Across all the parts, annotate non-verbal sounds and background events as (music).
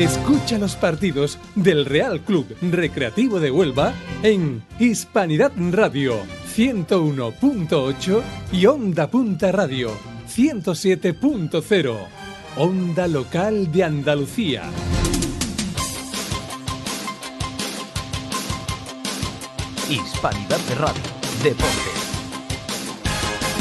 Escucha los partidos del Real Club Recreativo de Huelva en Hispanidad Radio 101.8 y Onda Punta Radio 107.0. Onda Local de Andalucía. Hispanidad de Radio, Deporte.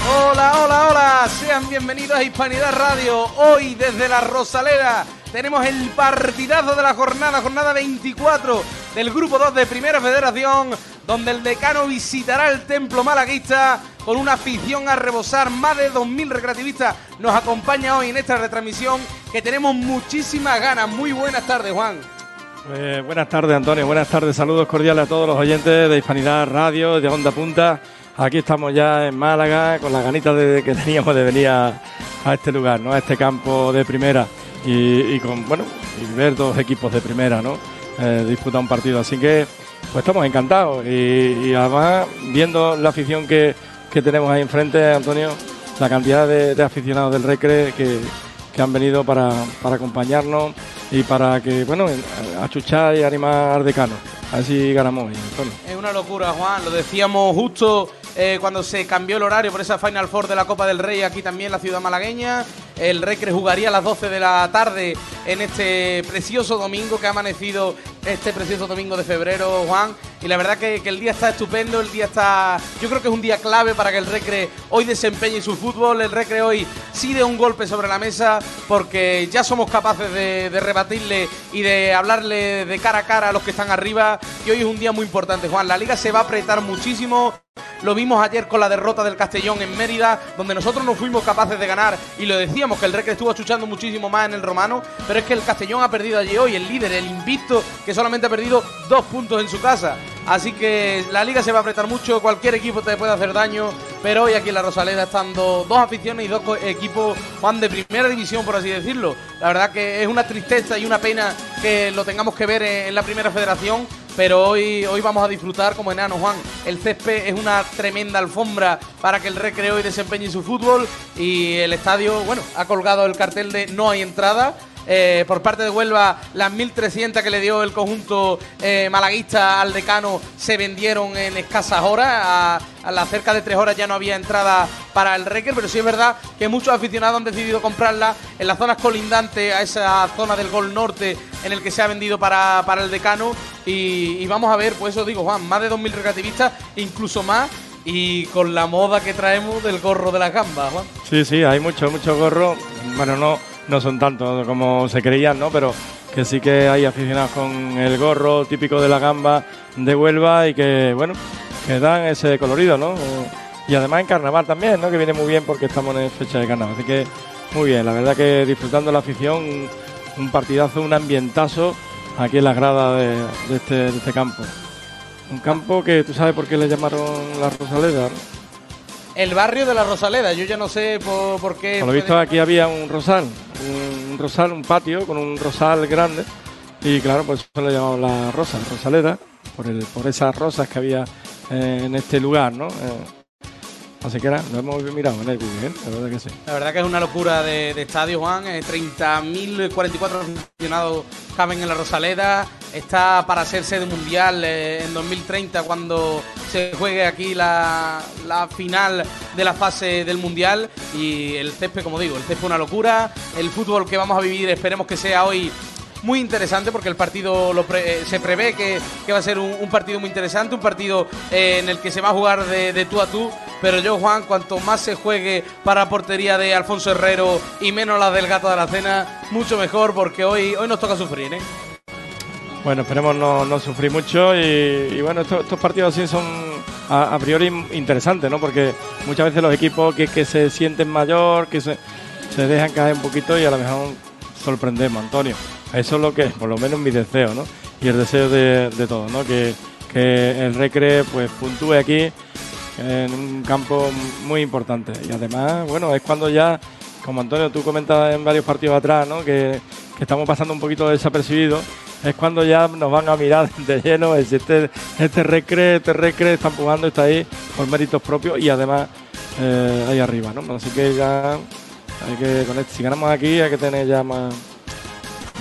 Hola, hola, hola, sean bienvenidos a Hispanidad Radio. Hoy desde la Rosaleda tenemos el partidazo de la jornada, jornada 24 del Grupo 2 de Primera Federación, donde el decano visitará el Templo Malaguista con una afición a rebosar. Más de 2.000 recreativistas nos acompaña hoy en esta retransmisión que tenemos muchísimas ganas. Muy buenas tardes, Juan. Pues buenas tardes, Antonio. Buenas tardes. Saludos cordiales a todos los oyentes de Hispanidad Radio, de Onda Punta. Aquí estamos ya en Málaga con las ganitas que teníamos de venir a, este lugar, ¿no? A este campo de primera y, con, bueno, y ver dos equipos de primera, ¿no? Eh, disputar un partido. Así que, pues estamos encantados y, además viendo la afición que, tenemos ahí enfrente, Antonio, la cantidad de, aficionados del Recre que, que han venido para, para acompañarnos y para que, bueno, achuchar y animar decano. Así ganamos, Antonio. Es una locura, Juan. Lo decíamos justo eh, cuando se cambió el horario por esa Final Four de la Copa del Rey aquí también en la ciudad malagueña. El Recre jugaría a las 12 de la tarde en este precioso domingo que ha amanecido este precioso domingo de febrero, Juan. Y la verdad que, el día está estupendo, el día está... Yo creo que es un día clave para que el Recre hoy desempeñe su fútbol. El Recre hoy sí de un golpe sobre la mesa porque ya somos capaces de, de rebatirle y de hablarle de cara a cara a los que están arriba. Y hoy es un día muy importante, Juan. La liga se va a apretar muchísimo. Lo vimos ayer con la derrota del Castellón en Mérida, donde nosotros no fuimos capaces de ganar y lo decíamos que el Recre estuvo achuchando muchísimo más en el Romano, pero es que el Castellón ha perdido allí hoy, el líder, el invicto, que solamente ha perdido dos puntos en su casa. Así que la liga se va a apretar mucho, cualquier equipo te puede hacer daño, pero hoy aquí en la Rosaleda están dos aficiones y dos equipos van de primera división, por así decirlo. La verdad que es una tristeza y una pena que lo tengamos que ver en la primera federación, pero hoy, hoy vamos a disfrutar como enano, Juan. El césped es una tremenda alfombra para que el recreo y desempeñe su fútbol y el estadio, bueno, ha colgado el cartel de no hay entrada. Eh, por parte de Huelva, las 1.300 que le dio el conjunto eh, malaguista al decano se vendieron en escasas horas. A, las cerca de tres horas ya no había entrada para el Reker, pero sí es verdad que muchos aficionados han decidido comprarla en las zonas colindantes a esa zona del Gol Norte en el que se ha vendido para, para el decano. Y, vamos a ver, pues eso digo, Juan, más de 2.000 recreativistas, incluso más y con la moda que traemos del gorro de las gambas, Juan. Sí, sí, hay mucho, mucho gorro. Bueno, no, no son tantos como se creían, ¿no? Pero que sí que hay aficionados con el gorro típico de la gamba de Huelva y que, bueno, que dan ese colorido, ¿no? Y además en carnaval también, ¿no? Que viene muy bien porque estamos en fecha de carnaval. Así que muy bien, la verdad que disfrutando la afición, un partidazo, un ambientazo aquí en las gradas de, este, de este campo. Un campo que tú sabes por qué le llamaron la Rosaleda. El barrio de la Rosaleda. Yo ya no sé por, qué. Por lo visto, aquí había un rosal, un, rosal, un patio con un rosal grande. Y claro, pues eso le llamamos la Rosa, Rosaleda, por, el, por esas rosas que había eh, en este lugar, ¿no? Eh, así que era, lo hemos mirado en el Google, ¿eh? la verdad que sí. La verdad que es una locura de, estadio, Juan. 30.044 aficionados caben en la Rosaleda está para ser sede mundial eh, en 2030 cuando se juegue aquí la, final de la fase del mundial y el césped, como digo, el césped una locura, el fútbol que vamos a vivir esperemos que sea hoy muy interesante porque el partido eh, se prevé que, va a ser un, partido muy interesante, un partido eh, en el que se va a jugar de, de, tú a tú. Pero yo, Juan, cuanto más se juegue para portería de Alfonso Herrero y menos la del gato de la cena, mucho mejor porque hoy, hoy nos toca sufrir. ¿eh? Bueno, esperemos no, no sufrir mucho y, bueno, estos, partidos así son a, priori interesantes, ¿no? Porque muchas veces los equipos que, que se sienten mayor, que se, se, dejan caer un poquito y a lo mejor sorprendemos, Antonio. Eso es lo que es, por lo menos mi deseo, ¿no? Y el deseo de, de todos, ¿no? Que, que el Recre pues puntúe aquí en un campo muy importante. Y además, bueno, es cuando ya, como Antonio tú comentas en varios partidos atrás, ¿no? Que, que estamos pasando un poquito desapercibidos es cuando ya nos van a mirar (laughs) de lleno. Este, este recre, este recre está empujando, está ahí por méritos propios y además eh, ahí arriba, ¿no? Así que ya hay que, con si ganamos aquí hay que tener ya más,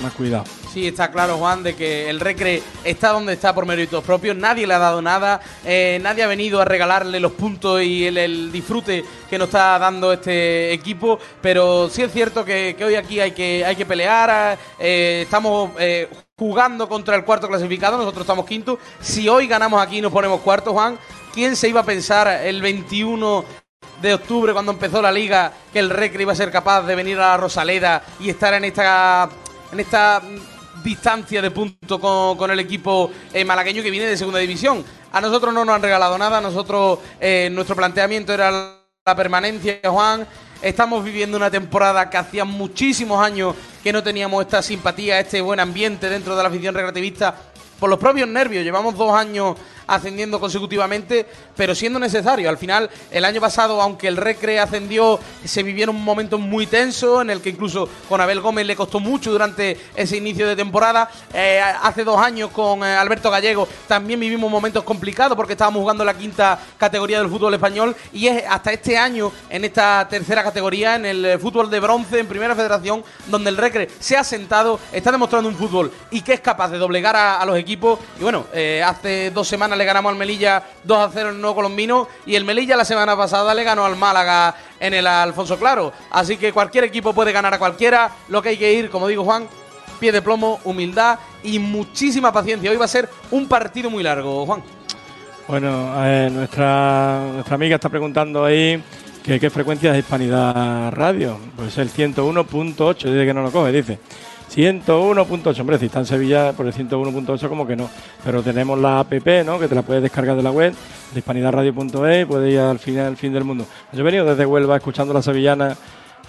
más cuidado. Sí, está claro, Juan, de que el Recre está donde está por méritos propios. Nadie le ha dado nada. eh, nadie ha venido a regalarle los puntos y el, disfrute que nos está dando este equipo. Pero sí es cierto que, que hoy aquí hay que, hay que pelear. eh, estamos eh, jugando contra el cuarto clasificado. Nosotros estamos quinto. Si hoy ganamos aquí y nos ponemos cuarto, Juan, ¿quién se iba a pensar el 21 de octubre, cuando empezó la liga, que el Recre iba a ser capaz de venir a la Rosaleda y estar en esta, en esta distancia de punto con, con el equipo eh, malagueño que viene de segunda división. A nosotros no nos han regalado nada, nosotros eh, nuestro planteamiento era la permanencia, Juan. Estamos viviendo una temporada que hacía muchísimos años que no teníamos esta simpatía, este buen ambiente dentro de la afición recreativista por los propios nervios. Llevamos dos años ascendiendo consecutivamente, pero siendo necesario. Al final, el año pasado, aunque el Recre ascendió, se vivieron momentos muy tensos en el que incluso con Abel Gómez le costó mucho durante ese inicio de temporada. Eh, hace dos años con eh, Alberto Gallego también vivimos momentos complicados porque estábamos jugando la quinta categoría del fútbol español y es hasta este año en esta tercera categoría, en el eh, fútbol de bronce, en primera federación, donde el Recre se ha sentado, está demostrando un fútbol y que es capaz de doblegar a, los equipos. Y bueno, hace dos semanas le ganamos al Melilla 2 a 0 en nuevo colombino y el Melilla la semana pasada le ganó al Málaga en el Alfonso Claro. Así que cualquier equipo puede ganar a cualquiera. Lo que hay que ir, como digo Juan, pie de plomo, humildad y muchísima paciencia. Hoy va a ser un partido muy largo, Juan. Bueno, nuestra, nuestra amiga está preguntando ahí que qué frecuencia es Hispanidad Radio. Pues el 101.8, dice que no lo coge, dice. 101.8, hombre, si está en Sevilla por el 101.8 como que no. Pero tenemos la app, ¿no? Que te la puedes descargar de la web, de hispanidadradio.es, puedes ir al final, al fin del mundo. Yo he venido desde Huelva escuchando la sevillana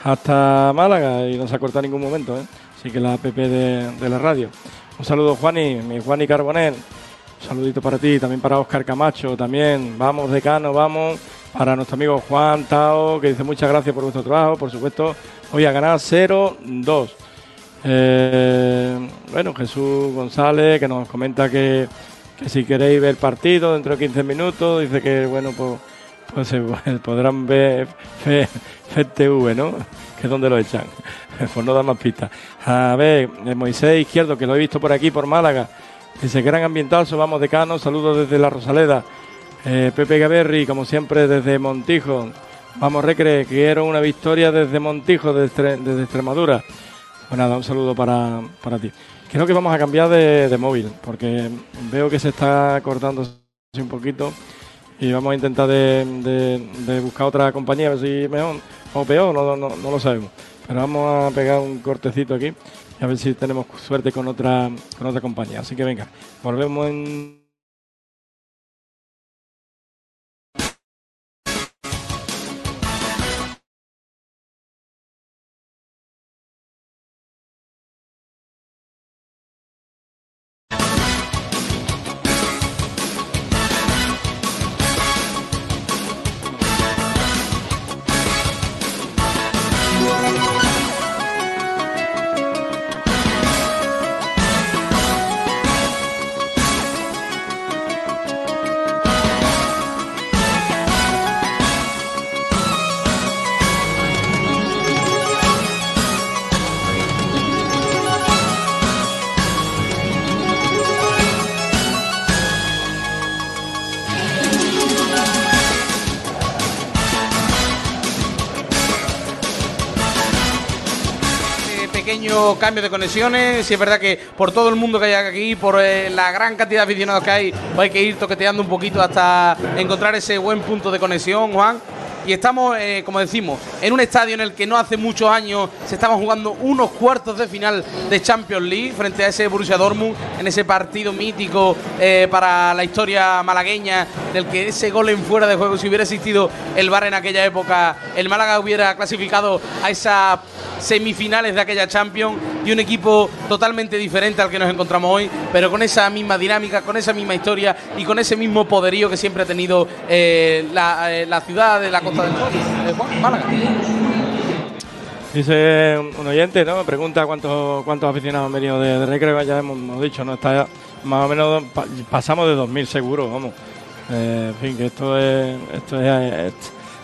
hasta Málaga y no se ha cortado ningún momento, ¿eh? Así que la app de, de la radio. Un saludo, Juani, mi Juani Carbonel. Un saludito para ti, también para Oscar Camacho, también. Vamos, decano, vamos. Para nuestro amigo Juan Tao, que dice muchas gracias por vuestro trabajo. Por supuesto, hoy a ganar 0-2. Eh, bueno, Jesús González, que nos comenta que, si queréis ver partido dentro de 15 minutos, dice que, bueno, pues, pues (laughs) podrán ver FTV, ¿no? Que es donde lo echan. (laughs) Pues no da más pistas. A ver, eh, Moisés Izquierdo, que lo he visto por aquí, por Málaga. Dice, gran ambientazo, vamos decano, saludos desde la Rosaleda. Eh, Pepe Gaberri, como siempre, desde Montijo. Vamos, Recre, quiero una victoria desde Montijo, desde, desde Extremadura. Pues nada, un saludo para, para ti. Creo que vamos a cambiar de, de móvil, porque veo que se está cortando un poquito y vamos a intentar de, de- buscar otra compañía, a ver si mejor o peor, no, no, no lo sabemos. Pero vamos a pegar un cortecito aquí y a ver si tenemos suerte con otra, con otra compañía. Así que venga, volvemos en pequeño cambio de conexiones. Si es verdad que por todo el mundo que hay aquí, por eh, la gran cantidad de aficionados que hay, pues hay que ir toqueteando un poquito hasta encontrar ese buen punto de conexión, Juan. Y estamos, eh, como decimos, en un estadio en el que no hace muchos años se estaban jugando unos cuartos de final de Champions League frente a ese Borussia Dortmund, en ese partido mítico eh, para la historia malagueña, del que ese gol en fuera de juego, si hubiera existido el VAR en aquella época, el Málaga hubiera clasificado a esa semifinales de aquella Champions y un equipo totalmente diferente al que nos encontramos hoy, pero con esa misma dinámica, con esa misma historia y con ese mismo poderío que siempre ha tenido la, eh, la ciudad de la Costa del Sol, Málaga. Dice un oyente, ¿no? Me pregunta cuántos cuántos aficionados han venido de, de Recreo, ya hemos, dicho, ¿no? Está más o menos, pa- pasamos de 2.000 seguro, vamos. Eh, en fin, que esto es, esto es,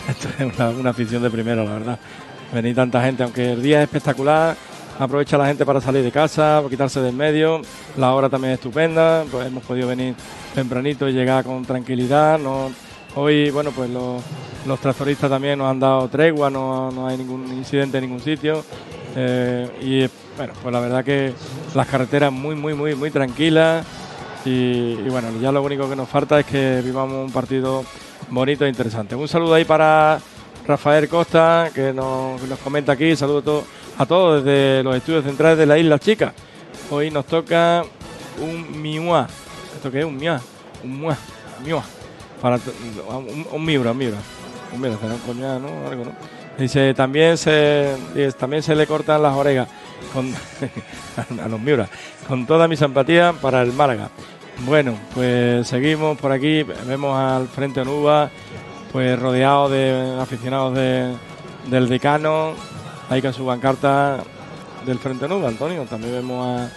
esto es una, afición de primero, la verdad. Venir tanta gente, aunque el día es espectacular, aprovecha la gente para salir de casa, para quitarse del medio. La hora también es estupenda, pues hemos podido venir tempranito y llegar con tranquilidad. No, hoy, bueno, pues los, los tractoristas también nos han dado tregua, no, no hay ningún incidente en ningún sitio. Eh, y bueno, pues la verdad que las carreteras muy, muy, muy, muy tranquilas. Y, bueno, ya lo único que nos falta es que vivamos un partido bonito e interesante. Un saludo ahí para Rafael Costa, que nos, nos comenta aquí. Saludo a todos, a todos desde los estudios centrales de la Isla Chica. Hoy nos toca un miua. ¿Esto qué es? Un miua. Un mua. Miua. Para to- un, un miura, un. Miura, será un coñá, ¿no? Algo, ¿no? Dice, también se, también se le cortan las orejas (laughs) a los miuras. Con toda mi simpatía para el Málaga. Bueno, pues seguimos por aquí. Vemos al frente Onuba, pues rodeado de aficionados de- del decano. Ahí con su bancarta del frente Onuba, Antonio. También vemos a,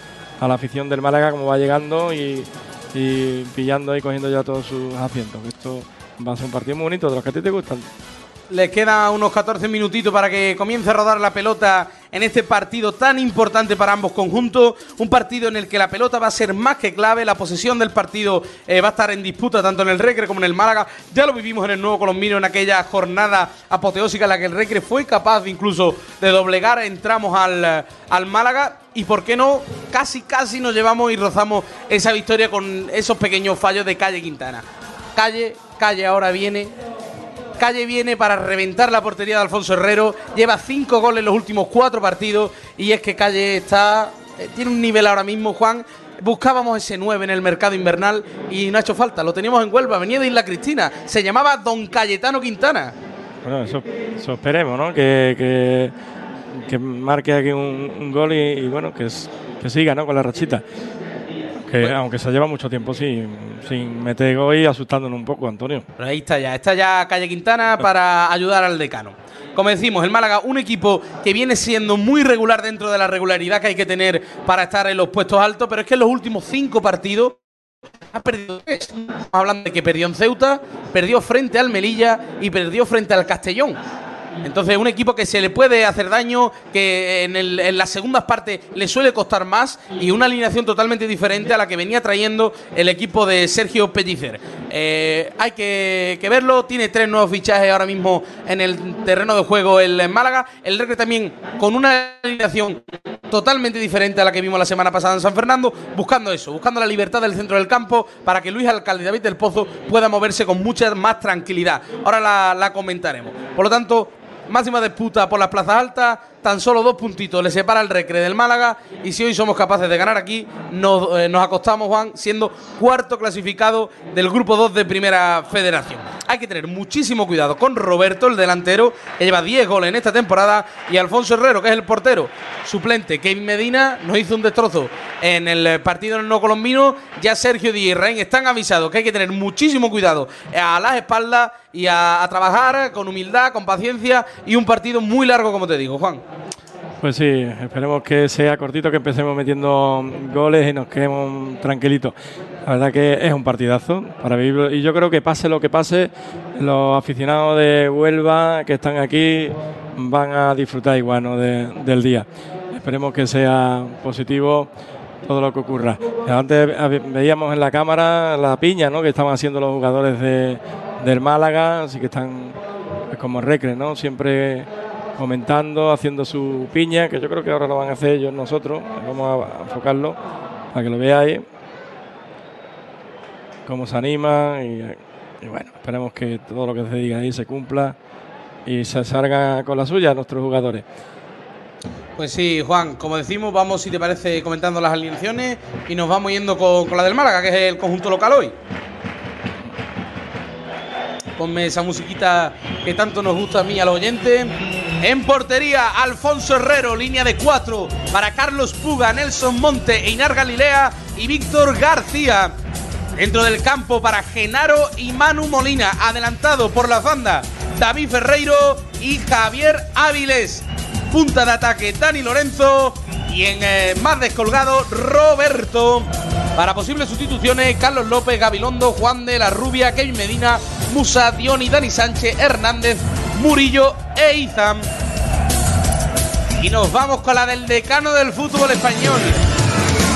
a la afición del Málaga como va llegando y, y pillando y cogiendo ya todos sus asientos. Esto va a ser un partido muy bonito, de los que a ti te gustan. Les queda unos 14 minutitos para que comience a rodar la pelota en este partido tan importante para ambos conjuntos. Un partido en el que la pelota va a ser más que clave. La posesión del partido eh, va a estar en disputa tanto en el Recre como en el Málaga. Ya lo vivimos en el Nuevo Colombino en aquella jornada apoteósica en la que el Recre fue capaz de incluso de doblegar en tramos al, al Málaga. Y por qué no, casi casi nos llevamos y rozamos esa victoria con esos pequeños fallos de Calle Quintana. Calle, Calle ahora viene Calle viene para reventar la portería de Alfonso Herrero. Lleva cinco goles en los últimos cuatro partidos. Y es que Calle está. eh, tiene un nivel ahora mismo, Juan. Buscábamos ese 9 en el mercado invernal y no ha hecho falta. Lo teníamos en Huelva, venía de Isla Cristina. Se llamaba Don Cayetano Quintana. Bueno, eso, esperemos, ¿no? Que, que, que marque aquí un, un gol y, y, bueno, que, es- que siga, ¿no? Con la rachita. Que aunque se lleva mucho tiempo sin, sin meter gol y asustándonos un poco, Antonio. Pero ahí está ya, está ya Calle Quintana para (laughs) ayudar al decano. Como decimos, el Málaga, un equipo que viene siendo muy regular dentro de la regularidad que hay que tener para estar en los puestos altos, pero es que en los últimos cinco partidos ha perdido tres. Estamos hablando de que perdió en Ceuta, perdió frente al Melilla y perdió frente al Castellón. Entonces, un equipo que se le puede hacer daño, que en, el- en las segundas partes le suele costar más y una alineación totalmente diferente a la que venía trayendo el equipo de Sergio Pellicer. Eh, hay que, verlo, tiene tres nuevos fichajes ahora mismo en el terreno de juego el Málaga. El Recre también con una alineación totalmente diferente a la que vimos la semana pasada en San Fernando, buscando eso, buscando la libertad del centro del campo para que Luis Alcalde y David del Pozo pueda moverse con mucha más tranquilidad. Ahora la, la comentaremos. Por lo tanto, máxima disputa por las plazas altas, tan solo dos puntitos le separa el Recre del Málaga y si hoy somos capaces de ganar aquí, nos, eh, nos acostamos, Juan, siendo cuarto clasificado del grupo 2 de Primera Federación. Hay que tener muchísimo cuidado con Roberto, el delantero, que lleva 10 goles en esta temporada, y Alfonso Herrero, que es el portero suplente. Kevin Medina nos hizo un destrozo en el partido en el no colombino. Ya Sergio Díaz y están avisados que hay que tener muchísimo cuidado a las espaldas y a trabajar con humildad, con paciencia y un partido muy largo, como te digo, Juan. Pues sí, esperemos que sea cortito, que empecemos metiendo goles y nos quedemos tranquilitos. La verdad que es un partidazo para vivirlo y yo creo que pase lo que pase, los aficionados de Huelva que están aquí van a disfrutar igual ¿no? de- del día. Esperemos que sea positivo todo lo que ocurra. Antes veíamos en la cámara la piña ¿no? que estaban haciendo los jugadores de, del Málaga, así que están pues, como recre, ¿no? Siempre comentando, haciendo su piña, que yo creo que ahora lo van a hacer ellos nosotros. Vamos a enfocarlo para que lo veáis. Cómo se anima y, bueno, esperemos que todo lo que se diga ahí se cumpla y se salga con la suya nuestros jugadores. Pues sí, Juan, como decimos, vamos, si te parece, comentando las alineaciones y nos vamos yendo con, con la del Málaga, que es el conjunto local hoy. Ponme esa musiquita que tanto nos gusta a mí a los oyentes. En portería, Alfonso Herrero, línea de cuatro para Carlos Puga, Nelson Monte, Einar Galilea y Víctor García. Dentro del campo para Genaro y Manu Molina, adelantado por la banda David Ferreiro y Javier Áviles. Punta de ataque Dani Lorenzo y en eh, más descolgado Roberto. Para posibles sustituciones, Carlos López, Gabilondo, Juan de la Rubia, Kevin Medina, Musa, Dioni, Dani Sánchez, Hernández, Murillo e Izam. Y nos vamos con la del decano del fútbol español.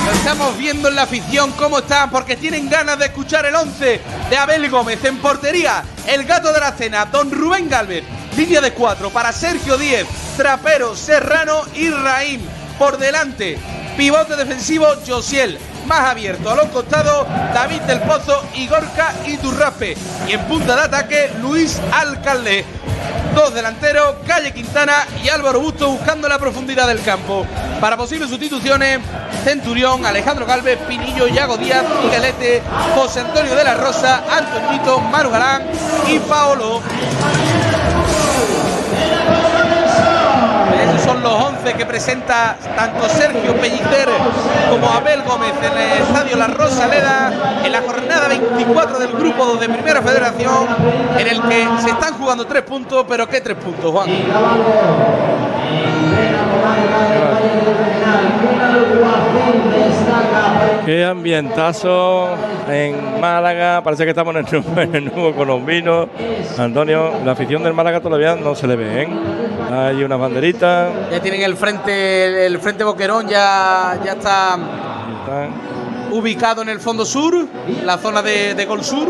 Lo estamos viendo en la afición cómo están, porque tienen ganas de escuchar el 11 de Abel Gómez en portería. El gato de la cena, don Rubén Galvez. Línea de cuatro para Sergio Díez, Trapero, Serrano y Raín. Por delante, pivote defensivo Josiel. Más abierto a los costados, David del Pozo y Gorka Iturrape. Y en punta de ataque, Luis Alcalde. Dos delanteros, Calle Quintana y Álvaro Busto buscando la profundidad del campo. Para posibles sustituciones, Centurión, Alejandro Galvez, Pinillo, Yago Díaz, Miguelete, José Antonio de la Rosa, Antonito, Manu Galán y Paolo. Son los 11 que presenta tanto Sergio Pellicer como Abel Gómez en el estadio La Rosaleda en la jornada 24 del grupo 2 de Primera Federación en el que se están jugando tres puntos, pero ¿qué tres puntos, Juan? Qué ambientazo en Málaga. Parece que estamos en el, nuevo, en el nuevo colombino. Antonio, la afición del Málaga todavía no se le ve, ¿eh? Hay unas banderitas. Ya tienen el frente, el frente Boquerón ya, ya está ubicado en el fondo sur, la zona de, de Gol Sur.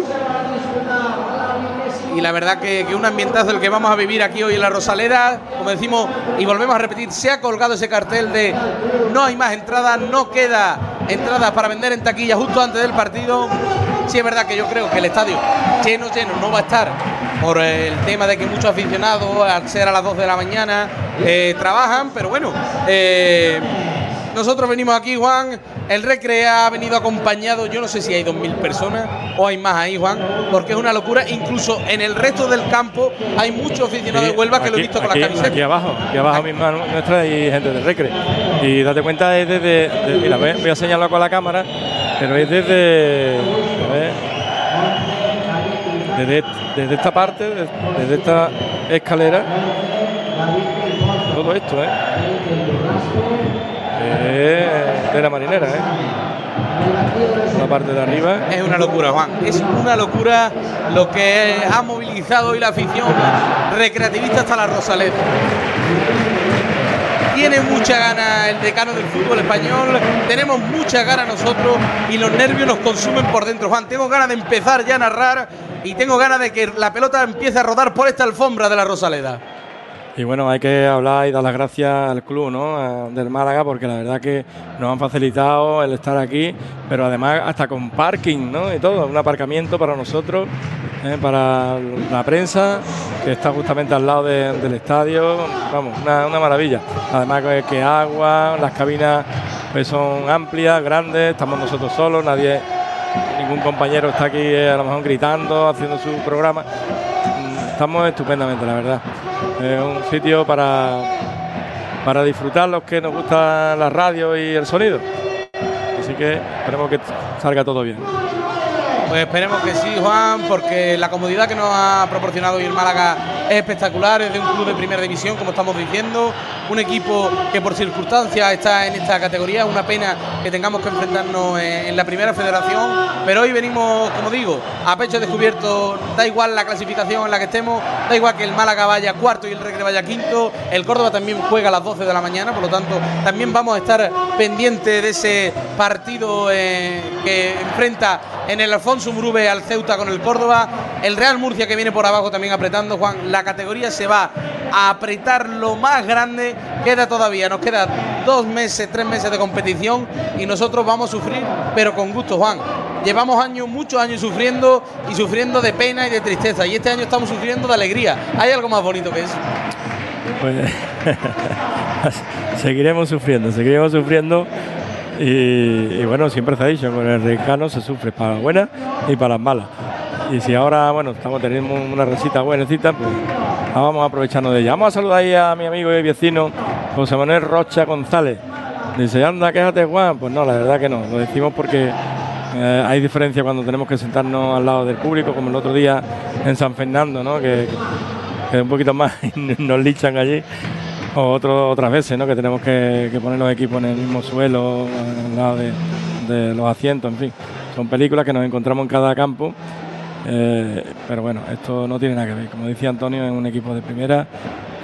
Y la verdad que, que un ambientazo el que vamos a vivir aquí hoy en la Rosaleda. Como decimos y volvemos a repetir, se ha colgado ese cartel de no hay más entradas, no queda entradas para vender en taquilla justo antes del partido. Sí es verdad que yo creo que el estadio lleno, lleno no va a estar por el tema de que muchos aficionados, al ser a las 2 de la mañana, eh, trabajan, pero bueno, eh, nosotros venimos aquí, Juan. El Recre ha venido acompañado, yo no sé si hay 2.000 personas o hay más ahí, Juan, porque es una locura. Incluso en el resto del campo hay muchos aficionados de Huelva que lo he Aquí- visto con aquí- las camisetas. Aquí abajo, aquí abajo misma nuestra hay gente de Recre. Y date cuenta, es desde. de- mira, voy, a señalarlo con la cámara, pero es desde. a ver, desde, desde esta parte, de- desde esta escalera. Todo esto, ¿eh? Es de la marinera, ¿eh? La parte de arriba. Es una locura, Juan. Es una locura lo que ha movilizado hoy la afición recreativista hasta la Rosaleda. Tiene mucha gana el decano del fútbol español, tenemos mucha gana nosotros y los nervios nos consumen por dentro, Juan. Tengo ganas de empezar ya a narrar y tengo ganas de que la pelota empiece a rodar por esta alfombra de la Rosaleda. Y bueno, hay que hablar y dar las gracias al club ¿no? Del Málaga porque la verdad que nos han facilitado el estar aquí, pero además hasta con parking ¿no? y todo, un aparcamiento para nosotros, ¿eh? para la prensa que está justamente al lado de- del estadio, vamos, una, una maravilla. Además que, que agua, las cabinas pues son amplias, grandes, estamos nosotros solos, nadie, ningún compañero está aquí eh, a lo mejor gritando, haciendo su programa. Estamos estupendamente, la verdad. Es un sitio para, para disfrutar los que nos gusta la radio y el sonido. Así que esperemos que salga todo bien. Pues esperemos que sí, Juan, porque la comodidad que nos ha proporcionado hoy el Málaga es espectacular, es de un club de primera división, como estamos diciendo, un equipo que por circunstancias está en esta categoría, una pena que tengamos que enfrentarnos en, en la primera federación, pero hoy venimos, como digo, a pecho descubierto, da igual la clasificación en la que estemos, da igual que el Málaga vaya cuarto y el Recre vaya quinto, el Córdoba también juega a las 12 de la mañana, por lo tanto, también vamos a estar pendientes de ese partido eh, que enfrenta en el Alfonso Murube al Ceuta con el Córdoba, el Real Murcia que viene por abajo también apretando, Juan, la categoría se va a apretar lo más grande, queda todavía, nos queda dos meses, tres meses de competición y nosotros vamos a sufrir, pero con gusto, Juan. Llevamos años, muchos años sufriendo y sufriendo de pena y de tristeza. Y este año estamos sufriendo de alegría. ¿Hay algo más bonito que eso? Pues (laughs) seguiremos sufriendo, seguiremos sufriendo. Y, y bueno, siempre se ha dicho, con el recano se sufre para las buenas y para las malas. Y si ahora, bueno, estamos teniendo una recita buenecita, pues ah, vamos a aprovecharnos de ella. Vamos a saludar ahí a mi amigo y vecino José Manuel Rocha González. Dice, anda, quéjate, Juan. Pues no, la verdad que no. Lo decimos porque eh, hay diferencia cuando tenemos que sentarnos al lado del público, como el otro día en San Fernando, ¿no? Que, que un poquito más (laughs) nos lichan allí. O otro- otras veces, ¿no? Que tenemos que, poner los equipos en el mismo suelo, al lado de los asientos, en fin. Son películas que nos encontramos en cada campo. Eh, pero bueno, esto no tiene nada que ver. Como decía Antonio, es un equipo de primera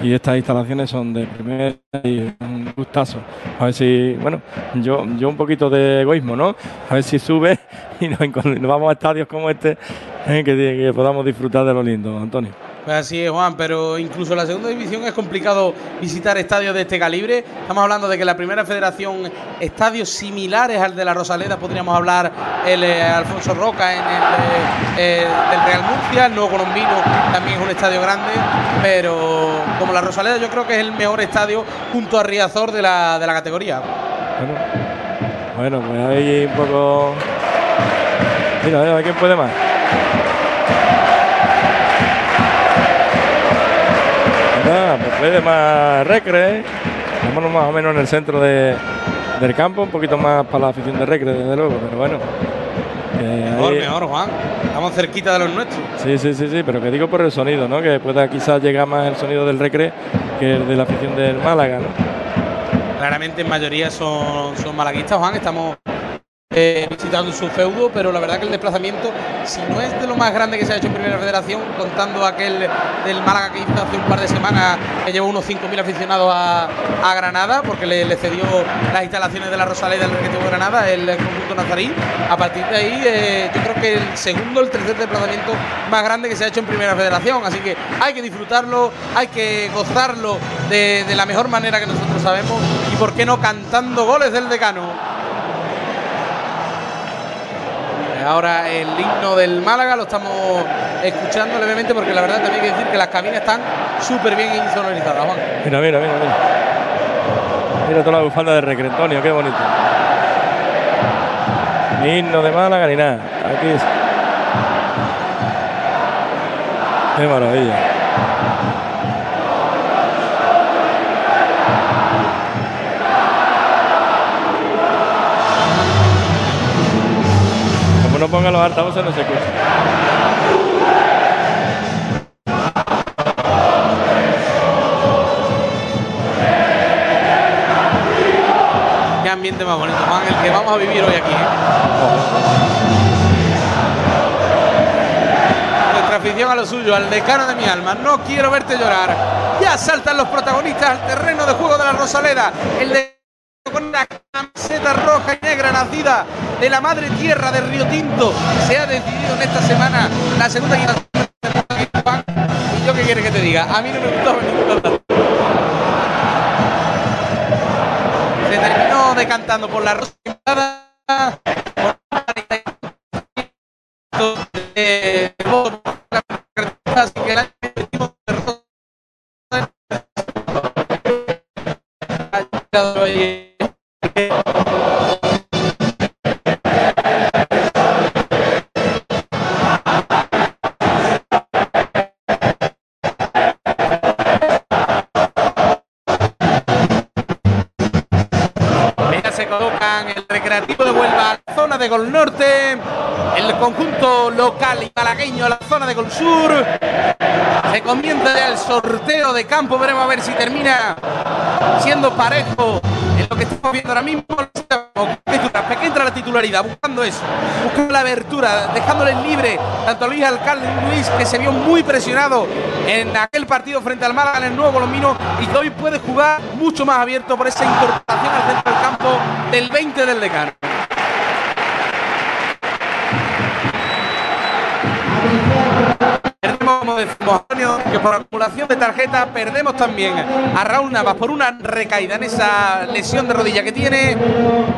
y estas instalaciones son de primera y un gustazo. A ver si, bueno, yo, yo un poquito de egoísmo, ¿no? A ver si sube (laughs) y nos, nos vamos a estadios como este, eh, que, que podamos disfrutar de lo lindo, Antonio. Pues así es, Juan, pero incluso la segunda división es complicado visitar estadios de este calibre. Estamos hablando de que la primera federación, estadios similares al de la Rosaleda, podríamos hablar el eh, Alfonso Roca en el eh, del Real Murcia, el Nuevo Colombino también es un estadio grande, pero como la Rosaleda yo creo que es el mejor estadio junto a Riazor de la, de la categoría. Bueno, pues ahí un poco... Mira, mira, ¿quién puede más? Puede más recre. Vámonos más o menos en el centro de, del campo, un poquito más para la afición de recre, desde luego, pero bueno. mejor, mejor, Juan. Estamos cerquita de los nuestros. Sí, sí, sí, sí, pero que digo por el sonido, ¿no? Que pueda quizás llegar más el sonido del recre que el de la afición del Málaga, ¿no? Claramente en mayoría son, son malaguistas, Juan. Estamos eh, visitando su feudo, pero la verdad que el desplazamiento, si no es de lo más grande que se ha hecho en Primera Federación, contando aquel del Málaga que hizo hace un par de semanas, que llevó unos 5.000 aficionados a, Granada, porque le, cedió las instalaciones de la Rosaleda del Recreativo Granada, el conjunto nazarí. A partir de ahí, eh, yo creo que el segundo, el tercer desplazamiento más grande que se ha hecho en Primera Federación. Así que hay que disfrutarlo, hay que gozarlo de la mejor manera que nosotros sabemos y, ¿por qué no, cantando goles del decano? Ahora el himno del Málaga lo estamos escuchando levemente porque la verdad también hay que decir que las cabinas están súper bien insonorizadas, Juan. Mira, mira, mira, mira. Mira toda la bufanda de Recrentonio, qué bonito. Ni himno de Málaga ni nada. Aquí es. Qué maravilla. Ponga los altavoces no se escucha. Qué ambiente más bonito, Juan, el que vamos a vivir hoy aquí. ¿eh? Nuestra afición a lo suyo, al decano de mi alma. No quiero verte llorar. Ya saltan los protagonistas al terreno de juego de la Rosaleda. De la madre tierra de Río Tinto. Se ha decidido en esta semana la segunda y yo qué quiere que te diga, a mí no me gustó Se terminó decantando por la rosa así de campo, veremos a ver si termina siendo parejo en lo que estamos viendo ahora mismo. Que entra la titularidad, buscando eso, buscando la abertura, dejándole libre tanto a Luis Alcalde Luis, que se vio muy presionado en aquel partido frente al Málaga en el nuevo Colombino y que hoy puede jugar mucho más abierto por esa incorporación al centro del campo del 20 del decano. como decimos, por acumulación de tarjeta perdemos también a Raúl Navas por una recaída en esa lesión de rodilla que tiene.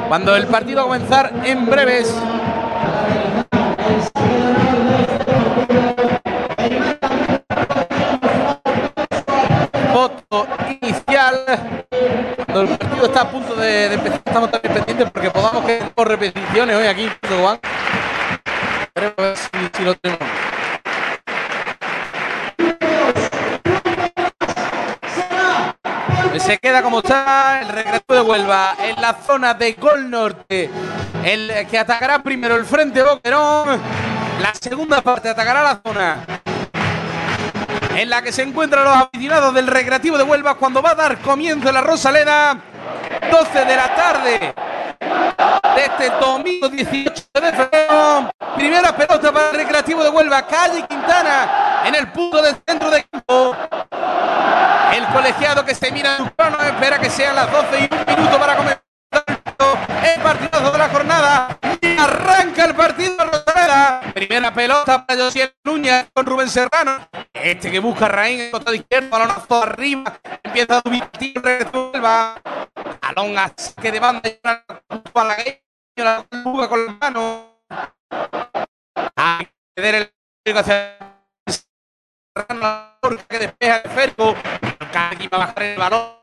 Cuando el partido va a comenzar en breves. Foto inicial. Cuando el partido está a punto de, empezar, estamos también pendientes porque podamos que por repeticiones hoy aquí, Juan. ver si lo tenemos. Queda como está el regreso de Huelva en la zona de Gol Norte. El que atacará primero el frente Boquerón. La segunda parte atacará la zona en la que se encuentran los aficionados del Recreativo de Huelva cuando va a dar comienzo la Rosaleda. 12 de la tarde de este domingo 18 de febrero. Primera pelota para el Recreativo de Huelva. Calle Quintana en el punto del centro de campo. El colegiado que se mira su crono, espera que sean las 12 y un minuto para comenzar el partido de la jornada. Arranca el partido Rosaleda. Primera pelota para Josiel Núñez con Rubén Serrano. Este que busca Raín en el costado izquierdo, balonazo arriba. Empieza a subir, resuelva. Balón que de banda a la la con la mano. A ceder el hacia Serrano que despeja el Ferco. Aquí va a bajar el balón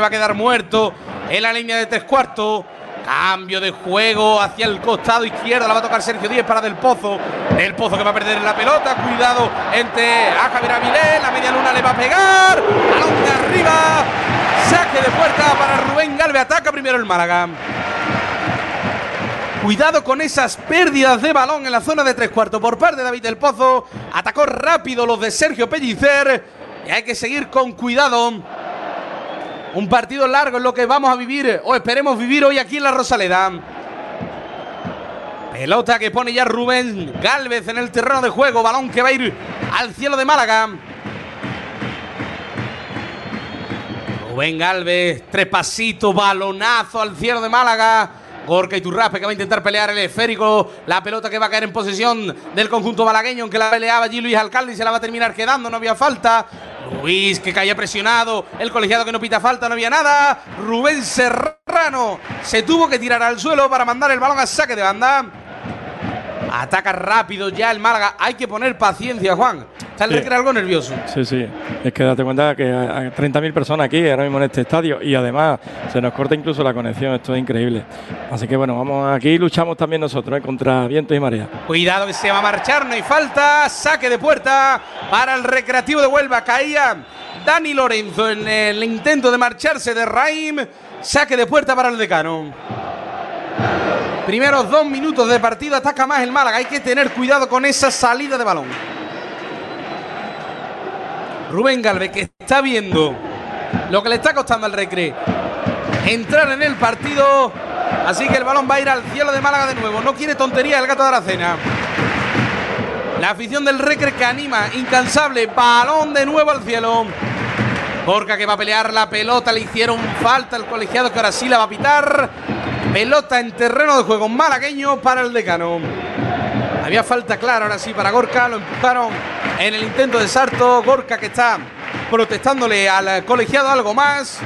va a quedar muerto en la línea de tres cuartos. Cambio de juego hacia el costado izquierdo. La va a tocar Sergio Díez para Del Pozo. Del Pozo que va a perder la pelota. Cuidado entre a Javier Avilés. La media luna le va a pegar. Balón de arriba. Saque de puerta para Rubén Galve. Ataca primero el Málaga. Cuidado con esas pérdidas de balón en la zona de tres cuartos por parte de David Del Pozo. Atacó rápido los de Sergio Pellicer. Y hay que seguir con cuidado. Un partido largo es lo que vamos a vivir o esperemos vivir hoy aquí en la Rosaleda. Pelota que pone ya Rubén Galvez en el terreno de juego. Balón que va a ir al cielo de Málaga. Rubén Galvez, tres pasitos, balonazo al cielo de Málaga. Gorka Iturraspe que va a intentar pelear el esférico. La pelota que va a caer en posesión del conjunto malagueño, aunque la peleaba allí Luis Alcalde y se la va a terminar quedando. No había falta. Luis que caía presionado. El colegiado que no pita falta, no había nada. Rubén Serrano se tuvo que tirar al suelo para mandar el balón a saque de banda. Ataca rápido ya el Málaga. Hay que poner paciencia, Juan. Está el sí. algo nervioso. Sí, sí. Es que date cuenta que hay 30.000 personas aquí ahora mismo en este estadio y además se nos corta incluso la conexión. Esto es increíble. Así que bueno, vamos aquí luchamos también nosotros ¿eh? contra viento y marea. Cuidado que se va a marchar, no hay falta. Saque de puerta para el Recreativo de Huelva. Caía Dani Lorenzo en el intento de marcharse de Raim. Saque de puerta para el decano. Primeros dos minutos de partido, ataca más el Málaga. Hay que tener cuidado con esa salida de balón. Rubén Galvez que está viendo lo que le está costando al Recre entrar en el partido. Así que el balón va a ir al cielo de Málaga de nuevo. No quiere tontería el gato de Aracena. La afición del Recre que anima, incansable. Balón de nuevo al cielo. Borca que va a pelear la pelota. Le hicieron falta el colegiado que ahora sí la va a pitar. Pelota en terreno de juego malagueño para el decano. Había falta clara ahora sí para Gorka. Lo empujaron en el intento de Sarto. Gorka que está protestándole al colegiado algo más.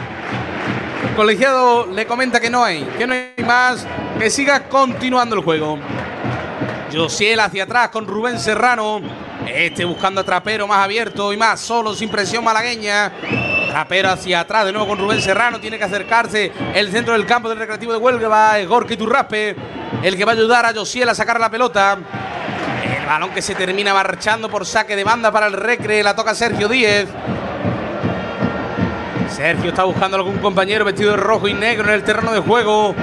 El colegiado le comenta que no hay, que no hay más, que siga continuando el juego. Josiel hacia atrás con Rubén Serrano. Este buscando a Trapero más abierto y más solo, sin presión malagueña. Trapero hacia atrás de nuevo con Rubén Serrano. Tiene que acercarse el centro del campo del Recreativo de Huelva. Va Gorka Iturraspe, el que va a ayudar a Josiel a sacar la pelota. El balón que se termina marchando por saque de banda para el Recre. La toca Sergio Díez. Sergio está buscando algún compañero vestido de rojo y negro en el terreno de juego.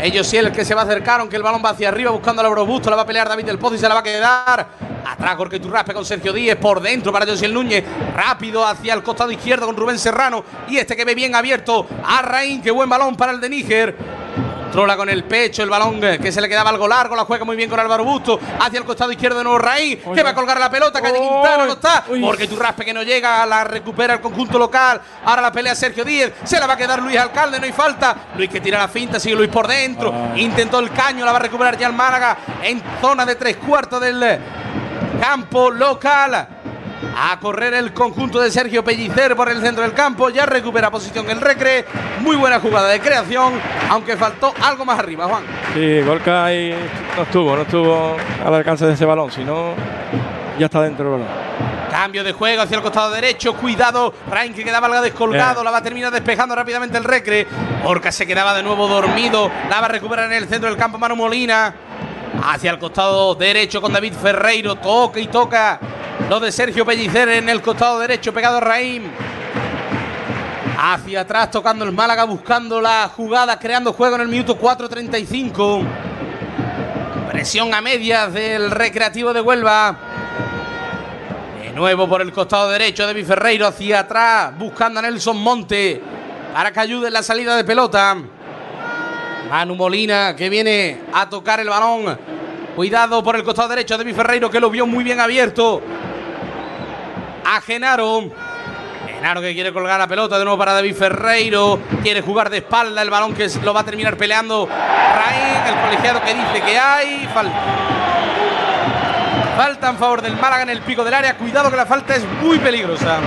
Ellos sí, el que se va a acercar, aunque el balón va hacia arriba buscando a Busto. La va a pelear David del Pozo y se la va a quedar. Atrás Jorge Turraspe con Sergio Díez. Por dentro para Josiel Núñez. Rápido hacia el costado izquierdo con Rubén Serrano. Y este que ve bien abierto a Raín. Qué buen balón para el de Níger. Controla con el pecho el balón que se le quedaba algo largo. La juega muy bien con Álvaro Busto. Hacia el costado izquierdo de nuevo Raín. Que va a colgar la pelota. Calle Quintana no está. Porque Turraspe que no llega. La recupera el conjunto local. Ahora la pelea Sergio Díez. Se la va a quedar Luis Alcalde. No hay falta. Luis que tira la finta. Sigue Luis por dentro. Intentó el caño. La va a recuperar ya el Málaga. En zona de tres cuartos del campo local. A correr el conjunto de Sergio Pellicer por el centro del campo. Ya recupera posición el Recre. Muy buena jugada de creación. Aunque faltó algo más arriba, Juan. Sí, Golka ahí no estuvo, no estuvo al alcance de ese balón. Si no, ya está dentro del balón. Cambio de juego hacia el costado derecho. Cuidado. Rain que quedaba algo descolgado. Eh. La va a terminar despejando rápidamente el Recre. Orca se quedaba de nuevo dormido. La va a recuperar en el centro del campo Manu Molina. Hacia el costado derecho con David Ferreiro. Toca y toca lo de Sergio Pellicer en el costado derecho, pegado a Raim. Hacia atrás tocando el Málaga, buscando la jugada, creando juego en el minuto 4.35. Presión a medias del Recreativo de Huelva. De nuevo por el costado derecho, David Ferreiro hacia atrás, buscando a Nelson Monte para que ayude en la salida de pelota. Manu Molina que viene a tocar el balón. Cuidado por el costado derecho de mi Ferreiro que lo vio muy bien abierto. A Genaro. Genaro que quiere colgar la pelota de nuevo para David Ferreiro. Quiere jugar de espalda el balón que lo va a terminar peleando. Raín, el colegiado que dice que hay. Falta. Falta en favor del Málaga en el pico del área. Cuidado que la falta es muy peligrosa.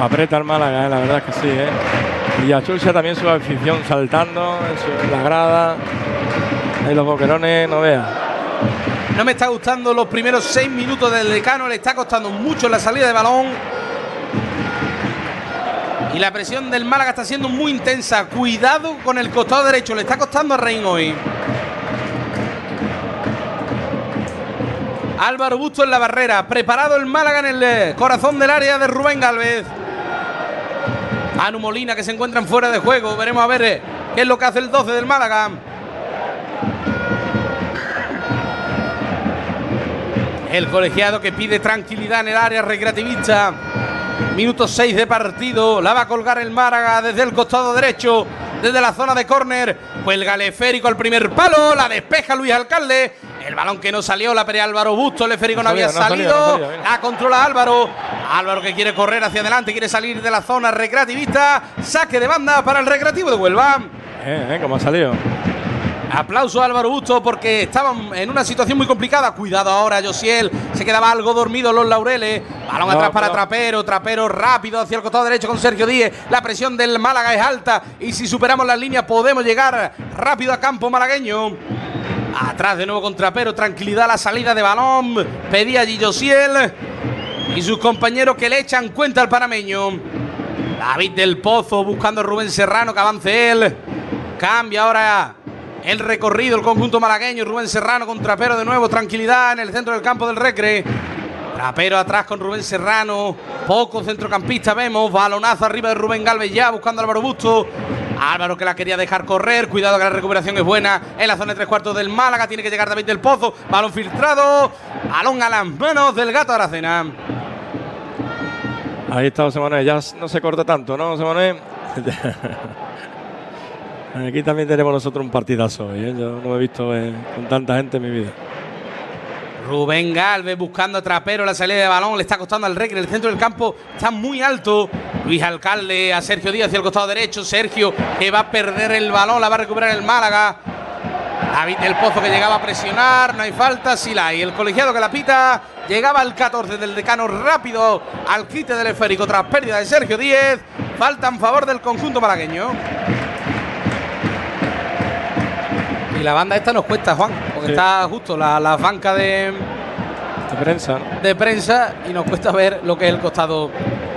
Aprieta el Málaga, eh, la verdad es que sí. ¿eh? Y achulcha también su afición saltando en, la grada. Ahí los boquerones, no veas. No me está gustando los primeros seis minutos del decano. Le está costando mucho la salida de balón. Y la presión del Málaga está siendo muy intensa. Cuidado con el costado derecho. Le está costando a Rein hoy. Álvaro Busto en la barrera. Preparado el Málaga en el eh, corazón del área de Rubén Galvez. Anu Molina que se encuentran fuera de juego. Veremos a ver eh, qué es lo que hace el 12 del Málaga. El colegiado que pide tranquilidad en el área recreativista. Minuto 6 de partido. La va a colgar el Málaga desde el costado derecho. Desde la zona de córner. Cuelga el esférico al primer palo. La despeja Luis Alcalde. El balón que no salió, la pelea Álvaro Busto. El esférico no, No había no salido. no la controla Álvaro. Álvaro que quiere correr hacia adelante. Quiere salir de la zona recreativista. Saque de banda para el recreativo de Huelva. Eh, eh, ¿Cómo ha salido? Aplauso a Álvaro Busto porque estaban en una situación muy complicada. Cuidado ahora, Josiel. Se quedaba algo dormido los laureles. Balón No, atrás para pero- Trapero. Trapero rápido hacia el costado derecho con Sergio Díez. La presión del Málaga es alta. Y si superamos las líneas podemos llegar rápido a campo malagueño. Atrás de nuevo con Trapero. Tranquilidad la salida de balón. Pedía allí Josiel. Y sus compañeros que le echan cuenta al panameño. David del Pozo buscando a Rubén Serrano que avance él. Cambia ahora el recorrido, el conjunto malagueño. Rubén Serrano con Trapero de nuevo. Tranquilidad en el centro del campo del Recre. Trapero atrás con Rubén Serrano. Poco centrocampista vemos. Balonazo arriba de Rubén Galvez ya buscando a Álvaro Busto. Álvaro que la quería dejar correr. Cuidado que la recuperación es buena. En la zona de tres cuartos del Málaga. Tiene que llegar David del Pozo. Balón filtrado. Balón a las manos del gato Aracena. Ahí está José Manuel. Ya no se corta tanto, ¿no, José Manuel? (laughs) Aquí también tenemos nosotros un partidazo hoy. ¿eh? Yo no he visto eh, con tanta gente en mi vida. Rubén Galvez buscando a Trapero la salida de balón, le está costando al Recre, el centro del campo está muy alto. Luis Alcalde a Sergio Díaz hacia el costado derecho, Sergio que va a perder el balón, la va a recuperar el Málaga. David del Pozo que llegaba a presionar, no hay falta, sí la. El colegiado que la pita, llegaba al 14 del decano rápido al quite del esférico tras pérdida de Sergio Díez. Falta en favor del conjunto malagueño. La banda esta nos cuesta, Juan, porque Sí. está justo la, la banca de, De prensa, ¿no? de prensa y nos cuesta ver lo que es el costado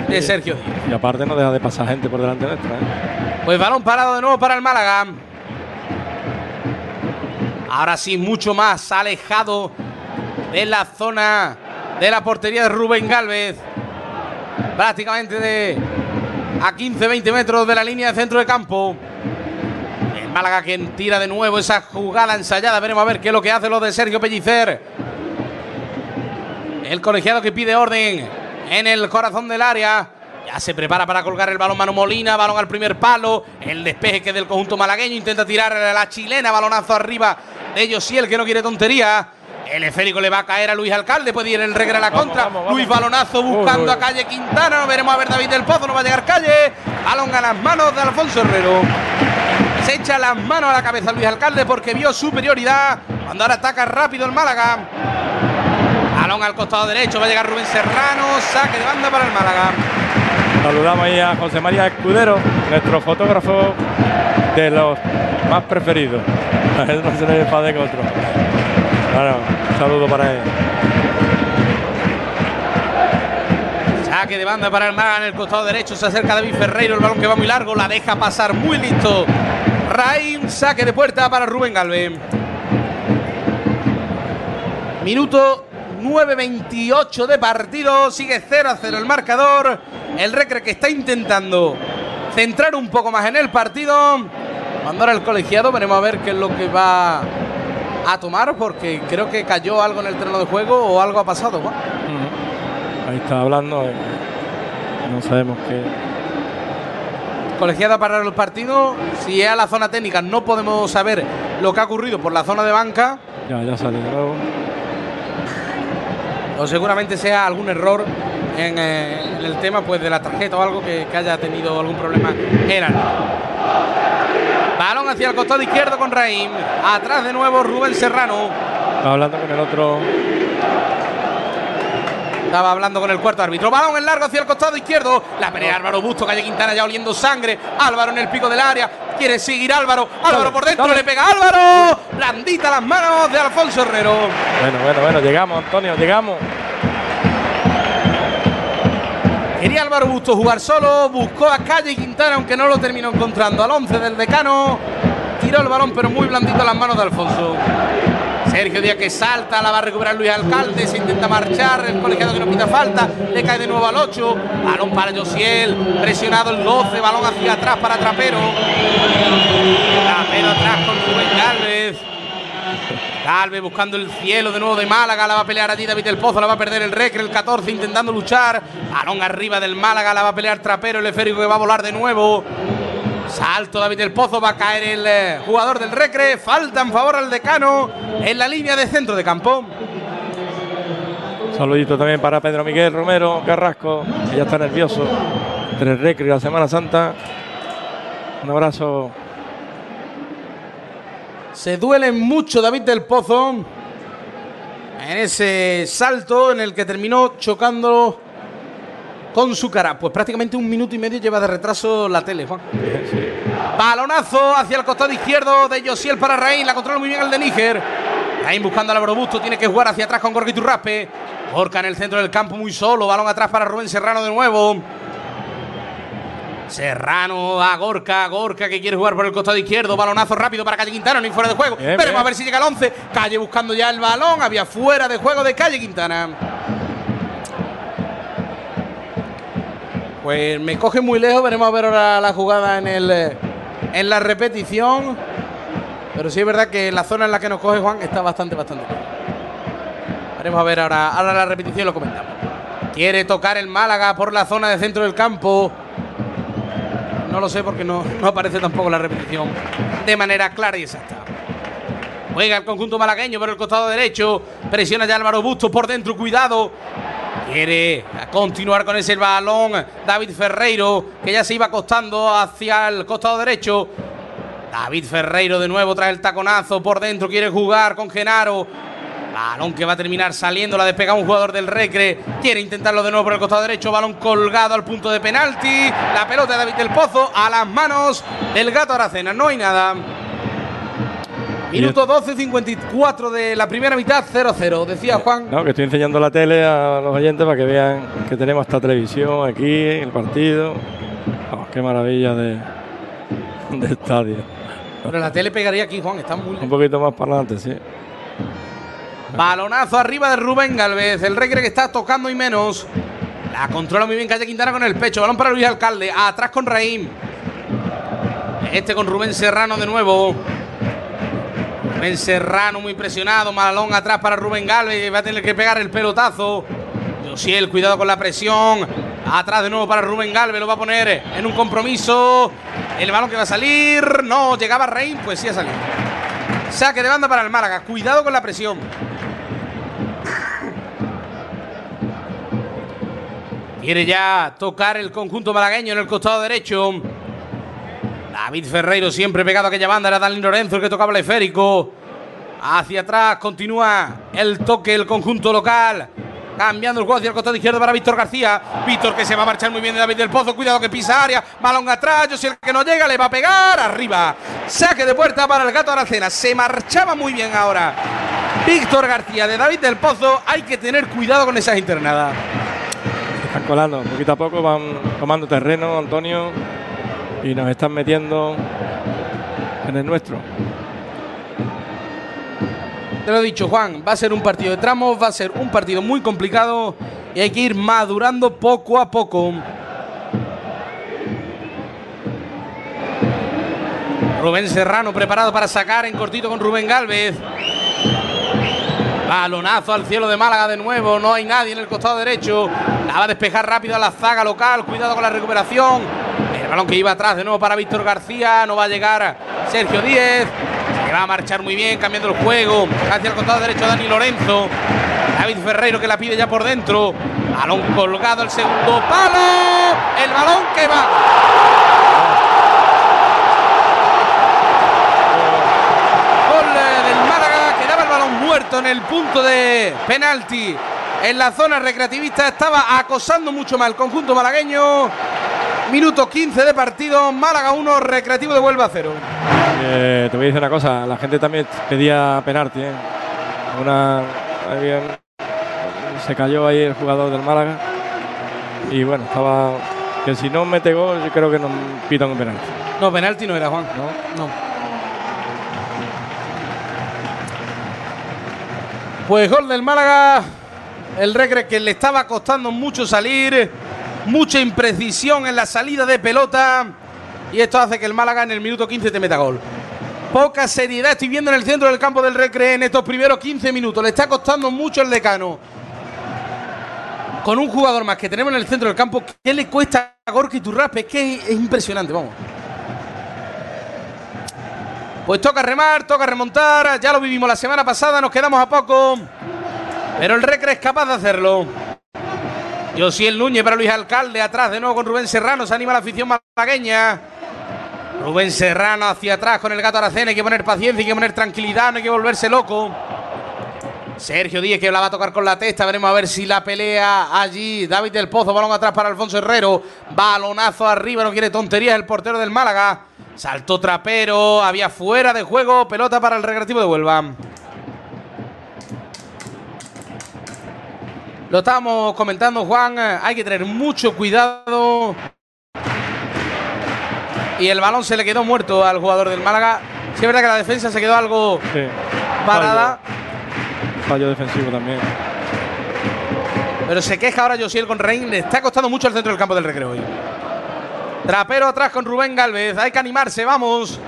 de Sergio Díaz. Y aparte no deja de pasar gente por delante nuestra. ¿eh? Pues balón parado de nuevo para el Málaga. Ahora sí, mucho más alejado de la zona de la portería de Rubén Galvez. Prácticamente de a 15-20 metros de la línea de centro de campo. Málaga que tira de nuevo esa jugada ensayada. Veremos a ver qué es lo que hace lo de Sergio Pellicer. El colegiado que pide orden en el corazón del área. Ya se prepara para colgar el balón Manu Molina, balón al primer palo. El despeje que es del conjunto malagueño intenta tirar a la chilena, balonazo arriba de Josiel que no quiere tontería. El esférico le va a caer a Luis Alcalde, puede ir el regre a la contra. vamos, vamos. Luis balonazo buscando uy. a calle Quintana. Veremos a ver David del Pozo, no va a llegar calle. Balón a las manos de Alfonso Herrero. Se echa las manos a la cabeza Luis Alcalde porque vio superioridad. Cuando ahora ataca rápido el Málaga. Balón al costado derecho, va a llegar Rubén Serrano. Saque de banda para el Málaga. Saludamos ahí a José María Escudero, nuestro fotógrafo de los más preferidos. A él no se le enfade con otro. Bueno, un saludo para él. Saque de banda para el Málaga en el costado derecho. Se acerca David Ferreiro. El balón que va muy largo. La deja pasar muy listo. Raim. Saque de puerta para Rubén Galvez. Minuto 9.28 de partido. Sigue 0 a 0 el marcador. El Recre que está intentando centrar un poco más en el partido. Cuando ahora el colegiado, veremos a ver qué es lo que va a tomar. Porque creo que cayó algo en el terreno de juego o algo ha pasado. Ahí está hablando. eh, No sabemos qué. Colegiada para el partido. Si es a la zona técnica, no podemos saber lo que ha ocurrido por la zona de banca. Ya, ya sale de nuevo. O seguramente sea algún error en, eh, en el tema pues de la tarjeta o algo que, que haya tenido algún problema el Balón hacia el costado izquierdo con Raim. Atrás de nuevo Rubén Serrano. Está hablando con el otro. Estaba hablando con el cuarto árbitro. Balón en largo hacia el costado izquierdo. La pelea Álvaro Busto, Calle Quintana ya oliendo sangre. Álvaro en el pico del área. Quiere seguir Álvaro. Álvaro Dale, por dentro. dale. Le pega a Álvaro. Blandita las manos de Alfonso Herrero. Bueno, bueno, bueno, llegamos, Antonio, llegamos. Quería Álvaro Busto jugar solo. Buscó a Calle Quintana, aunque no lo terminó encontrando. Al 11 del decano. Tiró el balón, pero muy blandito las manos de Alfonso. Sergio Díaz que salta, la va a recuperar Luis Alcalde, se intenta marchar, el colegiado que no pita falta, le cae de nuevo al 8, balón para Josiel, presionado el 12, balón hacia atrás para Trapero. Trapero atrás con Rubén Galvez. Galvez buscando el cielo de nuevo de Málaga, la va a pelear allí David del Pozo, la va a perder el Recre, el 14 intentando luchar, balón arriba del Málaga, la va a pelear Trapero, el esférico que va a volar de nuevo. Salto David del Pozo, va a caer el eh, jugador del Recre. Falta en favor al decano en la línea de centro de campo. Saludito también para Pedro Miguel Romero Carrasco, que ya está nervioso. Entre el Recre y la Semana Santa. Un abrazo. Se duele mucho David del Pozo en ese salto en el que terminó chocando con su cara. Pues prácticamente un minuto y medio lleva de retraso la tele, Juan. Balonazo hacia el costado izquierdo de Josiel para Raín. La controla muy bien el de Níger. Raín buscando al Busto. Tiene que jugar hacia atrás con Gorka Iturraspe. Gorka en el centro del campo muy solo. Balón atrás para Rubén Serrano de nuevo. Serrano a Gorka, Gorka que quiere jugar por el costado izquierdo, balonazo rápido para Calle Quintana, ni fuera de juego. Bien, Veremos bien. a ver si llega al 11. Calle buscando ya el balón, había fuera de juego de Calle Quintana. Pues me coge muy lejos, veremos a ver ahora la jugada en el eh, en la repetición. Pero sí es verdad que la zona en la que nos coge Juan está bastante, bastante. Veremos a ver ahora, ahora la repetición y lo comentamos. Quiere tocar el Málaga por la zona de centro del campo. No lo sé porque no, no aparece tampoco la repetición de manera clara y exacta. Juega el conjunto malagueño por el costado derecho. Presiona ya Álvaro Busto por dentro. Cuidado. Quiere continuar con ese balón. David Ferreiro, que ya se iba acostando hacia el costado derecho. David Ferreiro de nuevo trae el taconazo por dentro. Quiere jugar con Genaro. Balón que va a terminar saliendo. La despega un jugador del Recre. Quiere intentarlo de nuevo por el costado derecho. Balón colgado al punto de penalti. La pelota de David del Pozo a las manos del gato Aracena. No hay nada. Minuto 12.54 de la primera mitad, 0-0. Decía Juan. No, que estoy enseñando la tele a los oyentes para que vean que tenemos esta televisión aquí, el partido. Oh, qué maravilla de, de estadio. Pero la tele pegaría aquí, Juan. Está muy Un poquito más para adelante, sí. Balonazo arriba de Rubén Galvez. El Recre que está tocando y menos. La controla muy bien Calle Quintana con el pecho. Balón para Luis Alcalde. Atrás con Raim. Este con Rubén Serrano de nuevo. Rubén Serrano muy presionado. Malón atrás para Rubén Galvez. Va a tener que pegar el pelotazo. Josiel, cuidado con la presión. Atrás de nuevo para Rubén Galvez. Lo va a poner en un compromiso. El balón que va a salir. No, llegaba Raim. Pues sí ha salido. Saque de banda para el Málaga. Cuidado con la presión. Quiere ya tocar el conjunto malagueño en el costado derecho. David Ferreiro siempre pegado a aquella banda. Era Dani Lorenzo el que tocaba el esférico. Hacia atrás continúa el toque el conjunto local. Cambiando el juego hacia el costado izquierdo para Víctor García. Víctor que se va a marchar muy bien de David del Pozo. Cuidado que pisa área. Balón atrás. Yo sé el que no llega. Le va a pegar. Arriba. Saque de puerta para el gato Aracena. Se marchaba muy bien ahora. Víctor García de David del Pozo. Hay que tener cuidado con esas internadas. Están colando, poquito a poco van tomando terreno, Antonio, y nos están metiendo en el nuestro. Te lo he dicho, Juan, va a ser un partido de tramos, va a ser un partido muy complicado y hay que ir madurando poco a poco. Rubén Serrano preparado para sacar en cortito con Rubén Galvez. Balonazo al cielo de Málaga de nuevo, no hay nadie en el costado derecho. La va a despejar rápido a la zaga local, cuidado con la recuperación. El balón que iba atrás de nuevo para Víctor García. No va a llegar Sergio Díez. Se va a marchar muy bien, cambiando el juego. Hacia el costado derecho Dani Lorenzo. David Ferreiro que la pide ya por dentro. Balón colgado, el segundo palo. El balón que va. En el punto de penalti. En la zona recreativista estaba acosando mucho más el conjunto malagueño. Minuto 15 de partido. Málaga 1, Recreativo de Huelva 0. Eh, te voy a decir una cosa, la gente también pedía penalti. ¿eh? Una, se cayó ahí el jugador del Málaga y bueno, estaba que si no mete gol yo creo que nos pitan un penalti. No, penalti no era, Juan. ¿no? No. Pues gol del Málaga. El Recre que le estaba costando mucho salir. Mucha imprecisión en la salida de pelota. Y esto hace que el Málaga en el minuto 15 te meta gol. Poca seriedad estoy viendo en el centro del campo del Recre en estos primeros 15 minutos. Le está costando mucho el decano. Con un jugador más que tenemos en el centro del campo, ¿qué le cuesta a Gorka Iturraspe? Es que es impresionante, vamos. Pues toca remar, toca remontar. Ya lo vivimos la semana pasada, nos quedamos a poco. Pero el Recre es capaz de hacerlo. Josiel Núñez para Luis Alcalde. Atrás de nuevo con Rubén Serrano. Se anima la afición malagueña. Rubén Serrano hacia atrás con el gato Aracena. Hay que poner paciencia, hay que poner tranquilidad, no hay que volverse loco. Sergio Díez que la va a tocar con la testa. Veremos a ver si la pelea allí. David del Pozo, balón atrás para Alfonso Herrero. Balonazo arriba, no quiere tonterías el portero del Málaga. Saltó trapero, había fuera de juego. Pelota para el recreativo de Huelva. Lo estábamos comentando, Juan. Hay que tener mucho cuidado. Y el balón se le quedó muerto al jugador del Málaga. Sí, es verdad que la defensa se quedó algo Sí. parada. Fallo, fallo defensivo también. Pero se queja ahora Josiel con Rein. Le está costando mucho el centro del campo del recreo hoy. Trapero atrás con Rubén Galvez. Hay que animarse, vamos.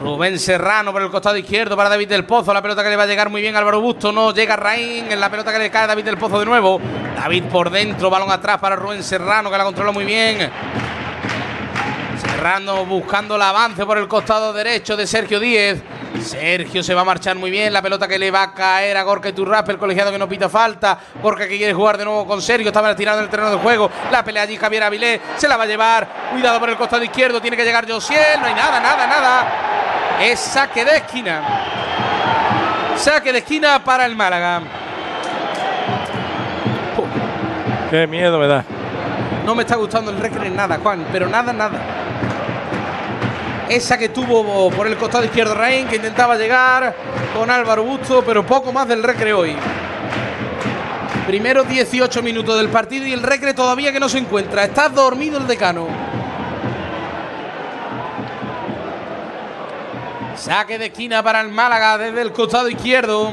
Rubén Serrano por el costado izquierdo para David del Pozo. La pelota que le va a llegar muy bien Álvaro Busto. No llega Raín. En la pelota que le cae a David del Pozo de nuevo. David por dentro. Balón atrás para Rubén Serrano que la controla muy bien. Buscando el avance por el costado derecho de Sergio Díez. Sergio se va a marchar muy bien. La pelota que le va a caer a Gorka Iturraspe, el colegiado que no pita falta. Gorka que quiere jugar de nuevo con Sergio. Estaba tirado en el terreno de juego. La pelea allí Javier Avilés. Se la va a llevar. Cuidado por el costado izquierdo. Tiene que llegar Josiel. No hay nada, nada, nada. Es saque de esquina. Saque de esquina para el Málaga. Qué miedo me da. No me está gustando el recre en nada, Juan, pero nada, nada. Esa que tuvo por el costado izquierdo Raín, que intentaba llegar con Álvaro Busto, pero poco más del recre hoy. Primero 18 minutos del partido y el recre todavía que no se encuentra. Está dormido el decano. Saque de esquina para el Málaga desde el costado izquierdo.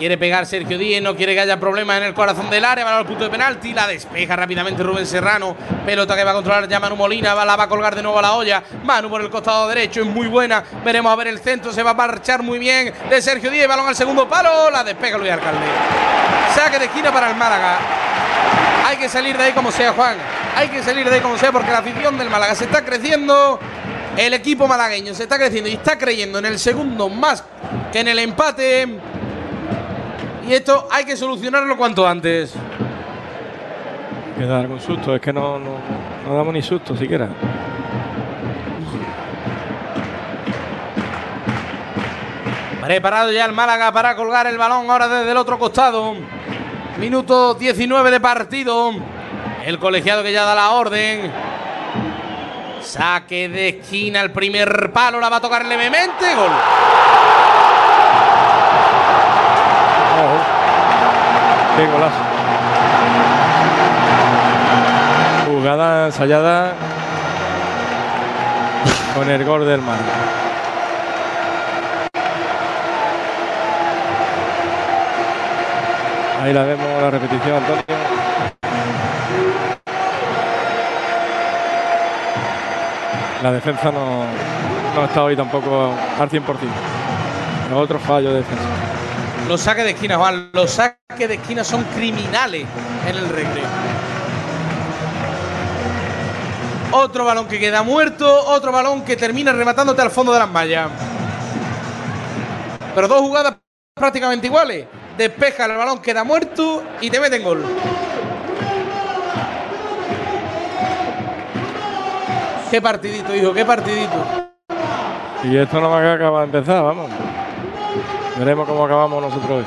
Quiere pegar Sergio Díez, no quiere que haya problemas en el corazón del área, va al punto de penalti, la despeja rápidamente Rubén Serrano, pelota que va a controlar ya Manu Molina, va, la va a colgar de nuevo a la olla, Manu por el costado derecho, es muy buena, veremos a ver el centro, se va a marchar muy bien de Sergio Díez, balón al segundo palo, la despega Luis Alcalde. Saque de esquina para el Málaga. Hay que salir de ahí como sea, Juan. Hay que salir de ahí como sea porque la afición del Málaga se está creciendo. El equipo malagueño se está creciendo y está creyendo en el segundo más que en el empate. Y esto hay que solucionarlo cuanto antes. Que dar algún susto. Es que no, no, no damos ni susto siquiera. Preparado ya el Málaga para colgar el balón ahora desde el otro costado. Minuto 19 de partido. El colegiado que ya da la orden. Saque de esquina, el primer palo, la va a tocar levemente. Gol. Qué golazo. Jugada ensayada con el gol del Málaga. Ahí la vemos la repetición, Antonio. La defensa no, no está hoy tampoco al 100%. Los otros fallos de defensa. Los saques de esquina, Juan. Los saques de esquina son criminales en el recreo. Otro balón que queda muerto, otro balón que termina rematándote al fondo de las mallas. Pero dos jugadas prácticamente iguales. Despeja el balón, queda muerto y te meten gol. Qué partidito, hijo, qué partidito. Y esto no va a acabar de empezar, vamos. Veremos cómo acabamos nosotros hoy.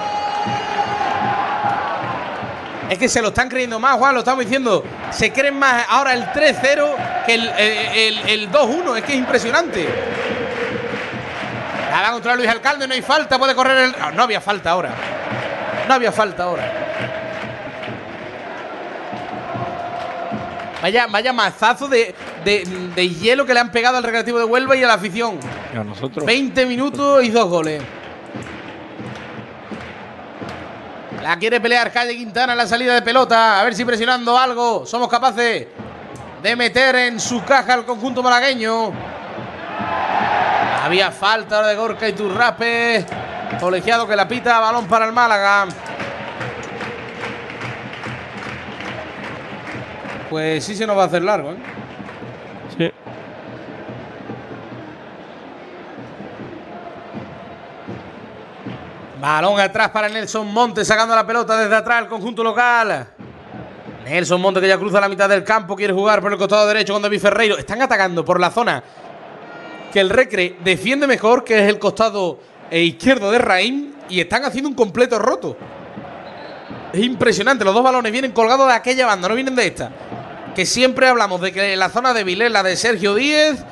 Es que se lo están creyendo más, Juan, lo estamos diciendo. Se creen más ahora el 3-0 que el, el- el 2-1. Es que es impresionante. La va a controlar Luis Alcalde, no hay falta, puede correr el. No, no había falta ahora. No había falta ahora. Vaya, vaya mazazo de, de- de hielo que le han pegado al recreativo de Huelva y a la afición. Y a nosotros. 20 minutos y dos goles. La quiere pelear Calle Quintana en la salida de pelota. A ver si presionando algo somos capaces de meter en su caja al conjunto malagueño. Había falta de Gorka y Turrape. Colegiado que la pita, balón para el Málaga. Pues sí se nos va a hacer largo, ¿eh? Balón atrás para Nelson Monte, sacando la pelota desde atrás el conjunto local. Nelson Monte que ya cruza la mitad del campo, quiere jugar por el costado derecho con David Ferreiro. Están atacando por la zona que el Recre defiende mejor, que es el costado eh, izquierdo de Raín, y están haciendo un completo roto. Es impresionante, los dos balones vienen colgados de aquella banda, no vienen de esta. Que siempre hablamos de que la zona débil es la de Sergio Díez,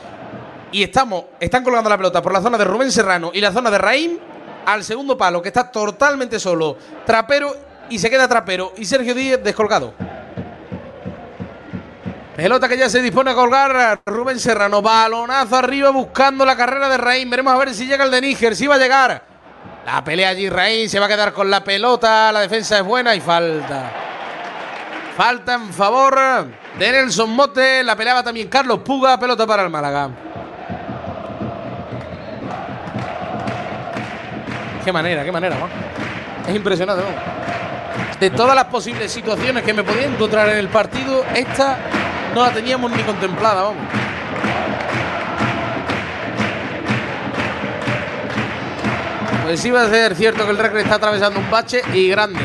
y estamos, están colgando la pelota por la zona de Rubén Serrano y la zona de Raín al segundo palo, que está totalmente solo. Trapero y se queda Trapero y Sergio Díez descolgado. Pelota que ya se dispone a colgar Rubén Serrano. Balonazo arriba buscando la carrera de Raín. Veremos a ver si llega el de Níger, si va a llegar. La pelea allí Raín se va a quedar con la pelota. La defensa es buena y falta. Falta en favor de Nelson Mote. La peleaba también Carlos Puga. Pelota para el Málaga. Qué manera, qué manera, Juan. Es impresionante, ¿no? De todas las posibles situaciones que me podía encontrar en el partido, esta no la teníamos ni contemplada, vamos. Pues sí va a ser cierto que el Recre está atravesando un bache y grande.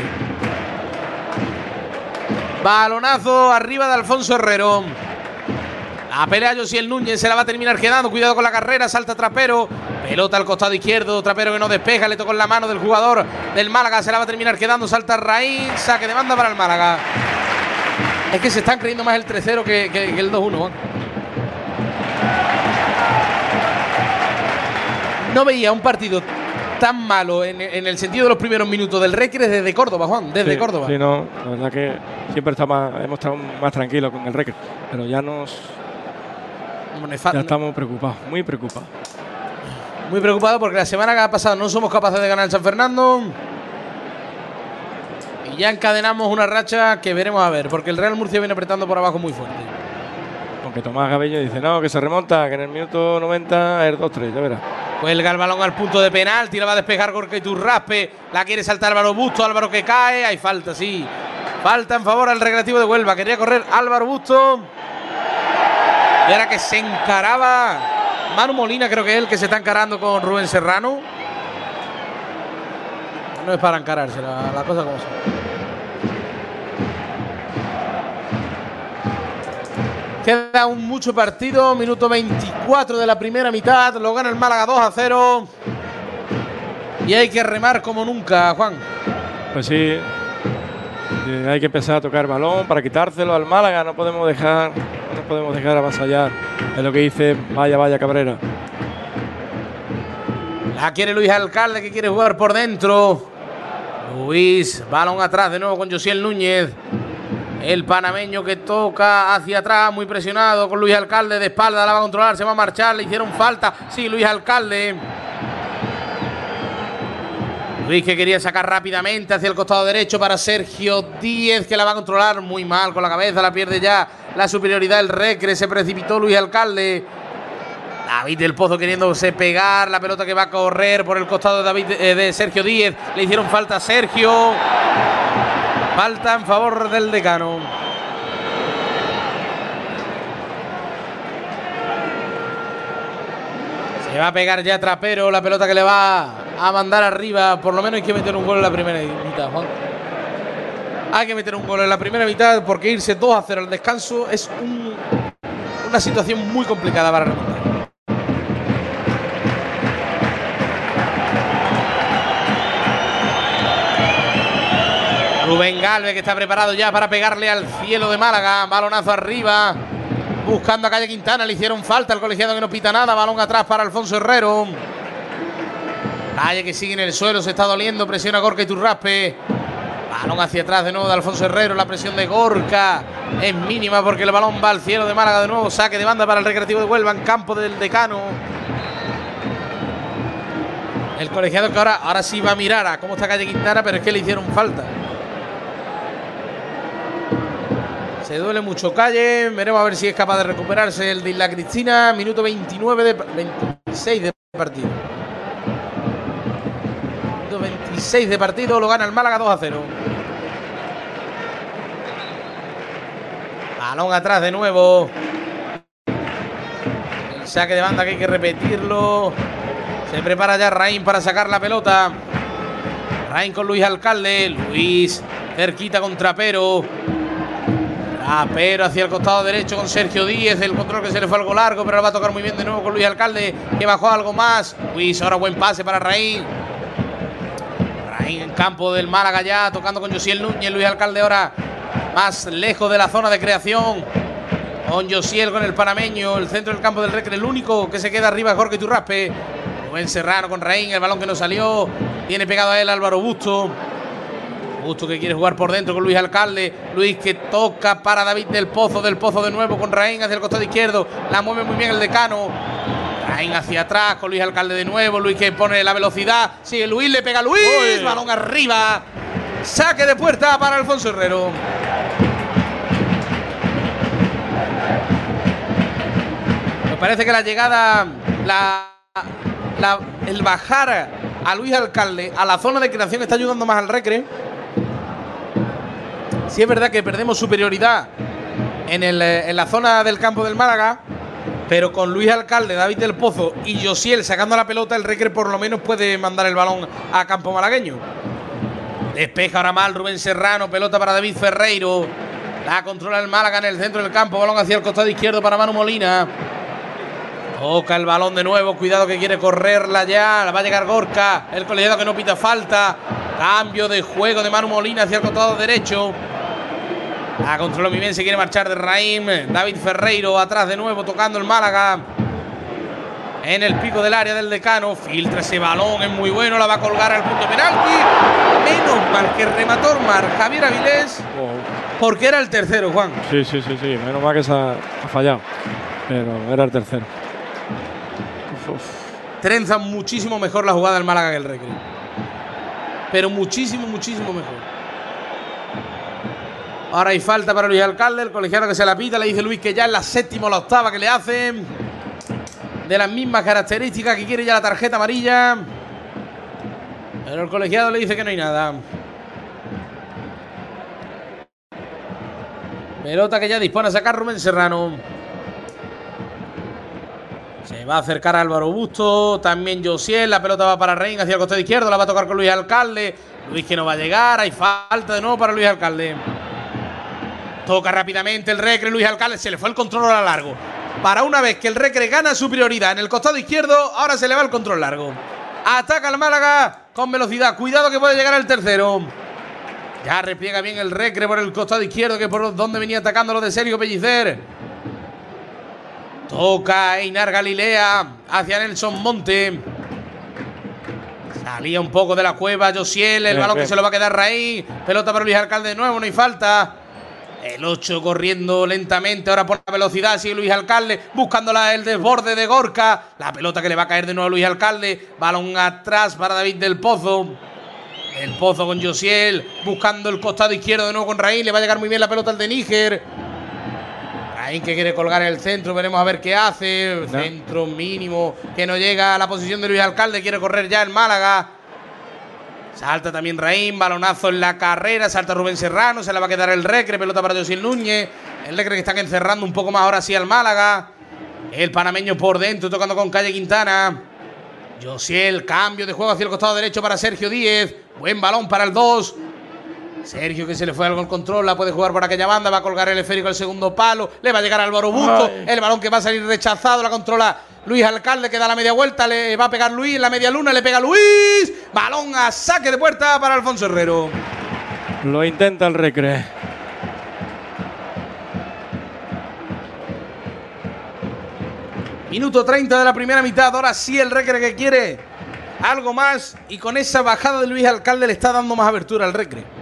Balonazo arriba de Alfonso Herrero. La pelea Josiel Núñez se la va a terminar quedando. Cuidado con la carrera, salta Trapero. Pelota al costado izquierdo, Trapero que no despeja, le tocó en la mano del jugador del Málaga, se la va a terminar quedando, salta Raín, saque de banda para el Málaga. Es que se están creyendo más el 3-0 que, que- que el 2-1. Juan. No veía un partido tan malo en, en el sentido de los primeros minutos del Recre desde Córdoba, Juan, desde Sí, Córdoba. Sí, no, la verdad que siempre está más, hemos estado más tranquilos con el Recre, pero ya nos ya estamos preocupados, muy preocupados. Muy preocupado porque la semana pasada no somos capaces de ganar en San Fernando. Y ya encadenamos una racha que veremos a ver, porque el Real Murcia viene apretando por abajo muy fuerte. Aunque Tomás Gabello dice, no, que se remonta, que en el minuto 90 es 2-3, ya verás. Cuelga el balón al punto de penalti, la va a despejar Gorka y Turraspe. La quiere saltar Álvaro Busto, Álvaro que cae. Hay falta, sí. Falta en favor al recreativo de Huelva. Quería correr Álvaro Busto. Y ahora que se encaraba Manu Molina, creo que es el que se está encarando con Rubén Serrano. No es para encararse, la, la cosa como son. Queda un mucho partido, minuto 24 de la primera mitad, lo gana el Málaga 2 a 0. Y hay que remar como nunca, Juan. Pues sí, eh, hay que empezar a tocar balón para quitárselo al Málaga, no podemos dejar, no podemos dejar avasallar. Es lo que dice Vaya, vaya Cabrera. La quiere Luis Alcalde que quiere jugar por dentro. Luis, balón atrás de nuevo con Josiel Núñez. El panameño que toca hacia atrás, muy presionado con Luis Alcalde de espalda, la va a controlar, se va a marchar, le hicieron falta. Sí, Luis Alcalde. Luis que quería sacar rápidamente hacia el costado derecho para Sergio Díez, que la va a controlar muy mal con la cabeza, la pierde ya la superioridad del Recre, se precipitó Luis Alcalde. David del Pozo queriéndose pegar, la pelota que va a correr por el costado de, David, eh, de Sergio Díez, le hicieron falta a Sergio. Falta en favor del decano. Se va a pegar ya Trapero, la pelota que le va a mandar arriba. Por lo menos hay que meter un gol en la primera mitad, Juan. Hay que meter un gol en la primera mitad porque irse 2 a 0 al descanso es una situación muy complicada para remontar. Rubén Galvez que está preparado ya para pegarle al cielo de Málaga. Balonazo arriba. Buscando a Calle Quintana. Le hicieron falta al colegiado que no pita nada. Balón atrás para Alfonso Herrero. Calle que sigue en el suelo. Se está doliendo. Presiona Gorka y Turraspe. Balón hacia atrás de nuevo de Alfonso Herrero. La presión de Gorka es mínima porque el balón va al cielo de Málaga de nuevo. Saque de banda para el Recreativo de Huelva en campo del decano. El colegiado que ahora, ahora sí va a mirar a cómo está Calle Quintana, pero es que le hicieron falta. Se duele mucho Calle. Veremos a ver si es capaz de recuperarse el de la Cristina. Minuto 29 de 26 de partido. Minuto 26 de partido. Lo gana el Málaga 2 a 0. Balón atrás de nuevo. El saque de banda que hay que repetirlo. Se prepara ya Raín para sacar la pelota. Raín con Luis Alcalde. Luis cerquita con Trapero. Ah, pero hacia el costado derecho con Sergio Díez. El control que se le fue algo largo, pero lo va a tocar muy bien de nuevo con Luis Alcalde, que bajó algo más. Luis, ahora buen pase para Raín. Raín en campo del Málaga ya, tocando con Josiel Núñez. Luis Alcalde ahora más lejos de la zona de creación. Con Josiel, con el panameño, el centro del campo del Recre. El único que se queda arriba es Jorge Turraspe. Buen Serrano con Raín, el balón que no salió. Tiene pegado a él Álvaro Busto. Justo que quiere jugar por dentro con Luis Alcalde. Luis que toca para David del Pozo. Del Pozo de nuevo con Raín hacia el costado izquierdo. La mueve muy bien el decano. Raín hacia atrás con Luis Alcalde de nuevo. Luis que pone la velocidad. Sigue Luis, le pega a Luis. Balón arriba. Saque de puerta para Alfonso Herrero. Me parece que la llegada, la, el bajar a Luis Alcalde a la zona de creación está ayudando más al Recre. Si es verdad que perdemos superioridad eh, en, la zona del campo del Málaga, pero con Luis Alcalde, David del Pozo y Josiel sacando la pelota, el Recre por lo menos puede mandar el balón a campo malagueño. Despeja ahora mal Rubén Serrano, pelota para David Ferreiro. La controla el Málaga en el centro del campo, balón hacia el costado izquierdo para Manu Molina. Toca el balón de nuevo, cuidado que quiere correrla ya. Va a llegar Gorka, el colegiado que no pita falta. Cambio de juego de Manu Molina hacia el costado derecho. La controló muy bien, se quiere marchar de Raim. David Ferreiro atrás de nuevo tocando el Málaga. En el pico del área del decano. Filtra ese balón, es muy bueno. La va a colgar al punto penalti. Menos mal que remató Mar Javier Avilés. Porque era el tercero, Juan. Sí, sí, sí, sí. Menos mal que se ha, fallado. Pero era el tercero. Trenza muchísimo mejor la jugada del Málaga que el Recreo. Pero muchísimo, muchísimo mejor. Ahora hay falta para Luis Alcalde, el colegiado que se la pita, le dice Luis que ya es la séptima o la octava que le hacen. De las mismas características que quiere ya la tarjeta amarilla. Pero el colegiado le dice que no hay nada. Pelota que ya dispone a sacar Rubén Serrano. Se va a acercar Álvaro Busto. También Josiel. La pelota va para Rein hacia el costado izquierdo. La va a tocar con Luis Alcalde. Luis que no va a llegar. Hay falta de nuevo para Luis Alcalde. Toca rápidamente el Recre, Luis Alcalde, se le fue el control a largo. Para una vez que el Recre gana su prioridad en el costado izquierdo, ahora se le va el control largo. Ataca el Málaga con velocidad. Cuidado que puede llegar el tercero. Ya repliega bien el Recre por el costado izquierdo, que por donde venía atacando lo de Sergio Pellicer. Toca Einar Galilea hacia Nelson Monte. Salía un poco de la cueva Josiel, el balón que se lo va a quedar Raíz. Pelota para Luis Alcalde de nuevo, no hay falta. El 8 corriendo lentamente, ahora por la velocidad, sigue Luis Alcalde, buscando el desborde de Gorka. La pelota que le va a caer de nuevo a Luis Alcalde. Balón atrás para David del Pozo. El Pozo con Josiel, buscando el costado izquierdo de nuevo con Raín. Le va a llegar muy bien la pelota al de Níger. Raín que quiere colgar en el centro, veremos a ver qué hace. Centro mínimo que no llega a la posición de Luis Alcalde, quiere correr ya el Málaga. Salta también Raín, balonazo en la carrera, salta Rubén Serrano, se le va a quedar el Recre, pelota para José Núñez. El Recre que están encerrando un poco más ahora sí al Málaga. El panameño por dentro, tocando con Calle Quintana. Josiel, cambio de juego hacia el costado derecho para Sergio Díez. Buen balón para el 2. Sergio que se le fue algo el control, la puede jugar por aquella banda, va a colgar el esférico al segundo palo, le va a llegar Álvaro Busto, el balón que va a salir rechazado, la controla Luis Alcalde que da la media vuelta, le va a pegar Luis en la media luna, le pega Luis, balón a saque de puerta para Alfonso Herrero. Lo intenta el Recre. Minuto 30 de la primera mitad, ahora sí el Recre que quiere algo más y con esa bajada de Luis Alcalde le está dando más abertura al Recre.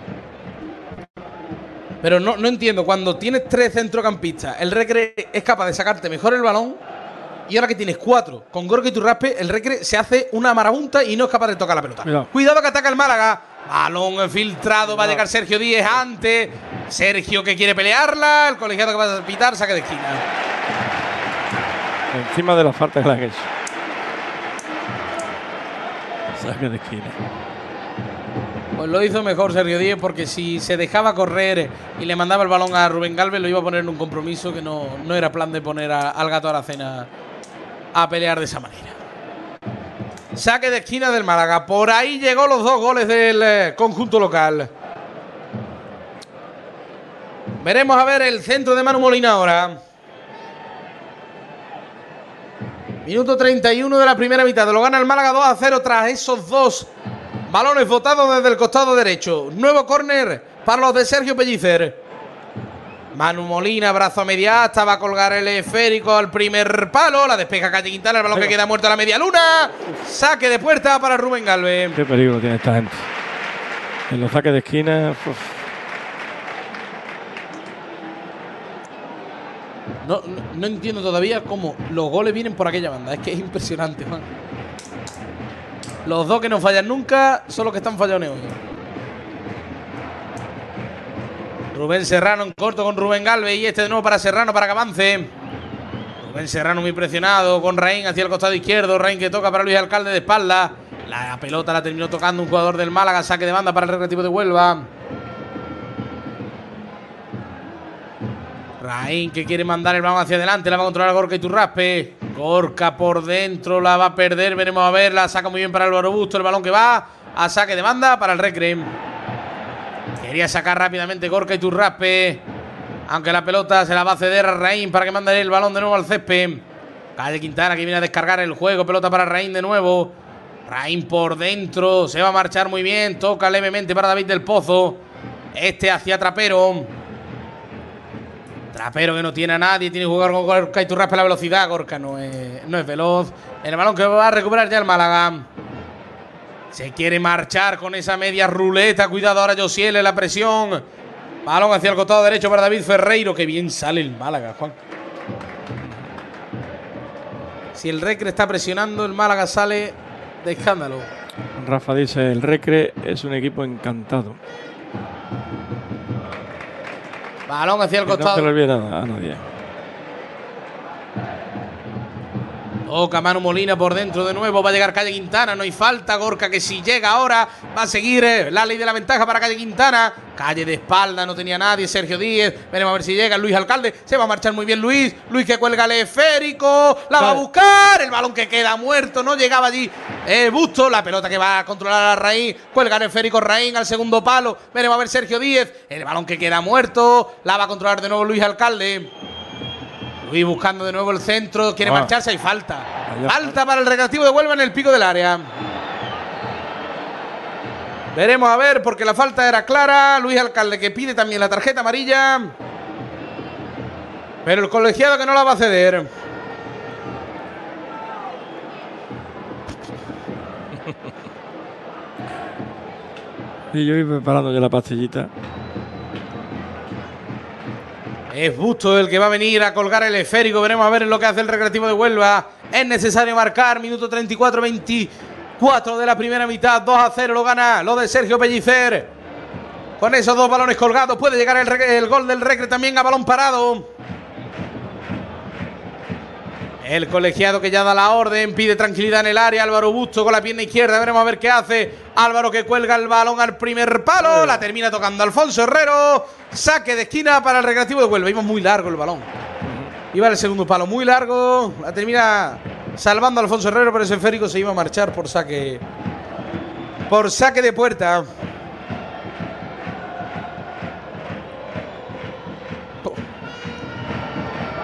Pero no, no entiendo, cuando tienes tres centrocampistas, el Recre es capaz de sacarte mejor el balón y ahora que tienes cuatro con Gorka y Turraspe, el Recre se hace una marabunta y no es capaz de tocar la pelota. Cuidado. Cuidado que ataca el Málaga. Balón filtrado, va a llegar Sergio Díez antes. Sergio que quiere pelearla, el colegiado que va a pitar, saque de esquina. Encima de la falta de la que es. Saque de esquina. Pues lo hizo mejor Sergio Díez porque si se dejaba correr y le mandaba el balón a Rubén Galvez lo iba a poner en un compromiso que no, no era plan de poner a- al gato a la cena a pelear de esa manera. Saque de esquina del Málaga. Por ahí llegó los dos goles del eh, conjunto local. Veremos a ver el centro de Manu Molina ahora. Minuto 31 de la primera mitad. Lo gana el Málaga 2 a 0 tras esos dos balones votados desde el costado derecho. Nuevo córner para los de Sergio Pellicer. Manu Molina, brazo a media asta, va a colgar el esférico al primer palo. La despeja Calle Quintana, el balón que queda muerto a la media luna. Saque de puerta para Rubén Galvez. Qué peligro tiene esta gente. En los saques de esquina. uf. No, no, no entiendo todavía cómo los goles vienen por aquella banda. Es que es impresionante, Juan. Los dos que no fallan nunca son los que están fallando hoy. Rubén Serrano en corto con Rubén Galvez y este de nuevo para Serrano para que avance. Rubén Serrano muy presionado con Raín hacia el costado izquierdo. Raín que toca para Luis Alcalde de espalda. La pelota la terminó tocando un jugador del Málaga. Saque de banda para el Recreativo de Huelva. Raín que quiere mandar el balón hacia adelante, la va a controlar Gorka y Turraspe. Gorka por dentro, la va a perder, veremos a ver, la saca muy bien para Álvaro Busto, el balón que va a saque de banda para el Recre. Quería sacar rápidamente Gorka y Turraspe, aunque la pelota se la va a ceder a Raín para que mande el balón de nuevo al césped. Calle Quintana que viene a descargar el juego, pelota para Raín de nuevo. Raín por dentro, se va a marchar muy bien, toca levemente para David del Pozo. Este hacia Trapero. Trapero que no tiene a nadie, tiene que jugar con Gorka y Turraspe la velocidad. Gorka no es, no es veloz. El balón que va a recuperar ya el Málaga. Se quiere marchar con esa media ruleta. Cuidado ahora Josiel en la presión. Balón hacia el costado derecho para David Ferreiro. Que bien sale el Málaga, Juan. Si el Recre está presionando, el Málaga sale de escándalo. Rafa dice: el Recre es un equipo encantado. Balón hacia el Que No se le costado. a nadie. Toca Manu Molina por dentro de nuevo. Va a llegar Calle Quintana. No hay falta. Gorka que si llega ahora va a seguir eh, la ley de la ventaja para Calle Quintana. Calle de espalda. No tenía nadie. Sergio Díez. Veremos a ver si llega Luis Alcalde. Se va a marchar muy bien Luis. Luis que cuelga el esférico. La va a buscar. El balón que queda muerto. No llegaba allí. El busto. La pelota que va a controlar a Raín. Cuelga el esférico Raín al segundo palo. Veremos a ver Sergio Díez. El balón que queda muerto. La va a controlar de nuevo Luis Alcalde. Luis buscando de nuevo el centro, quiere Ah. marcharse, hay falta. Falta para el recreativo de Huelva en el pico del área. Veremos a ver, porque la falta era clara. Luis Alcalde que pide también la tarjeta amarilla. Pero el colegiado que no la va a ceder. (laughs) Y yo voy preparando ya la pastillita. Es Busto el que va a venir a colgar el esférico. Veremos a ver lo que hace el recreativo de Huelva. Es necesario marcar. Minuto 34-24 de la primera mitad. 2 a 0 lo gana lo de Sergio Pellicer. Con esos dos balones colgados puede llegar el, el gol del Recre también a balón parado. El colegiado que ya da la orden, pide tranquilidad en el área. Álvaro Busto con la pierna izquierda. Veremos a ver qué hace. Álvaro que cuelga el balón al primer palo. La termina tocando Alfonso Herrero. Saque de esquina para el recreativo de Huelva. Iba muy largo el balón. Iba al segundo palo, muy largo. La termina salvando a Alfonso Herrero, pero ese esférico se iba a marchar por saque. Por saque de puerta.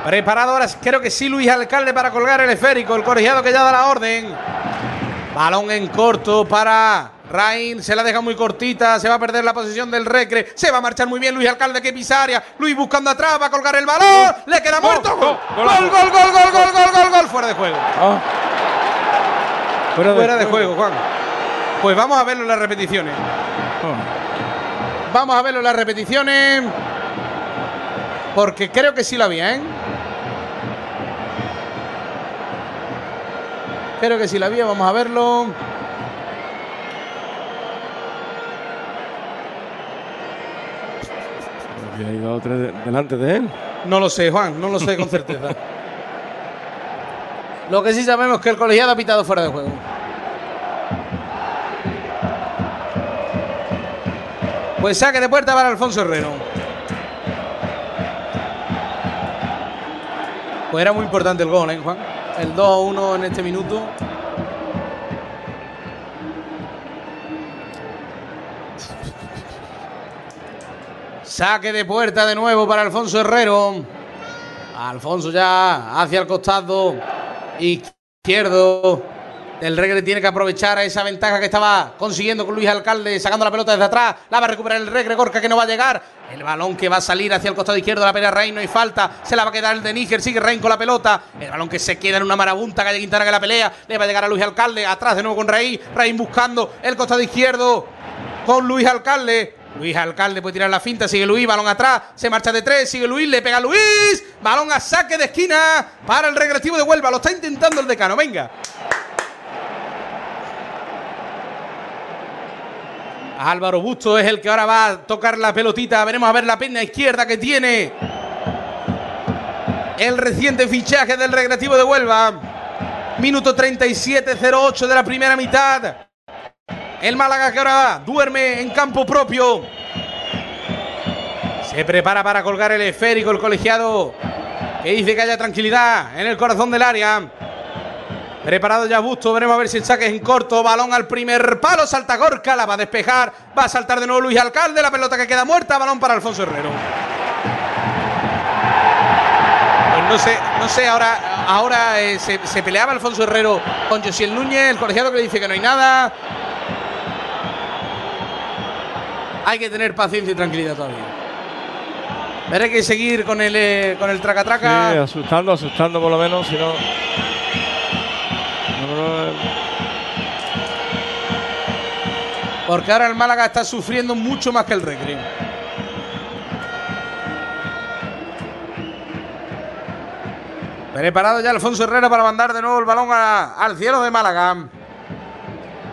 Preparado ahora, creo que sí, Luis Alcalde para colgar el esférico. El colegiado que ya da la orden. Balón en corto para Rain. Se la deja muy cortita. Se va a perder la posición del Recre. Se va a marchar muy bien Luis Alcalde que pisaria. Luis buscando atrás. Va a colgar el balón. Le queda muerto. Gol, gol, gol, gol, gol, gol, gol, gol, gol. Fuera de juego. Fuera de, Fuera de juego, Juan. Pues vamos a verlo en las repeticiones. Vamos a verlo en las repeticiones. Porque creo que sí lo había, ¿eh? Creo que sí la había, vamos a verlo. Porque hay dos o tres de- delante de él. No lo sé, Juan, no lo sé con certeza. Lo que sí sabemos es que el colegiado ha pitado fuera de juego. Pues saque de puerta para Alfonso Herrero. Pues era muy importante el gol, ¿eh, Juan? El 2-1 en este minuto. Saque de puerta de nuevo para Alfonso Herrero. Alfonso ya hacia el costado izquierdo. El Regre tiene que aprovechar esa ventaja que estaba consiguiendo con Luis Alcalde, sacando la pelota desde atrás. La va a recuperar el Regre, Gorka que no va a llegar. El balón que va a salir hacia el costado izquierdo, la pelea Rein, no hay falta. Se la va a quedar el de Níger, sigue Rein con la pelota. El balón que se queda en una marabunta, Calle Quintana que la pelea. Le va a llegar a Luis Alcalde, atrás de nuevo con Rein. Rein buscando el costado izquierdo con Luis Alcalde. Luis Alcalde puede tirar la finta, sigue Luis, balón atrás, se marcha de tres, sigue Luis, le pega a Luis, balón a saque de esquina para el regresivo de Huelva, lo está intentando el decano, venga. Álvaro Busto es el que ahora va a tocar la pelotita, veremos a ver la pena izquierda que tiene el reciente fichaje del regresivo de Huelva. Minuto 37-08 de la primera mitad. El Málaga que ahora duerme en campo propio. Se prepara para colgar el esférico el colegiado que dice que haya tranquilidad en el corazón del área. Preparado ya Busto, veremos a ver si el saque es en corto. Balón al primer palo, salta Gorka, la va a despejar. Va a saltar de nuevo Luis Alcalde, la pelota que queda muerta. Balón para Alfonso Herrero. Pues no sé, no sé, ahora, ahora eh, se, se peleaba Alfonso Herrero con Josiel Núñez, el colegiado que le dice que no hay nada. Hay que tener paciencia y tranquilidad todavía. Pero hay que seguir con el, eh, con el Sí, traca-traca. asustando, asustando por lo menos, si no. Porque ahora el Málaga está sufriendo mucho más que el Recre. Preparado ya Alfonso Herrera para mandar de nuevo el balón al cielo de Málaga.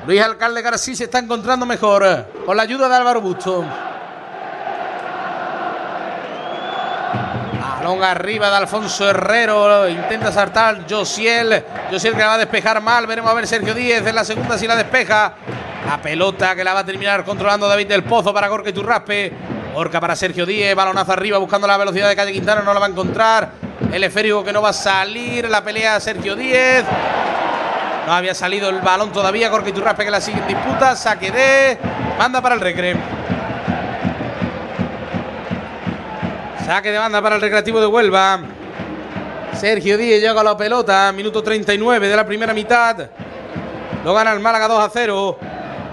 Luis Alcalde sí se está encontrando mejor eh, con la ayuda de Álvaro Busto. Balón arriba de Alfonso Herrero. Intenta saltar Josiel. Josiel que la va a despejar mal. Veremos a ver Sergio Díez en la segunda si la despeja. La pelota que la va a terminar controlando David del Pozo para Gorka Iturraspe. Gorka para Sergio Díez. Balonazo arriba buscando la velocidad de Calle Quintana. No la va a encontrar. El esférico que no va a salir. La pelea Sergio Díez. No había salido el balón todavía. Gorka Iturraspe que la sigue en disputa. Saque de. Manda para el recre. Saque de banda para el recreativo de Huelva. Sergio Díez llega a la pelota. Minuto 39 de la primera mitad. Lo gana el Málaga 2 a 0.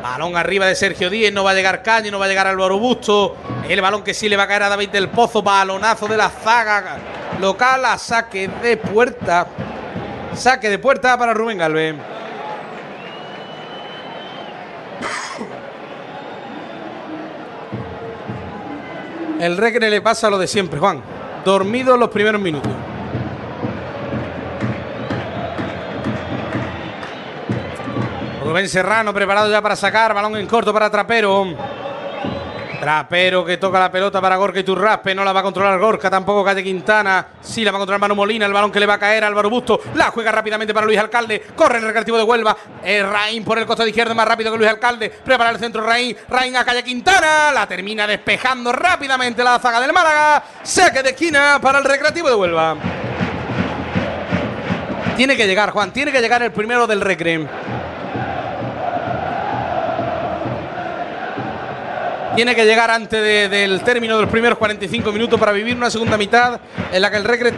Balón arriba de Sergio Díez. No va a llegar Caño, no va a llegar Álvaro Busto. El balón que sí le va a caer a David del Pozo. Balonazo de la zaga local a saque de puerta. Saque de puerta para Rubén Galvez. El Recre le pasa lo de siempre, Juan. Dormido los primeros minutos. Rubén Serrano preparado ya para sacar. Balón en corto para Trapero. Trapero que toca la pelota para Gorka Iturraspe. No la va a controlar Gorka, tampoco Calle Quintana. Sí la va a controlar Manu Molina. El balón que le va a caer Álvaro Busto. La juega rápidamente para Luis Alcalde. Corre el recreativo de Huelva. Eh, Raín por el costado izquierdo más rápido que Luis Alcalde. Prepara el centro Raín. Raín a Calle Quintana. La termina despejando rápidamente la zaga del Málaga. Saque de esquina para el recreativo de Huelva. Tiene que llegar, Juan, tiene que llegar el primero del Recre. Tiene que llegar antes de- del término de los primeros 45 minutos para vivir una segunda mitad en la que el Recre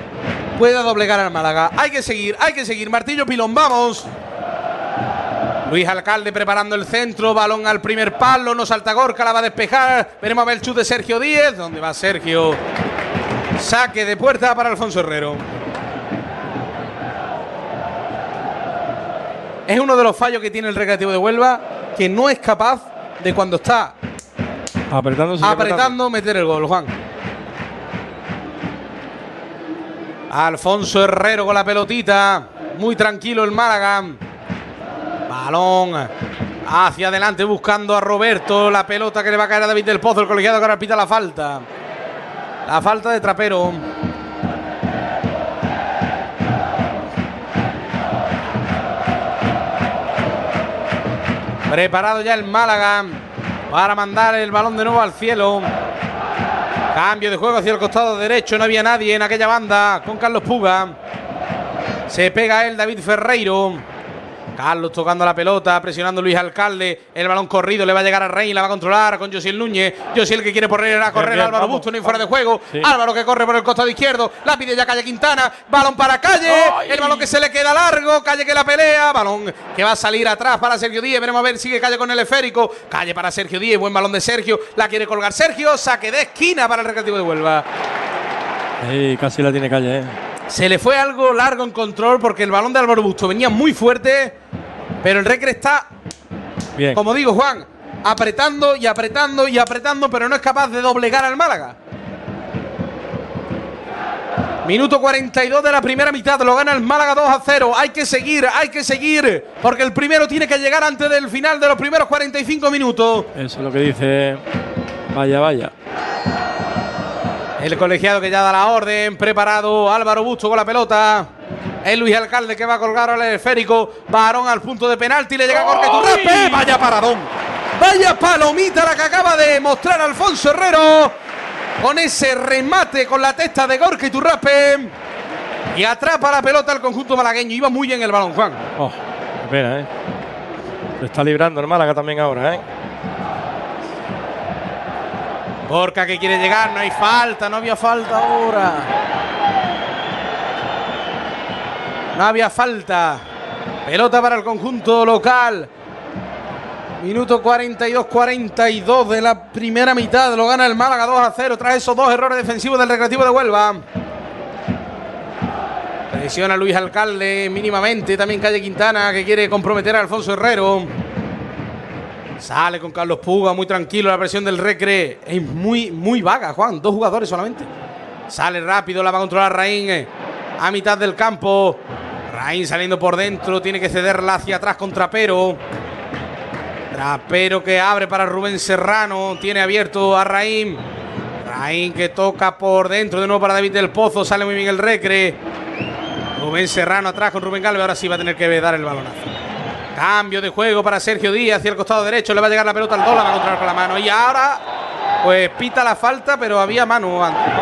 pueda doblegar al Málaga. Hay que seguir, hay que seguir. Martillo Pilón, vamos. Luis Alcalde preparando el centro, balón al primer palo, no salta Gorka, la va a despejar. Veremos a ver el chute de Sergio Díez. ¿Dónde va Sergio? Saque de puerta para Alfonso Herrero. Es uno de los fallos que tiene el Recreativo de Huelva, que no es capaz de cuando está Apretando, apretando meter el gol, Juan. Alfonso Herrero con la pelotita. Muy tranquilo el Málaga. Balón hacia adelante buscando a Roberto. La pelota que le va a caer a David del Pozo. El colegiado que ahora pita la falta. La falta de Trapero. Preparado ya el Málaga para mandar el balón de nuevo al cielo. Cambio de juego hacia el costado derecho. No había nadie en aquella banda con Carlos Puga. Se pega él David Ferreiro. Carlos tocando la pelota, presionando Luis Alcalde. El balón corrido le va a llegar a Rey, la va a controlar con Josiel Núñez. Josiel que quiere poner a correr bien, Álvaro vamos, Busto, no hay fuera de juego. Sí. Álvaro que corre por el costado izquierdo. La pide ya Calle Quintana. Balón para Calle. ¡Ay! El balón que se le queda largo. Calle que la pelea. Balón que va a salir atrás para Sergio Díez. Veremos a ver, sigue Calle con el esférico. Calle para Sergio Díez. Buen balón de Sergio. La quiere colgar Sergio. Saque de esquina para el Recreativo de Huelva. Sí, casi la tiene calle, ¿eh? Se le fue algo largo en control porque el balón de Álvaro Busto venía muy fuerte. Pero el Recre está, Bien. como digo, Juan, apretando y apretando y apretando, pero no es capaz de doblegar al Málaga. Minuto 42 de la primera mitad, lo gana el Málaga 2 a 0. Hay que seguir, hay que seguir, porque el primero tiene que llegar antes del final de los primeros 45 minutos. Eso es lo que dice. Vaya, vaya. El colegiado que ya da la orden, preparado Álvaro Busto con la pelota. El Luis Alcalde que va a colgar al esférico. Varón al punto de penalti, le llega Jorge Turrape. Vaya paradón. Vaya palomita la que acaba de mostrar Alfonso Herrero. Con ese remate con la testa de Gorka Turrape. Y atrapa la pelota al conjunto malagueño. Iba muy bien el balón, Juan. Oh, pena, ¿eh? Se está librando el Málaga también ahora, ¿eh? Gorka que quiere llegar, no hay falta, no había falta ahora. No había falta. Pelota para el conjunto local. Minuto 42-42 de la primera mitad. Lo gana el Málaga 2 a 0 tras esos dos errores defensivos del Recreativo de Huelva. Presiona Luis Alcalde mínimamente. También Calle Quintana que quiere comprometer a Alfonso Herrero. Sale con Carlos Puga, muy tranquilo. La presión del Recre es muy, muy vaga, Juan. Dos jugadores solamente. Sale rápido, la va a controlar Raín eh, a mitad del campo. Raín saliendo por dentro, tiene que cederla hacia atrás con Trapero. Trapero que abre para Rubén Serrano, tiene abierto a Raín. Raín que toca por dentro de nuevo para David del Pozo, sale muy bien el Recre. Rubén Serrano atrás con Rubén Galvez, ahora sí va a tener que dar el balonazo. Cambio de juego para Sergio Díaz hacia el costado derecho. Le va a llegar la pelota al Dola, va a controlar con la mano. Y ahora, pues pita la falta, pero había mano antes.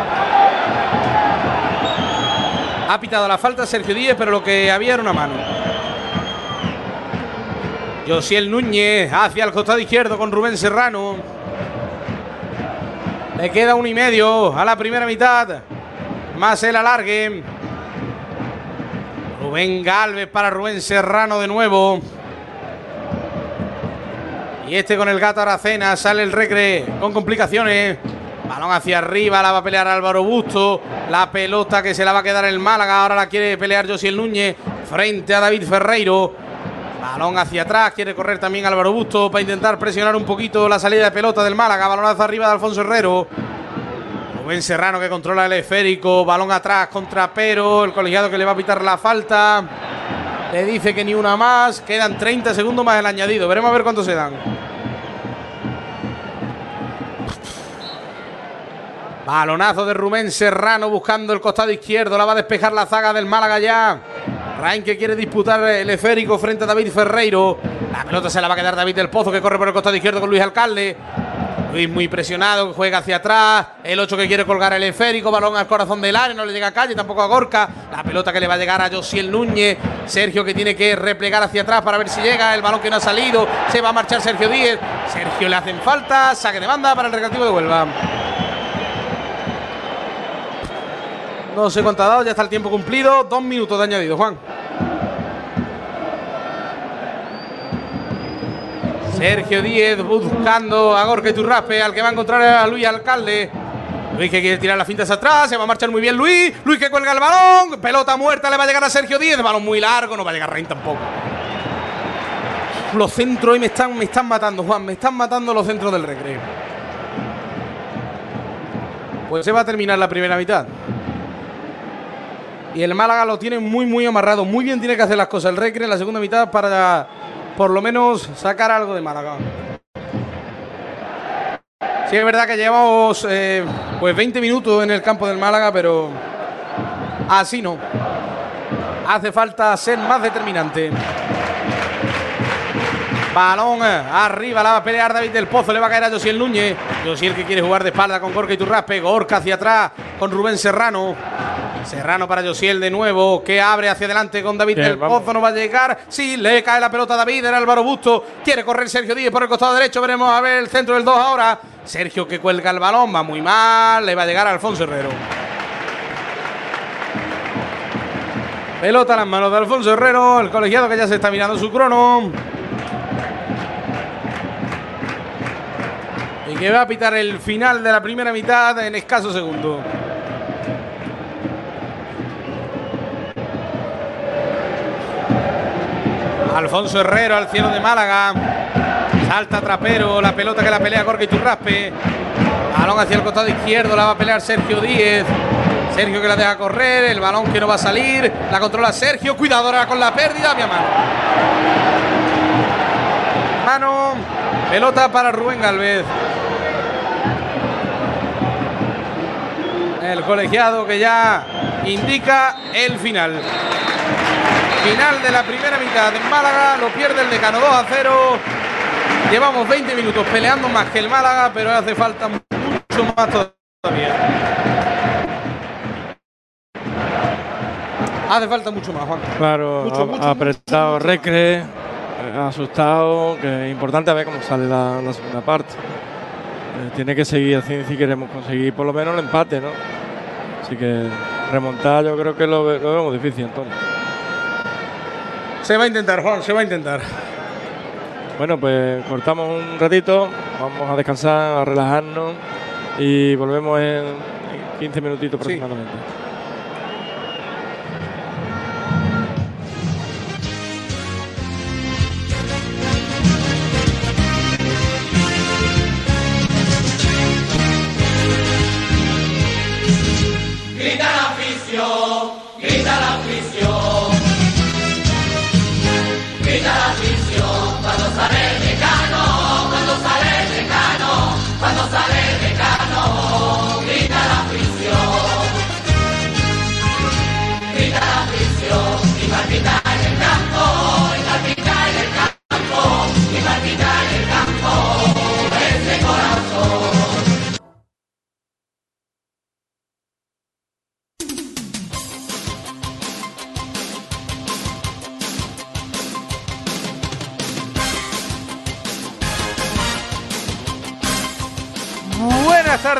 Ha pitado la falta Sergio Díaz, pero lo que había era una mano. Josiel Núñez hacia el costado izquierdo con Rubén Serrano. Le queda uno y medio a la primera mitad. Más el alargue. Rubén Galvez para Rubén Serrano de nuevo. Y este con el gato Aracena sale el recre con complicaciones. Balón hacia arriba, la va a pelear Álvaro Busto. La pelota que se la va a quedar el Málaga. Ahora la quiere pelear Josiel Núñez frente a David Ferreiro. Balón hacia atrás, quiere correr también Álvaro Busto para intentar presionar un poquito la salida de pelota del Málaga. Balón hacia arriba de Alfonso Herrero. Rubén Serrano que controla el esférico. Balón atrás contra Pero. El colegiado que le va a pitar la falta. Le dice que ni una más. Quedan 30 segundos más el añadido. Veremos a ver cuánto se dan. Balonazo de Rubén Serrano buscando el costado izquierdo. La va a despejar la zaga del Málaga ya. Rain que quiere disputar el esférico frente a David Ferreiro. La pelota se la va a quedar David del Pozo que corre por el costado izquierdo con Luis Alcalde. Luis muy presionado, juega hacia atrás. El 8 que quiere colgar el esférico, balón al corazón del área, no le llega a calle, tampoco a Gorka. La pelota que le va a llegar a Josiel Núñez. Sergio que tiene que replegar hacia atrás para ver si llega. El balón que no ha salido. Se va a marchar Sergio Díez. Sergio le hacen falta. Saque de banda para el recreativo de Huelva. No sé cuánto ha dado, ya está el tiempo cumplido. Dos minutos de añadido, Juan. Sergio Díez buscando a Gorka Turraspe, al que va a encontrar a Luis Alcalde. Luis que quiere tirar las fintas atrás, se va a marchar muy bien Luis. Luis que cuelga el balón, pelota muerta, le va a llegar a Sergio Díez. Balón muy largo, no va a llegar Rein tampoco. Los centros hoy me están, me están matando, Juan, me están matando los centros del recreo. Pues se va a terminar la primera mitad. Y el Málaga lo tiene muy, muy amarrado. Muy bien tiene que hacer las cosas el recreo en la segunda mitad para por lo menos sacar algo de Málaga. Sí, es verdad que llevamos eh, pues 20 minutos en el campo del Málaga, pero así no. Hace falta ser más determinante. Balón eh, arriba, la va a pelear David del Pozo, le va a caer a Josiel Núñez. Josiel que quiere jugar de espalda con Gorka y Turraspe. Gorka hacia atrás con Rubén Serrano. Serrano para Josiel de nuevo, que abre hacia adelante con David del Pozo, no va a llegar. Sí, le cae la pelota a David, era Álvaro Busto. Quiere correr Sergio Díez por el costado derecho, veremos a ver el centro del 2 ahora. Sergio que cuelga el balón, va muy mal, le va a llegar a Alfonso Herrero. Pelota en las manos de Alfonso Herrero, el colegiado que ya se está mirando su crono. Y que va a pitar el final de la primera mitad en escaso segundo. Alfonso Herrero al cielo de Málaga. Salta Trapero, la pelota que la pelea Gorka. Balón hacia el costado izquierdo, la va a pelear Sergio Díez. Sergio que la deja correr, el balón que no va a salir. La controla Sergio, cuidado ahora con la pérdida, mi mano. Mano, pelota para Rubén Galvez. El colegiado que ya indica el final. Final de la primera mitad en Málaga, lo pierde el decano 2 a 0. Llevamos 20 minutos peleando más que el Málaga, pero hace falta mucho más todavía. Hace falta mucho más, Juan. Claro, Mucho, ha, mucho, apretado mucho, Recre, eh, ha asustado, que es importante a ver cómo sale la, la segunda parte. Eh, tiene que seguir así si queremos conseguir por lo menos el empate, ¿no? Así que remontar yo creo que lo, lo vemos difícil, Antonio. Se va a intentar, Juan, se va a intentar. Bueno, pues cortamos un ratito, vamos a descansar, a relajarnos y volvemos en, en 15 minutitos aproximadamente.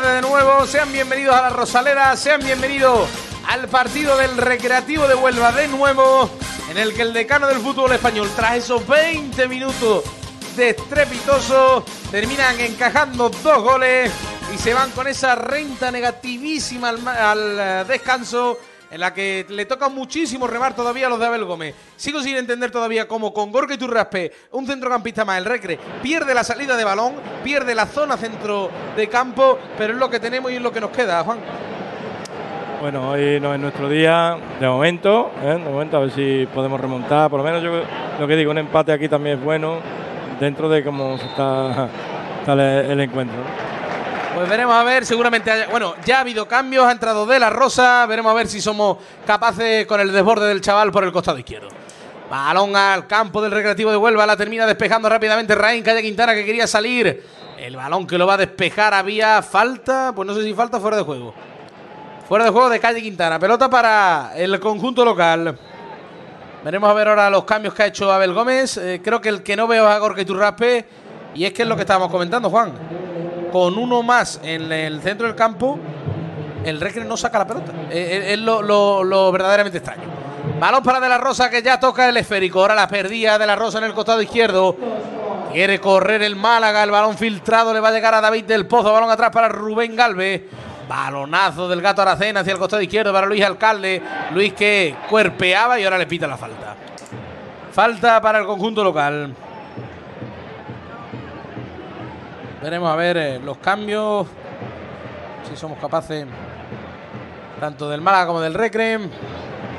De nuevo, sean bienvenidos a la Rosaleda, sean bienvenidos al partido del Recreativo de Huelva de nuevo, en el que el decano del fútbol español, tras esos 20 minutos de estrepitoso, terminan encajando dos goles y se van con esa renta negativísima al, al, eh, descanso. En la que le toca muchísimo remar todavía a los de Abel Gómez. Sigo sin entender todavía cómo con Gorka y Turraspe, un centrocampista más, el Recre, pierde la salida de balón, pierde la zona centro de campo, pero es lo que tenemos y es lo que nos queda, Juan. Bueno, hoy no es nuestro día, de momento, ¿eh? de momento a ver si podemos remontar. Por lo menos yo lo que digo, un empate aquí también es bueno, dentro de cómo se está, (laughs) el encuentro. Pues veremos a ver, seguramente haya- bueno, ya ha habido cambios, ha entrado De La Rosa, veremos a ver si somos capaces con el desborde del chaval por el costado izquierdo. Balón al campo del Recreativo de Huelva, la termina despejando rápidamente Raín Calle Quintana que quería salir El balón que lo va a despejar había falta, pues no sé si falta fuera de juego. Fuera de juego de Calle Quintana. Pelota para el conjunto local. Veremos a ver ahora los cambios que ha hecho Abel Gómez. Eh, creo que el que no veo es a Gorka Iturraspe. Y es que es lo que estábamos comentando, Juan. Con uno más en el centro del campo, el Recre no saca la pelota. Eh, eh, es lo, verdaderamente extraño. Balón para De La Rosa que ya toca el esférico. Ahora la perdía De La Rosa en el costado izquierdo. Quiere correr el Málaga. El balón filtrado le va a llegar a David del Pozo. Balón atrás para Rubén Galve. Balonazo del gato Aracena hacia el costado izquierdo para Luis Alcalde. Luis que cuerpeaba y ahora le pita la falta. Falta para el conjunto local. Veremos a ver eh, los cambios. Si somos capaces tanto del Málaga como del Recre.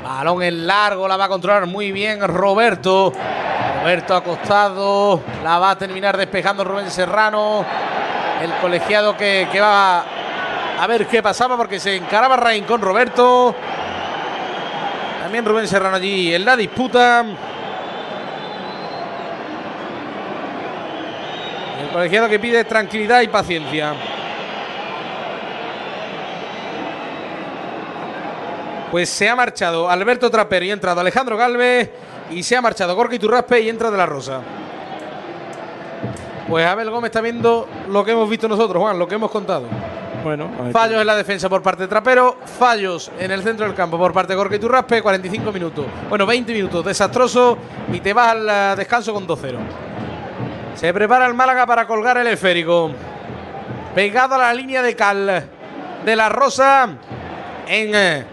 Balón en largo, la va a controlar muy bien Roberto. Roberto acostado, la va a terminar despejando Rubén Serrano. El colegiado que, que va a ver qué pasaba porque se encaraba Rain con Roberto. También Rubén Serrano allí en la disputa. El colegiado que pide tranquilidad y paciencia. Pues se ha marchado Alberto Trapero y ha entrado Alejandro Galvez. Y se ha marchado Gorka Iturraspe y entra De La Rosa. Pues Abel Gómez está viendo lo que hemos visto nosotros, Juan, lo que hemos contado. Bueno, fallos en la defensa por parte de Trapero, fallos en el centro del campo por parte de Gorka Iturraspe, 45 minutos. Bueno, 20 minutos, desastroso y te vas al eh, descanso con 2-0. Se prepara el Málaga para colgar el esférico. Pegado a la línea de cal de la Rosa en eh,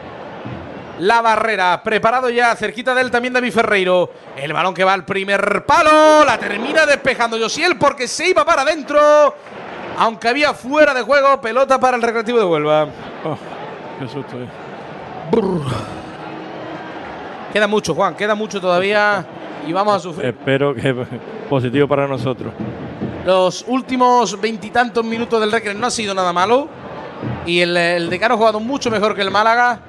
la barrera. Preparado ya, cerquita de él también David Ferreiro. El balón que va al primer palo. La termina despejando Josiel porque se iba para adentro. Aunque había fuera de juego, pelota para el Recreativo de Huelva. Oh, qué susto. Eh. Queda mucho, Juan, queda mucho todavía y vamos a sufrir. Espero que (laughs) positivo para nosotros. Los últimos veintitantos minutos del Recre no ha sido nada malo y el, el Decano ha jugado mucho mejor que el Málaga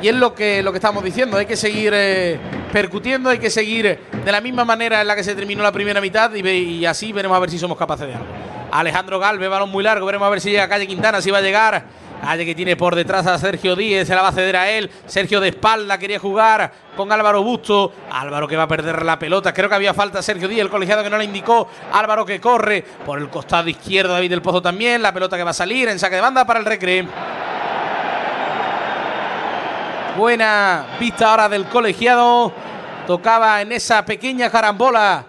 y es lo que, lo que estamos diciendo, hay que seguir eh, percutiendo, hay que seguir de la misma manera en la que se terminó la primera mitad y, así veremos a ver si somos capaces de algo. Alejandro Galve, balón muy largo, veremos a ver si llega a Calle Quintana, si va a llegar. Calle que tiene por detrás a Sergio Díez, se la va a ceder a él. Sergio de espalda quería jugar con Álvaro Busto. Álvaro que va a perder la pelota. Creo que había falta Sergio Díez, el colegiado que no le indicó. Álvaro que corre por el costado izquierdo, David del Pozo también. La pelota que va a salir en saque de banda para el recre. Buena vista ahora del colegiado. Tocaba en esa pequeña carambola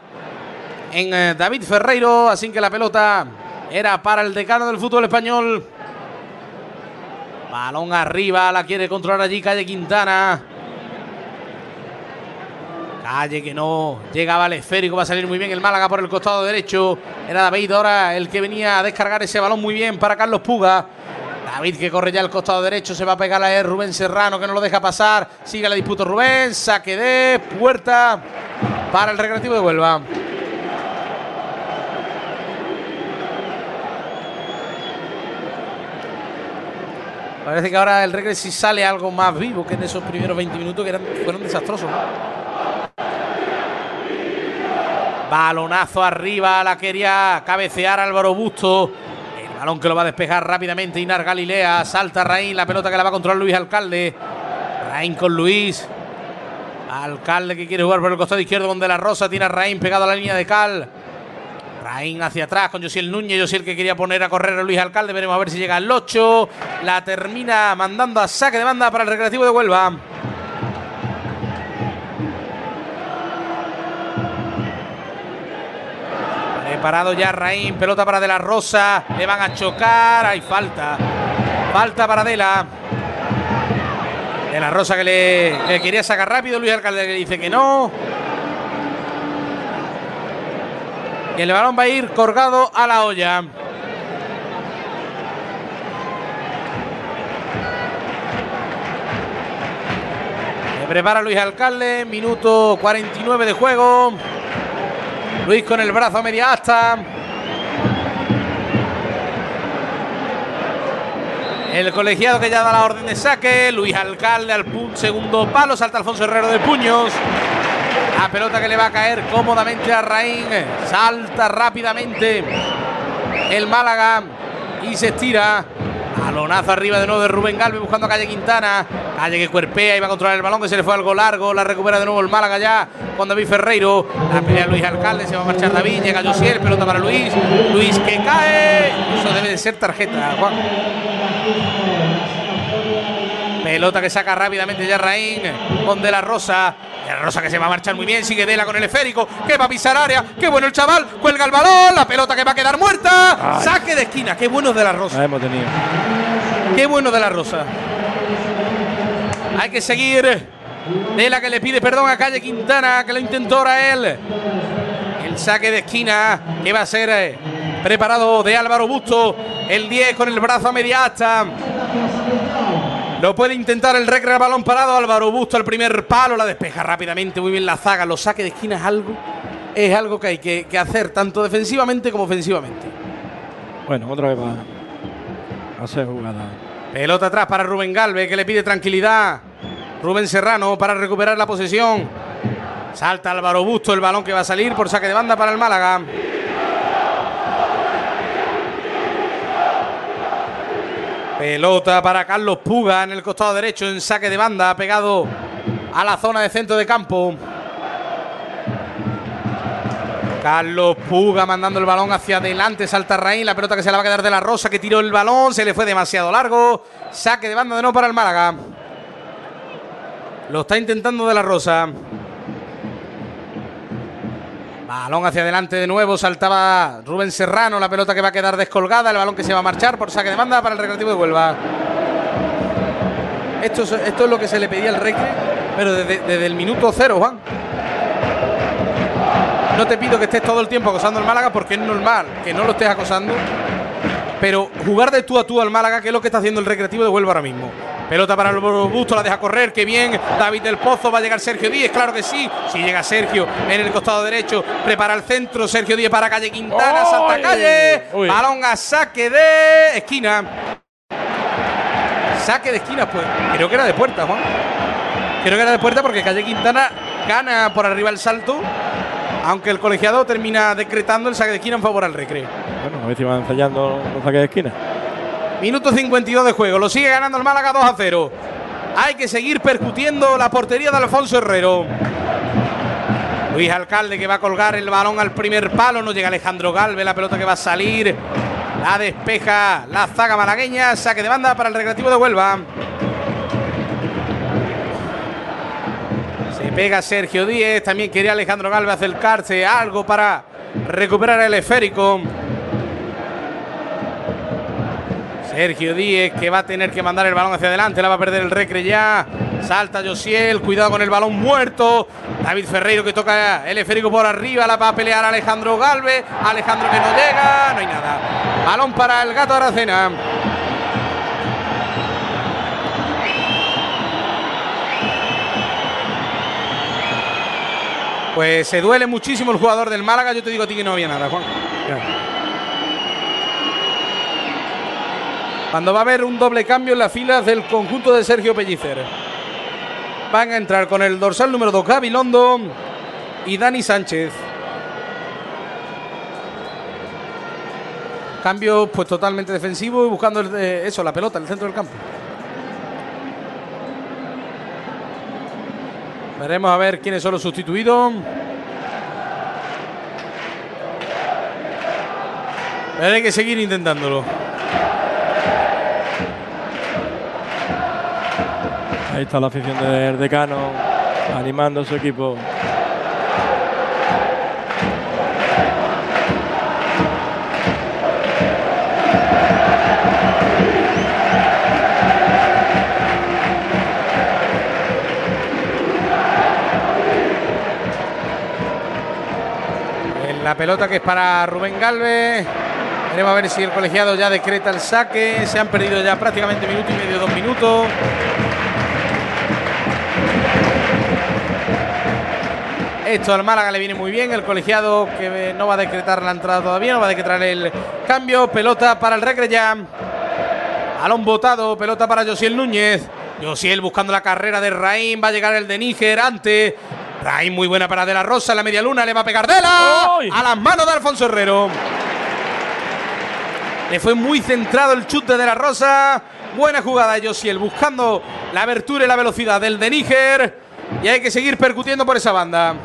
en eh, David Ferreiro. Así que la pelota era para el decano del fútbol español. Balón arriba, la quiere controlar allí Calle Quintana. Calle que no llegaba al esférico, va a salir muy bien el Málaga por el costado derecho. Era David ahora el que venía a descargar ese balón muy bien para Carlos Puga. David que corre ya al costado derecho, se va a pegar a Rubén Serrano que no lo deja pasar. Sigue la disputa Rubén, saque de puerta para el recreativo de Huelva. Parece que ahora el regreso sale algo más vivo que en esos primeros 20 minutos que fueron desastrosos. Balonazo arriba, la quería cabecear Álvaro Busto. Balón que lo va a despejar rápidamente Inar Galilea. Salta Raín, la pelota que la va a controlar Luis Alcalde. Raín con Luis. Alcalde que quiere jugar por el costado izquierdo donde la Rosa tiene a Raín pegado a la línea de Cal. Raín hacia atrás con Josiel Núñez. Josiel que quería poner a correr a Luis Alcalde. Veremos a ver si llega al 8. La termina mandando a saque de banda para el Recreativo de Huelva. Parado ya Raín, pelota para De La Rosa, le van a chocar, hay falta. Falta para Dela. De La Rosa que le, quería sacar rápido, Luis Alcalde le dice que no. Y el balón va a ir colgado a la olla. Se prepara Luis Alcalde, minuto 49 de juego. Luis con el brazo a media asta. El colegiado que ya da la orden de saque. Luis Alcalde al segundo palo. Salta Alfonso Herrero de puños. La pelota que le va a caer cómodamente a Raín. Salta rápidamente. el Málaga y se estira. Balonazo arriba de nuevo de Rubén Galvez buscando a Calle Quintana. Calle que cuerpea y va a controlar el balón que se le fue algo largo. La recupera de nuevo el Málaga ya con David Ferreiro. La pelea Luis Alcalde, se va a marchar David. Llega Josiel, pelota para Luis. Luis que cae. Eso debe de ser tarjeta. Pelota que saca rápidamente ya Raín con De La Rosa. De La Rosa que se va a marchar muy bien. Sigue Dela con el esférico. Que va a pisar área. Qué bueno el chaval. Cuelga el balón. La pelota que va a quedar muerta. Ay. Saque de esquina. Qué bueno De La Rosa. La hemos tenido. Qué bueno de la Rosa. Hay que seguir. De la que le pide perdón a Calle Quintana, que lo intentó ahora él. El saque de esquina que va a ser eh, preparado de Álvaro Busto. El 10 con el brazo a media asta. Lo puede intentar el recre al balón parado. Álvaro Busto el primer palo. La despeja rápidamente. Muy bien la zaga. Los saques de esquina es algo. Es algo que hay que, que hacer tanto defensivamente como ofensivamente. Bueno, otra vez va a hacer jugada. Pelota atrás para Rubén Galvez, que le pide tranquilidad. Rubén Serrano para recuperar la posesión. Salta Álvaro Busto, el balón que va a salir por saque de banda para el Málaga. Pelota para Carlos Puga en el costado derecho en saque de banda, pegado a la zona de centro de campo. Carlos Puga mandando el balón hacia adelante, salta Raín, la pelota que se la va a quedar de la Rosa, que tiró el balón, se le fue demasiado largo. Saque de banda de nuevo para el Málaga. Lo está intentando de la Rosa. Balón hacia adelante de nuevo, saltaba Rubén Serrano, la pelota que va a quedar descolgada, el balón que se va a marchar por saque de banda para el Recreativo de Huelva. Esto es, esto es lo que se le pedía al Recre, pero desde, desde el minuto cero, Juan. No te pido que estés todo el tiempo acosando al Málaga porque es normal que no lo estés acosando. Pero jugar de tú a tú al Málaga, que es lo que está haciendo el Recreativo de Huelva ahora mismo. Pelota para el Busto, la deja correr, qué bien. David del Pozo, va a llegar Sergio Díez, claro que sí. Si llega Sergio en el costado derecho, prepara el centro. Sergio Díez para calle Quintana, salta ¡Ay! calle. Uy. Balón a saque de esquina. Saque de esquina, pues. Creo que era de puerta, Juan. Creo que era de puerta porque Calle Quintana gana por arriba el salto. Aunque el colegiado termina decretando el saque de esquina en favor al recreo. Bueno, a ver si van ensayando los saques de esquina. Minuto 52 de juego. Lo sigue ganando el Málaga 2 a 0. Hay que seguir percutiendo la portería de Alfonso Herrero. Luis Alcalde que va a colgar el balón al primer palo. No llega Alejandro Galve. La pelota que va a salir. La despeja la zaga malagueña. Saque de banda para el Recreativo de Huelva. Se pega Sergio Díez. También quería Alejandro Galve acercarse. Algo para recuperar el esférico. Sergio Díez que va a tener que mandar el balón hacia adelante, la va a perder el recre ya. Salta Josiel, cuidado con el balón muerto. David Ferreiro que toca el esférico por arriba, la va a pelear Alejandro Galvez. Alejandro que no llega, no hay nada. Balón para el gato Aracena. Pues se duele muchísimo el jugador del Málaga. Yo te digo a ti que no había nada, Juan. Cuando va a haber un doble cambio en las filas del conjunto de Sergio Pellicer. Van a entrar con el dorsal número 2 Gabilondo y Dani Sánchez. Cambio pues totalmente defensivo y buscando eh, eso, la pelota, el centro del campo. Veremos a ver quiénes son los sustituidos. Pero hay que seguir intentándolo. Ahí está la afición del decano animando a su equipo. En la pelota que es para Rubén Galvez. Veremos a ver si el colegiado ya decreta el saque. Se han perdido ya prácticamente minuto y medio, dos minutos. Esto al Málaga le viene muy bien. El colegiado que no va a decretar la entrada todavía, no va a decretar el cambio. Pelota para el Recre ya. Balón botado, pelota para Josiel Núñez. Josiel buscando la carrera de Raín. Va a llegar el de Níger antes. Raín muy buena para De La Rosa en la media luna. Le va a pegar Dela. ¡Ay! A las manos de Alfonso Herrero. Le fue muy centrado el chute de la Rosa. Buena jugada de Josiel buscando la abertura y la velocidad del de Níger. Y hay que seguir percutiendo por esa banda.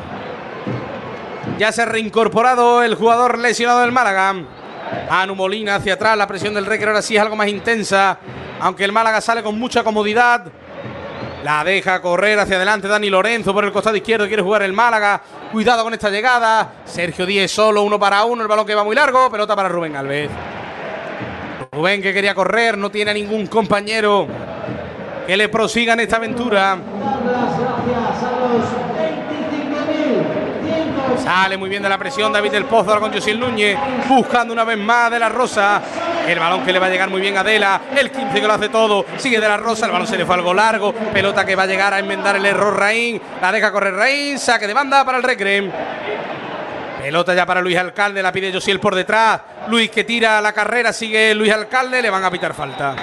Ya se ha reincorporado el jugador lesionado del Málaga. Anu Molina hacia atrás. La presión del Recre ahora sí es algo más intensa. Aunque el Málaga sale con mucha comodidad. La deja correr hacia adelante Dani Lorenzo por el costado izquierdo. Quiere jugar el Málaga. Cuidado con esta llegada. Sergio Díez solo, uno para uno. El balón que va muy largo. Pelota para Rubén Alves. Rubén que quería correr. No tiene ningún compañero que le prosiga en esta aventura. Sale muy bien de la presión David del Pozo ahora con Josiel Núñez, buscando una vez más de la Rosa. El balón que le va a llegar muy bien a Adela, el 15 que lo hace todo, sigue de la Rosa, el balón se le fue algo largo, pelota que va a llegar a enmendar el error Raín, la deja correr Raín, saque de banda para el Recre. Pelota ya para Luis Alcalde, la pide Josiel por detrás, Luis que tira la carrera, sigue Luis Alcalde, le van a pitar falta.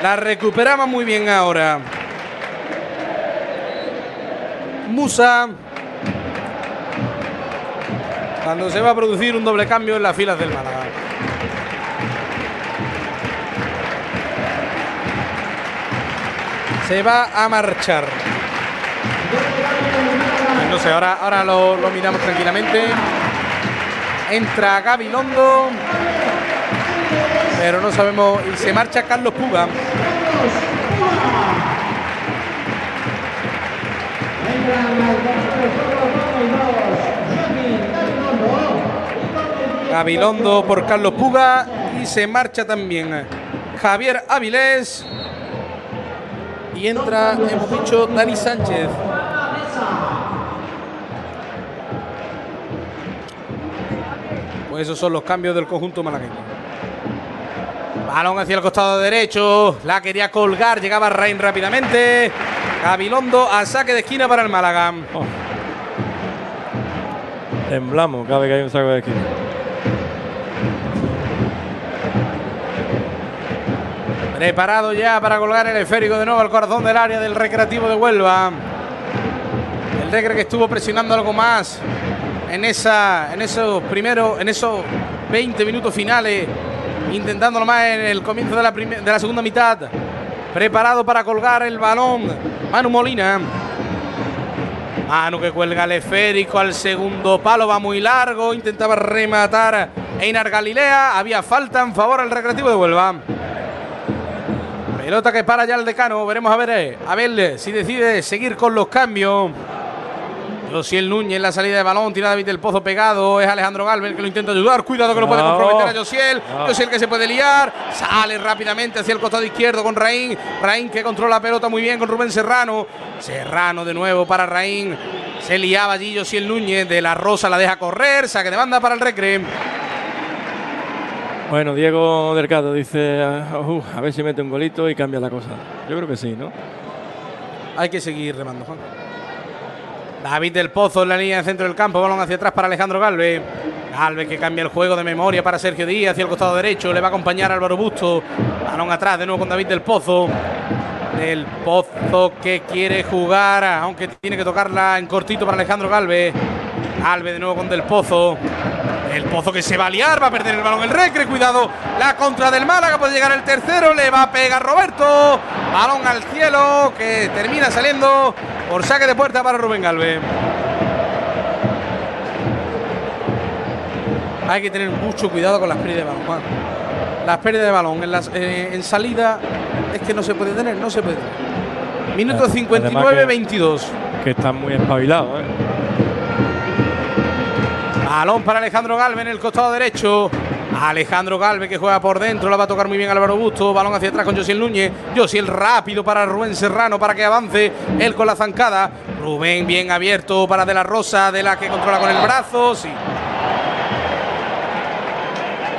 La recuperaba muy bien ahora. Musa. Cuando se va a producir un doble cambio en las filas del Málaga. Se va a marchar. No sé, ahora, ahora lo, miramos tranquilamente. Entra Gabilondo. Pero no sabemos. Y se marcha Carlos Puga. Gabilondo por Carlos Puga y se marcha también Javier Avilés y entra, hemos dicho, Dani Sánchez. Pues esos son los cambios del conjunto malagueño. Balón hacia el costado derecho, la quería colgar, llegaba Rain rápidamente. Gabilondo a saque de esquina para el Málaga. Oh. Temblamos cada vez que hay un saco de esquina. Preparado ya para colgar el esférico de nuevo al corazón del área del Recreativo de Huelva. El Recre que estuvo presionando algo más en, esa, en esos primeros, en esos 20 minutos finales, intentándolo más en el comienzo de la, de la segunda mitad. Preparado para colgar el balón. Manu Molina. Manu que cuelga el esférico al segundo palo. Va muy largo. Intentaba rematar Einar Galilea. Había falta en favor al Recreativo de Huelva. Pelota que para ya el decano. Veremos a ver, eh, a ver si decide seguir con los cambios. Josiel Núñez en la salida de balón, tira David del Pozo pegado, es Alejandro Galvez que lo intenta ayudar, cuidado que lo puede comprometer a Josiel, Josiel que se puede liar, sale rápidamente hacia el costado izquierdo con Raín, Raín que controla la pelota muy bien con Rubén Serrano, Serrano de nuevo para Raín, se liaba allí Josiel Núñez, de la Rosa la deja correr, saque de banda para el Recre. Bueno, Diego Delgado dice, uh, a ver si mete un golito y cambia la cosa. Yo creo que sí, ¿no? Hay que seguir remando, Juan. David del Pozo en la línea de centro del campo. Balón hacia atrás para Alejandro Galvez. Galvez que cambia el juego de memoria para Sergio Díaz hacia el costado derecho. Le va a acompañar Álvaro Busto. Balón atrás de nuevo con David del Pozo. Del Pozo que quiere jugar, aunque tiene que tocarla en cortito para Alejandro Galvez. Galvez de nuevo con Del Pozo. El Pozo que se va a liar, va a perder el balón el Recre, cuidado, la contra del Málaga, puede llegar el tercero, le va a pegar Roberto, balón al cielo, que termina saliendo por saque de puerta para Rubén Galvez. Hay que tener mucho cuidado con las pérdidas de balón, Juan. Las pérdidas de balón en, las, eh, en salida es que no se puede tener, no se puede tener. Minuto 59-22. Que, que están muy espabilados, ¿eh? Balón para Alejandro Galve en el costado derecho. Alejandro Galve que juega por dentro, la va a tocar muy bien Álvaro Busto. Balón hacia atrás con Josiel Núñez. Josiel rápido para Rubén Serrano para que avance él con la zancada. Rubén bien abierto para De la Rosa, de la que controla con el brazo.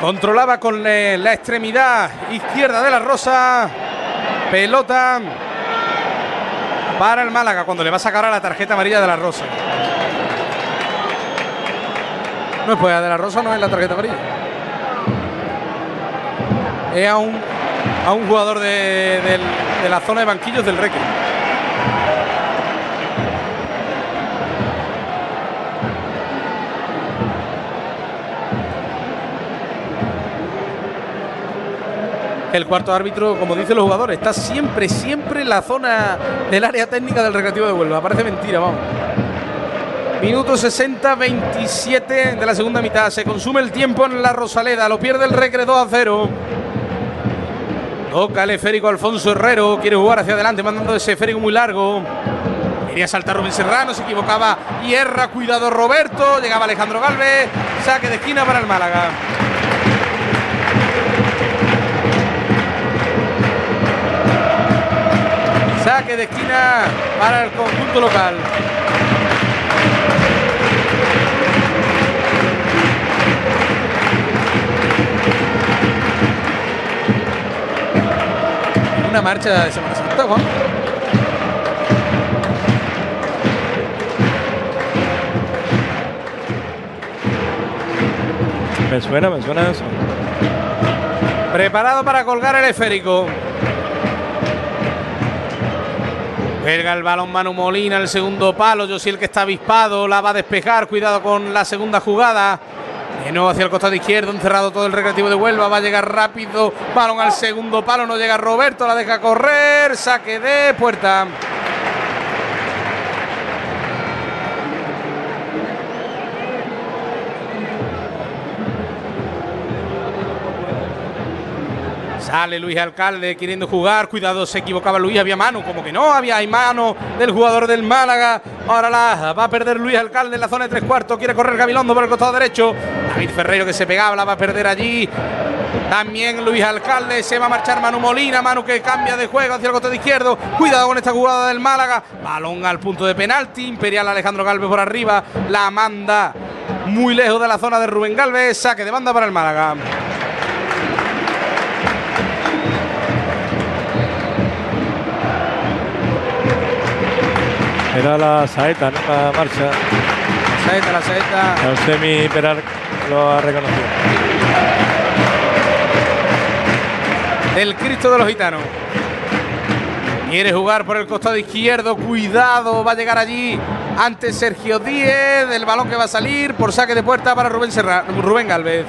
Controlaba con la extremidad izquierda de la Rosa. Pelota para el Málaga cuando le va a sacar a la tarjeta amarilla de la Rosa. No, pues de la Rosa no es la tarjeta amarilla. Es a un, a un jugador de, de, la zona de banquillos del Reque. el cuarto árbitro, como dicen los jugadores, está siempre, siempre en la zona del área técnica del Recreativo de Huelva. Parece mentira, vamos. Minuto 60, 27 de la segunda mitad. Se consume el tiempo en la Rosaleda. Lo pierde el Recre 2 a 0. Toca el esférico Alfonso Herrero. Quiere jugar hacia adelante, mandando ese esférico muy largo. Quería saltar Rubén Serrano, se equivocaba Hierra, cuidado Roberto, llegaba Alejandro Galvez, saque de esquina para el Málaga. Saque de esquina para el conjunto local. Una marcha de Semana Santa, Juan. Me suena, me suena eso. Preparado para colgar el esférico. Cuelga el balón Manu Molina, el segundo palo. Yo el que está avispado, la va a despejar. Cuidado con la segunda jugada. De nuevo hacia el costado izquierdo, encerrado todo el recreativo de Huelva. Va a llegar rápido. Balón al segundo palo. No llega Roberto, la deja correr. Saque de puerta. Sale Luis Alcalde queriendo jugar. Cuidado, se equivocaba Luis. Había mano, como que no, había hay mano del jugador del Málaga. Ahora la va a perder Luis Alcalde en la zona de tres cuartos. Quiere correr Gabilondo por el costado derecho. David Ferreiro que se pegaba, la va a perder allí. También Luis Alcalde se va a marchar Manu Molina, Manu que cambia de juego hacia el costado izquierdo. Cuidado con esta jugada del Málaga. Balón al punto de penalti. Imperial Alejandro Galvez por arriba. La manda muy lejos de la zona de Rubén Galvez. Saque de banda para el Málaga. Era la saeta, ¿no? La marcha. La saeta, la saeta. Peral lo ha reconocido. El Cristo de los Gitanos. Quiere jugar por el costado izquierdo. Cuidado, va a llegar allí ante Sergio Díez. El balón que va a salir por saque de puerta para Rubén, Serra, Rubén Galvez.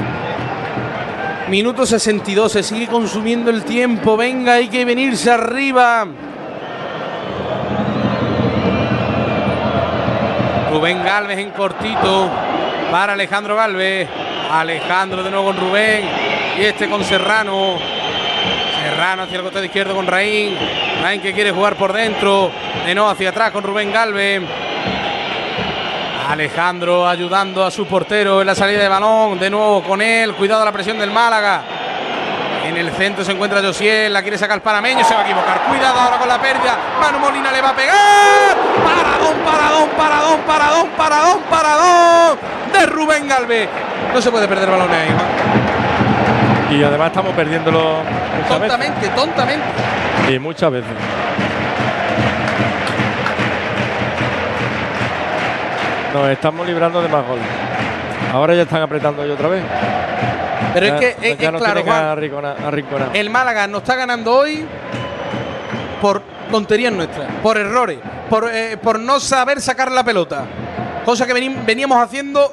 Minuto 62, se sigue consumiendo el tiempo. Venga, hay que venirse arriba. Rubén Galvez en cortito para Alejandro Galvez. Alejandro de nuevo con Rubén. Y este con Serrano. Serrano hacia el costado izquierdo con Raín. Raín que quiere jugar por dentro. De nuevo hacia atrás con Rubén Galvez. Alejandro ayudando a su portero en la salida de balón. De nuevo con él. Cuidado la presión del Málaga. En el centro se encuentra Josiel, la quiere sacar el panameño, se va a equivocar. Cuidado ahora con la pérdida. Manu Molina le va a pegar. Paradón, paradón, paradón, paradón, paradón, paradón. De Rubén Galvez. No se puede perder balones ahí, Juan. Y además estamos perdiéndolo Tontamente, veces. tontamente. Y muchas veces. Nos estamos librando de más goles. Ahora ya están apretando yo otra vez. Pero Ya- es que, es, claro, Juan, el Málaga nos está ganando hoy por tonterías nuestras, por errores, por, eh, por no saber sacar la pelota. Cosa que veníamos haciendo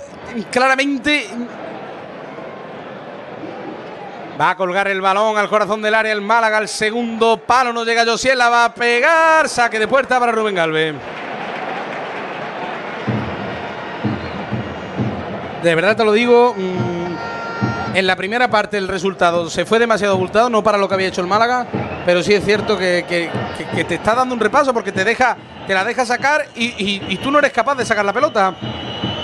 claramente. Va a colgar el balón al corazón del área el Málaga, al segundo palo, no llega Josiel, la va a pegar, saque de puerta para Rubén Galvez. De verdad te lo digo, mm, en la primera parte el resultado se fue demasiado abultado, no para lo que había hecho el Málaga, pero sí es cierto que, que- que- que te está dando un repaso porque te deja, te la deja sacar y, y- y tú no eres capaz de sacar la pelota.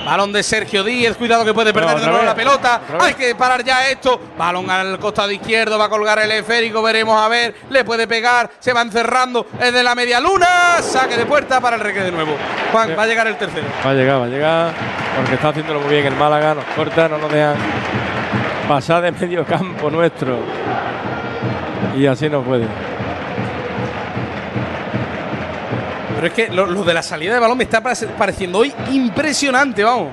Balón de Sergio Díez, cuidado que puede perder No, de nuevo la pelota. Hay que parar ya esto. Balón al costado izquierdo, va a colgar el esférico, veremos a ver, le puede pegar, se va encerrando, es de la media luna, saque de puerta para el Reque de nuevo. Juan, Sí. va a llegar el tercero. Va a llegar, va a llegar. Porque está haciéndolo muy bien el Málaga. Nos corta, no nos dejan pasar de medio campo nuestro. Y así no puede. Pero es que lo, de la salida de balón me está pareciendo hoy impresionante, vamos.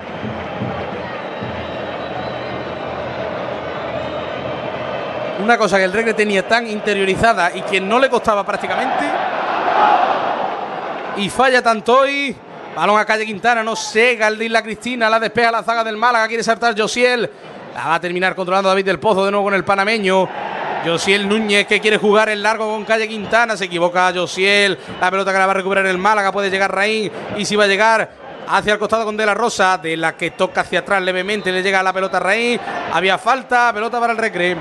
Una cosa que el Regre tenía tan interiorizada y que no le costaba prácticamente. Y falla tanto hoy. Balón a calle Quintana, no sé, Galdín la Cristina, la despeja la zaga del Málaga, quiere saltar Josiel. La va a terminar controlando David del Pozo de nuevo con el panameño. Josiel Núñez que quiere jugar el largo con Calle Quintana. Se equivoca Josiel. La pelota que la va a recuperar el Málaga. Puede llegar Raín. Y si va a llegar hacia el costado con De La Rosa. De la que toca hacia atrás levemente. Le llega la pelota a Raín. Había falta. Pelota para el recreo.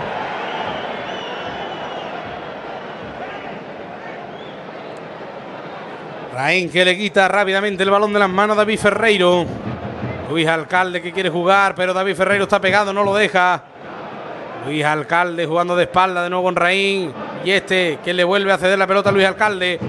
Raín que le quita rápidamente el balón de las manos a David Ferreiro. Luis Alcalde que quiere jugar, pero David Ferreiro está pegado, no lo deja. Luis Alcalde jugando de espalda de nuevo con Raín. Y este que le vuelve a ceder la pelota a Luis Alcalde.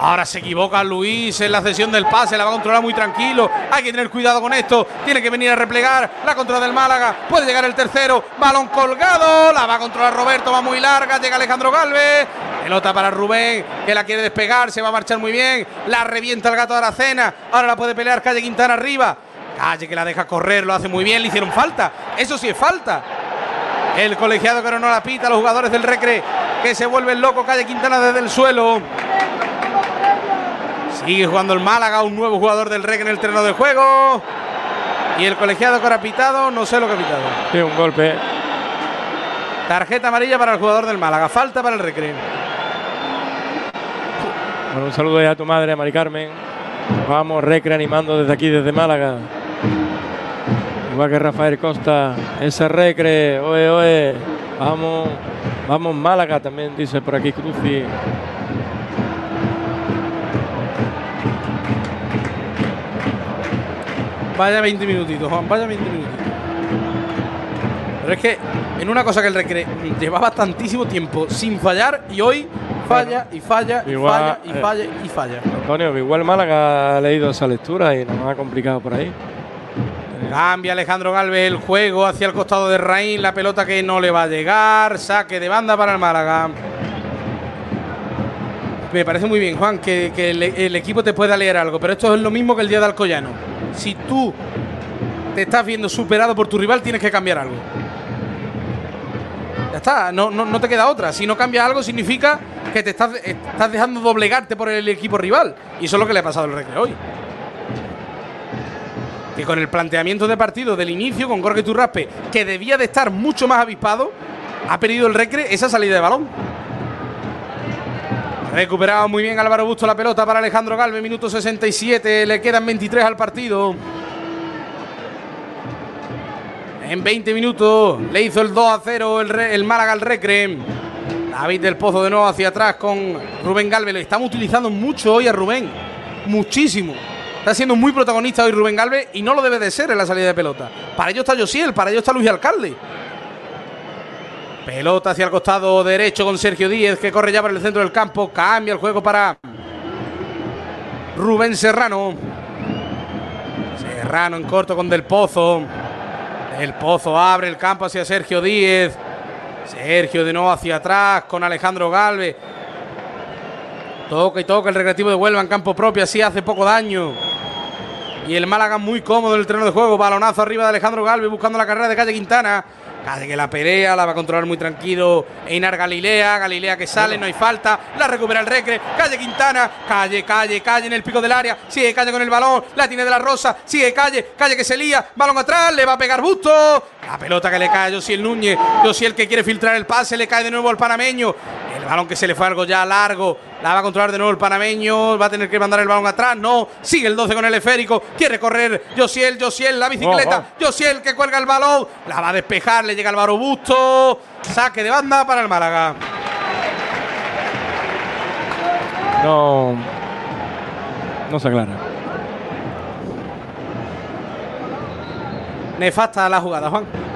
Ahora se equivoca Luis en la cesión del pase, la va a controlar muy tranquilo. Hay que tener cuidado con esto. Tiene que venir a replegar la contra del Málaga. Puede llegar el tercero. Balón colgado. La va a controlar Roberto. Va muy larga. Llega Alejandro Galvez. Pelota para Rubén, que la quiere despegar. Se va a marchar muy bien. La revienta el gato de Aracena. Ahora la puede pelear Calle Quintana arriba. Calle que la deja correr. Lo hace muy bien. Le hicieron falta. Eso sí es falta. El colegiado que no la pita. Los jugadores del Recre que se vuelven locos. Calle Quintana desde el suelo. Sigue jugando el Málaga, un nuevo jugador del Recre en el terreno de juego. Y el colegiado que ha pitado, no sé lo que ha pitado. Sí, un golpe. Tarjeta amarilla para el jugador del Málaga. Falta para el Recre. Bueno, un saludo ya a tu madre, Mari Carmen. Vamos, Recre animando desde aquí, desde Málaga. Igual que Rafael Costa. Ese Recre, oe, oe. Vamos, vamos Málaga también, dice por aquí Cruci. Vaya 20 minutitos, Juan, vaya 20 minutitos. Pero es que en una cosa que el Recre llevaba tantísimo tiempo sin fallar y hoy falla y falla y Igual, falla y eh. falla y falla. Antonio, igual Málaga ha leído esa lectura y nos ha complicado por ahí. Cambia Alejandro Galvez el juego hacia el costado de Raín, la pelota que no le va a llegar, saque de banda para el Málaga. Me parece muy bien, Juan, que, el, equipo te pueda leer algo, pero esto es lo mismo que el día de Alcoyano. Si tú te estás viendo superado por tu rival, tienes que cambiar algo. Ya está, no, no, no te queda otra. Si no cambias algo, significa que te estás, estás dejando doblegarte por el equipo rival. Y eso es lo que le ha pasado al Recre hoy que con el planteamiento de partido del inicio, con Jorge Turraspe, que debía de estar mucho más avispado, ha perdido el Recre esa salida de balón. Recuperado muy bien Álvaro Busto la pelota para Alejandro Galvez, minuto 67, le quedan 23 al partido. En 20 minutos le hizo el 2 a 0 el, el Málaga al Recre. David del Pozo de nuevo hacia atrás con Rubén Galvez. Le estamos utilizando mucho hoy a Rubén. Muchísimo. Está siendo muy protagonista hoy Rubén Galvez y no lo debe de ser en la salida de pelota. Para ello está Josiel, para ello está Luis Alcalde. Pelota hacia el costado derecho con Sergio Díez que corre ya por el centro del campo. Cambia el juego para Rubén Serrano. Serrano en corto con Del Pozo. Del Pozo abre el campo hacia Sergio Díez. Sergio de nuevo hacia atrás con Alejandro Galvez. Toca y toca el recreativo de Huelva en campo propio, así hace poco daño. Y el Málaga muy cómodo en el terreno de juego. Balonazo arriba de Alejandro Galvez buscando la carrera de Calle Quintana. Calle que la pelea, la va a controlar muy tranquilo Einar Galilea. Galilea que sale, no hay falta. La recupera el Recre. Calle Quintana. Calle, calle, calle en el pico del área. Sigue Calle con el balón. La tiene de la Rosa. Sigue Calle. Calle que se lía. Balón atrás. Le va a pegar Busto. La pelota que le cae a Josiel Núñez. Josiel que quiere filtrar el pase. Le cae de nuevo al panameño. El balón que se le fue algo ya largo. La va a controlar de nuevo el panameño. Va a tener que mandar el balón atrás. No. Sigue el 12 con el esférico. Quiere correr Josiel. Josiel, la bicicleta. Oh, Josiel que cuelga el balón. La va a despejar. Le llega Álvaro Busto. Saque de banda para el Málaga. No. No se aclara. Nefasta la jugada, Juan.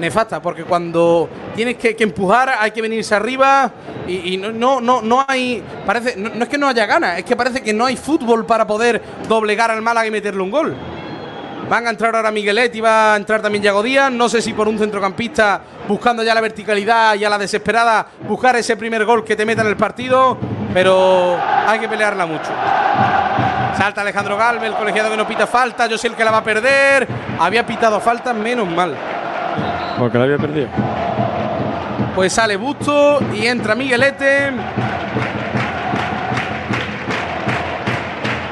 Nefasta, porque cuando tienes que, empujar hay que venirse arriba y, no, no, no, hay. Parece, no, es que no haya ganas, es que parece que no hay fútbol para poder doblegar al Málaga y meterle un gol. Van a entrar ahora Miguelet y va a entrar también Yago Díaz. No sé si por un centrocampista buscando ya la verticalidad y a la desesperada buscar ese primer gol que te meta en el partido, pero hay que pelearla mucho. Salta Alejandro Galvez, el colegiado que no pita falta. Yo sé el que la va a perder. Había pitado falta, menos mal. Porque la había perdido. Pues sale Busto y entra Miguelete.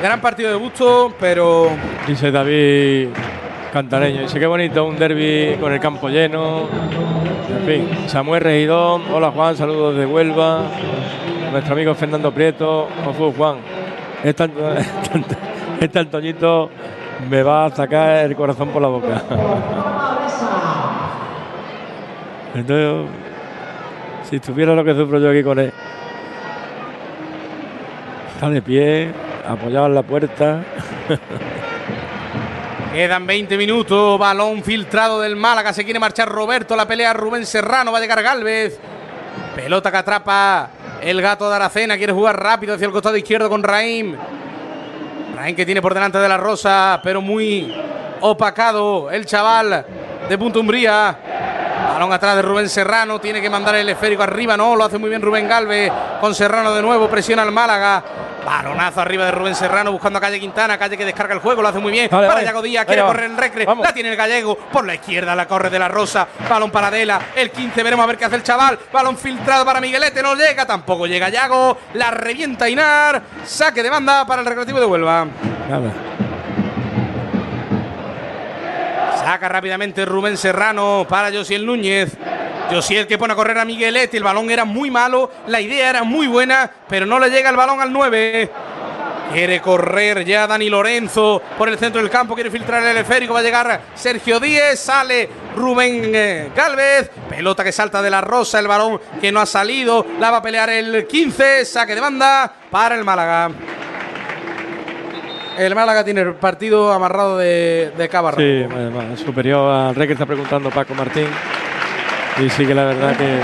Gran partido de Busto, pero Dice David cantareño. Dice qué bonito un derby con el campo lleno. En fin, Samuel Regidón, hola Juan, saludos de Huelva. Nuestro amigo Fernando Prieto, Ofu Juan. Este, (laughs) este Antoñito me va a sacar el corazón por la boca. Entonces, si tuviera lo que sufro yo aquí con él. Está de pie, apoyado en la puerta. (laughs) Quedan 20 minutos, balón filtrado del Málaga, se quiere marchar Roberto, la pelea Rubén Serrano, va a llegar Galvez. Pelota que atrapa el gato de Aracena, quiere jugar rápido hacia el costado izquierdo con Raim. Raim que tiene por delante de la Rosa, pero muy opacado el chaval de Punto Umbría. Balón atrás de Rubén Serrano, tiene que mandar el esférico arriba, no, lo hace muy bien Rubén Galvez, con Serrano de nuevo, presiona al Málaga. Balonazo arriba de Rubén Serrano buscando a Calle Quintana. Calle que descarga el juego, lo hace muy bien. Vale, para. Yago Díaz, quiere correr el recre. Vamos. La tiene el gallego. Por la izquierda la corre de la Rosa. Balón para Adela. El 15, veremos a ver qué hace el chaval. Balón filtrado para Miguelete. No llega, tampoco llega Yago. La revienta Inar. Saque de banda para el recreativo de Huelva. Nada. Saca rápidamente Rubén Serrano para Josiel Núñez. Josiel que pone a correr a Miguelete. El balón era muy malo. La idea era muy buena, pero no le llega el balón al 9. Quiere correr ya Dani Lorenzo por el centro del campo. Quiere filtrar el esférico. Va a llegar Sergio Díez. Sale Rubén eh, Galvez. Pelota que salta de la rosa. El balón que no ha salido. La va a pelear el 15. Saque de banda para el Málaga. El Málaga tiene el partido amarrado de, de cabo a rabo. Sí, superior al rey que está preguntando Paco Martín. Y sí que la verdad que.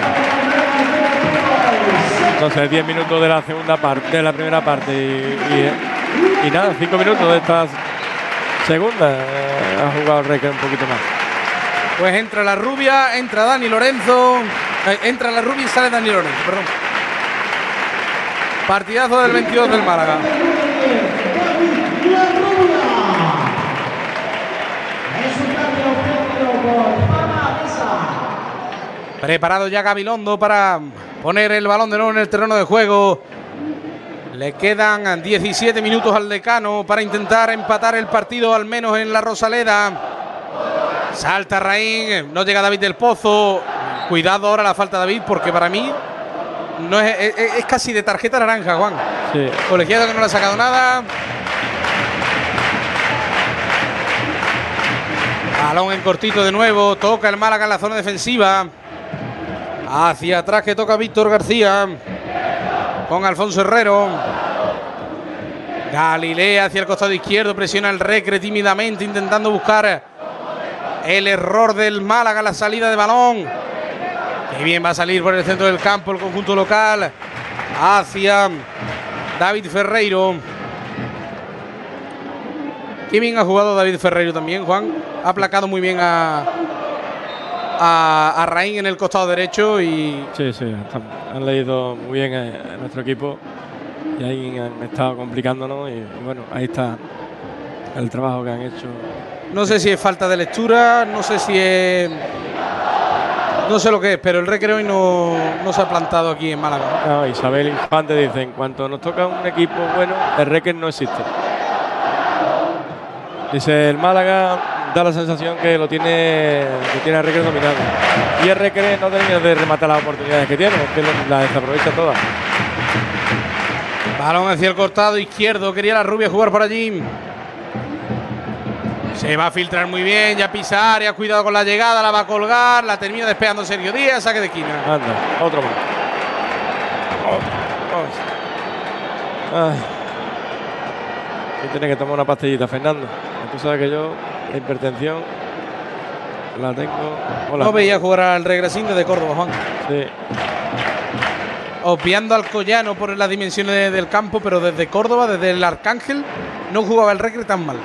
Entonces, 10 minutos de la segunda parte, de la primera parte. Y, y- y nada, 5 minutos de esta segunda. eh, ha jugado el rey un poquito más. Pues entra la rubia, entra Dani Lorenzo. eh, entra la rubia y sale Dani Lorenzo, perdón. Partidazo del 22 del Málaga. Preparado ya Gabilondo para poner el balón de nuevo en el terreno de juego. Le quedan 17 minutos al decano para intentar empatar el partido, al menos en la Rosaleda. Salta Raín, no llega David del Pozo. Cuidado ahora la falta de David, porque para mí no es, es- es casi de tarjeta naranja, Juan. Sí, Colegiado que no le ha sacado nada. Balón en cortito de nuevo. Toca el Málaga en la zona defensiva. Hacia atrás que toca Víctor García. Con Alfonso Herrero. Galilea hacia el costado izquierdo. Presiona el Recre tímidamente intentando buscar el error del Málaga la salida de balón. Qué bien va a salir por el centro del campo el conjunto local. Hacia David Ferreiro. Qué bien ha jugado David Ferreiro también, Juan. Ha aplacado muy bien a, a, a Raín en el costado derecho y sí, sí. han leído muy bien a, a nuestro equipo. Y ahí han estado complicándonos. Y, y bueno, ahí está el trabajo que han hecho. no sé si es falta de lectura, no sé si es... No sé lo que es, pero el recreo hoy no, no se ha plantado aquí en Málaga. No, Isabel Infante dice, en cuanto nos toca un equipo bueno, el Requer no existe. Dice, el Málaga da la sensación que lo tiene, que tiene el Requer dominado. Y el Requer no termina de rematar las oportunidades que tiene, que las desaprovecha todas. Balón hacia el costado izquierdo. Quería la rubia jugar por allí. Se va a filtrar muy bien. Ya pisa área. Cuidado con la llegada. La va a colgar. La termina despegando Sergio Díaz. Saque de esquina. Anda, otro más. Ay. Y tiene que tomar una pastillita, Fernando. Tú sabes que yo, la hipertensión, la tengo. Hola. No veía jugar al regresín de Córdoba, Juan. Sí. Obviando al Collano por las dimensiones de- del campo, pero desde Córdoba, desde el Arcángel, no jugaba el Recre tan mal.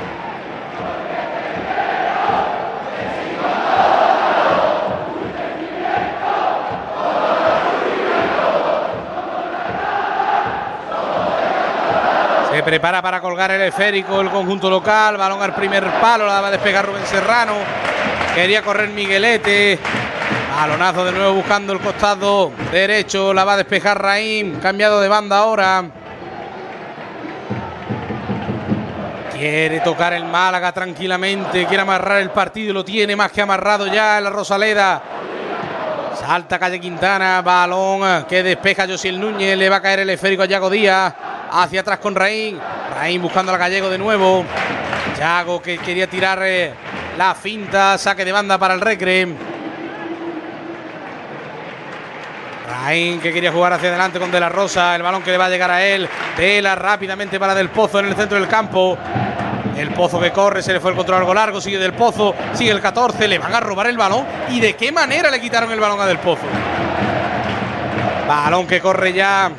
Se prepara para colgar el esférico el conjunto local. Balón al primer palo. La va a despegar Rubén Serrano. Quería correr Miguelete. Balonazo de nuevo buscando el costado derecho. La va a despejar Raín. Cambiado de banda ahora. Quiere tocar el Málaga tranquilamente, quiere amarrar el partido lo tiene más que amarrado ya en la Rosaleda. Salta Calle Quintana, balón que despeja Josiel Núñez, le va a caer el esférico a Yago Díaz, hacia atrás con Raín, Raín buscando al gallego de nuevo. Yago que quería tirar eh, la finta, saque de banda para el Recre. Raín que quería jugar hacia adelante con De la Rosa, el balón que le va a llegar a él. Vela rápidamente para Del Pozo en el centro del campo. El Pozo que corre, se le fue el control algo largo, sigue Del Pozo, sigue el 14, le van a robar el balón. ¿Y de qué manera le quitaron el balón a Del Pozo? Balón que corre ya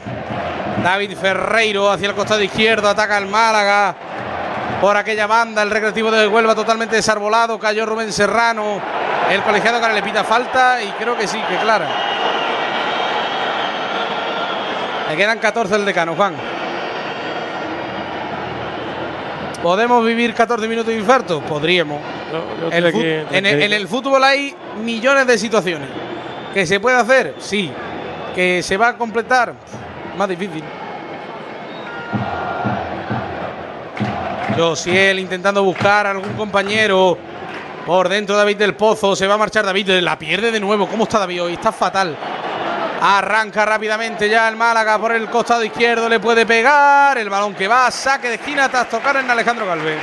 David Ferreiro hacia el costado izquierdo, ataca el Málaga. Por aquella banda, el recreativo de Huelva totalmente desarbolado, cayó Rubén Serrano. El colegiado que le pita falta y creo que sí, que clara. Le quedan 14 el decano, Juan. ¿Podemos vivir 14 minutos de infarto? Podríamos. El en, el, en el fútbol hay millones de situaciones. ¿Que se puede hacer? Sí. ¿Que se va a completar? Más difícil. Josiel intentando buscar a algún compañero. Por dentro David del Pozo. Se va a marchar David. La pierde de nuevo. ¿Cómo está David hoy? Está fatal. Arranca rápidamente ya el Málaga por el costado izquierdo. Le puede pegar. El balón que va. Saque de esquina tras tocar en Alejandro Galvez.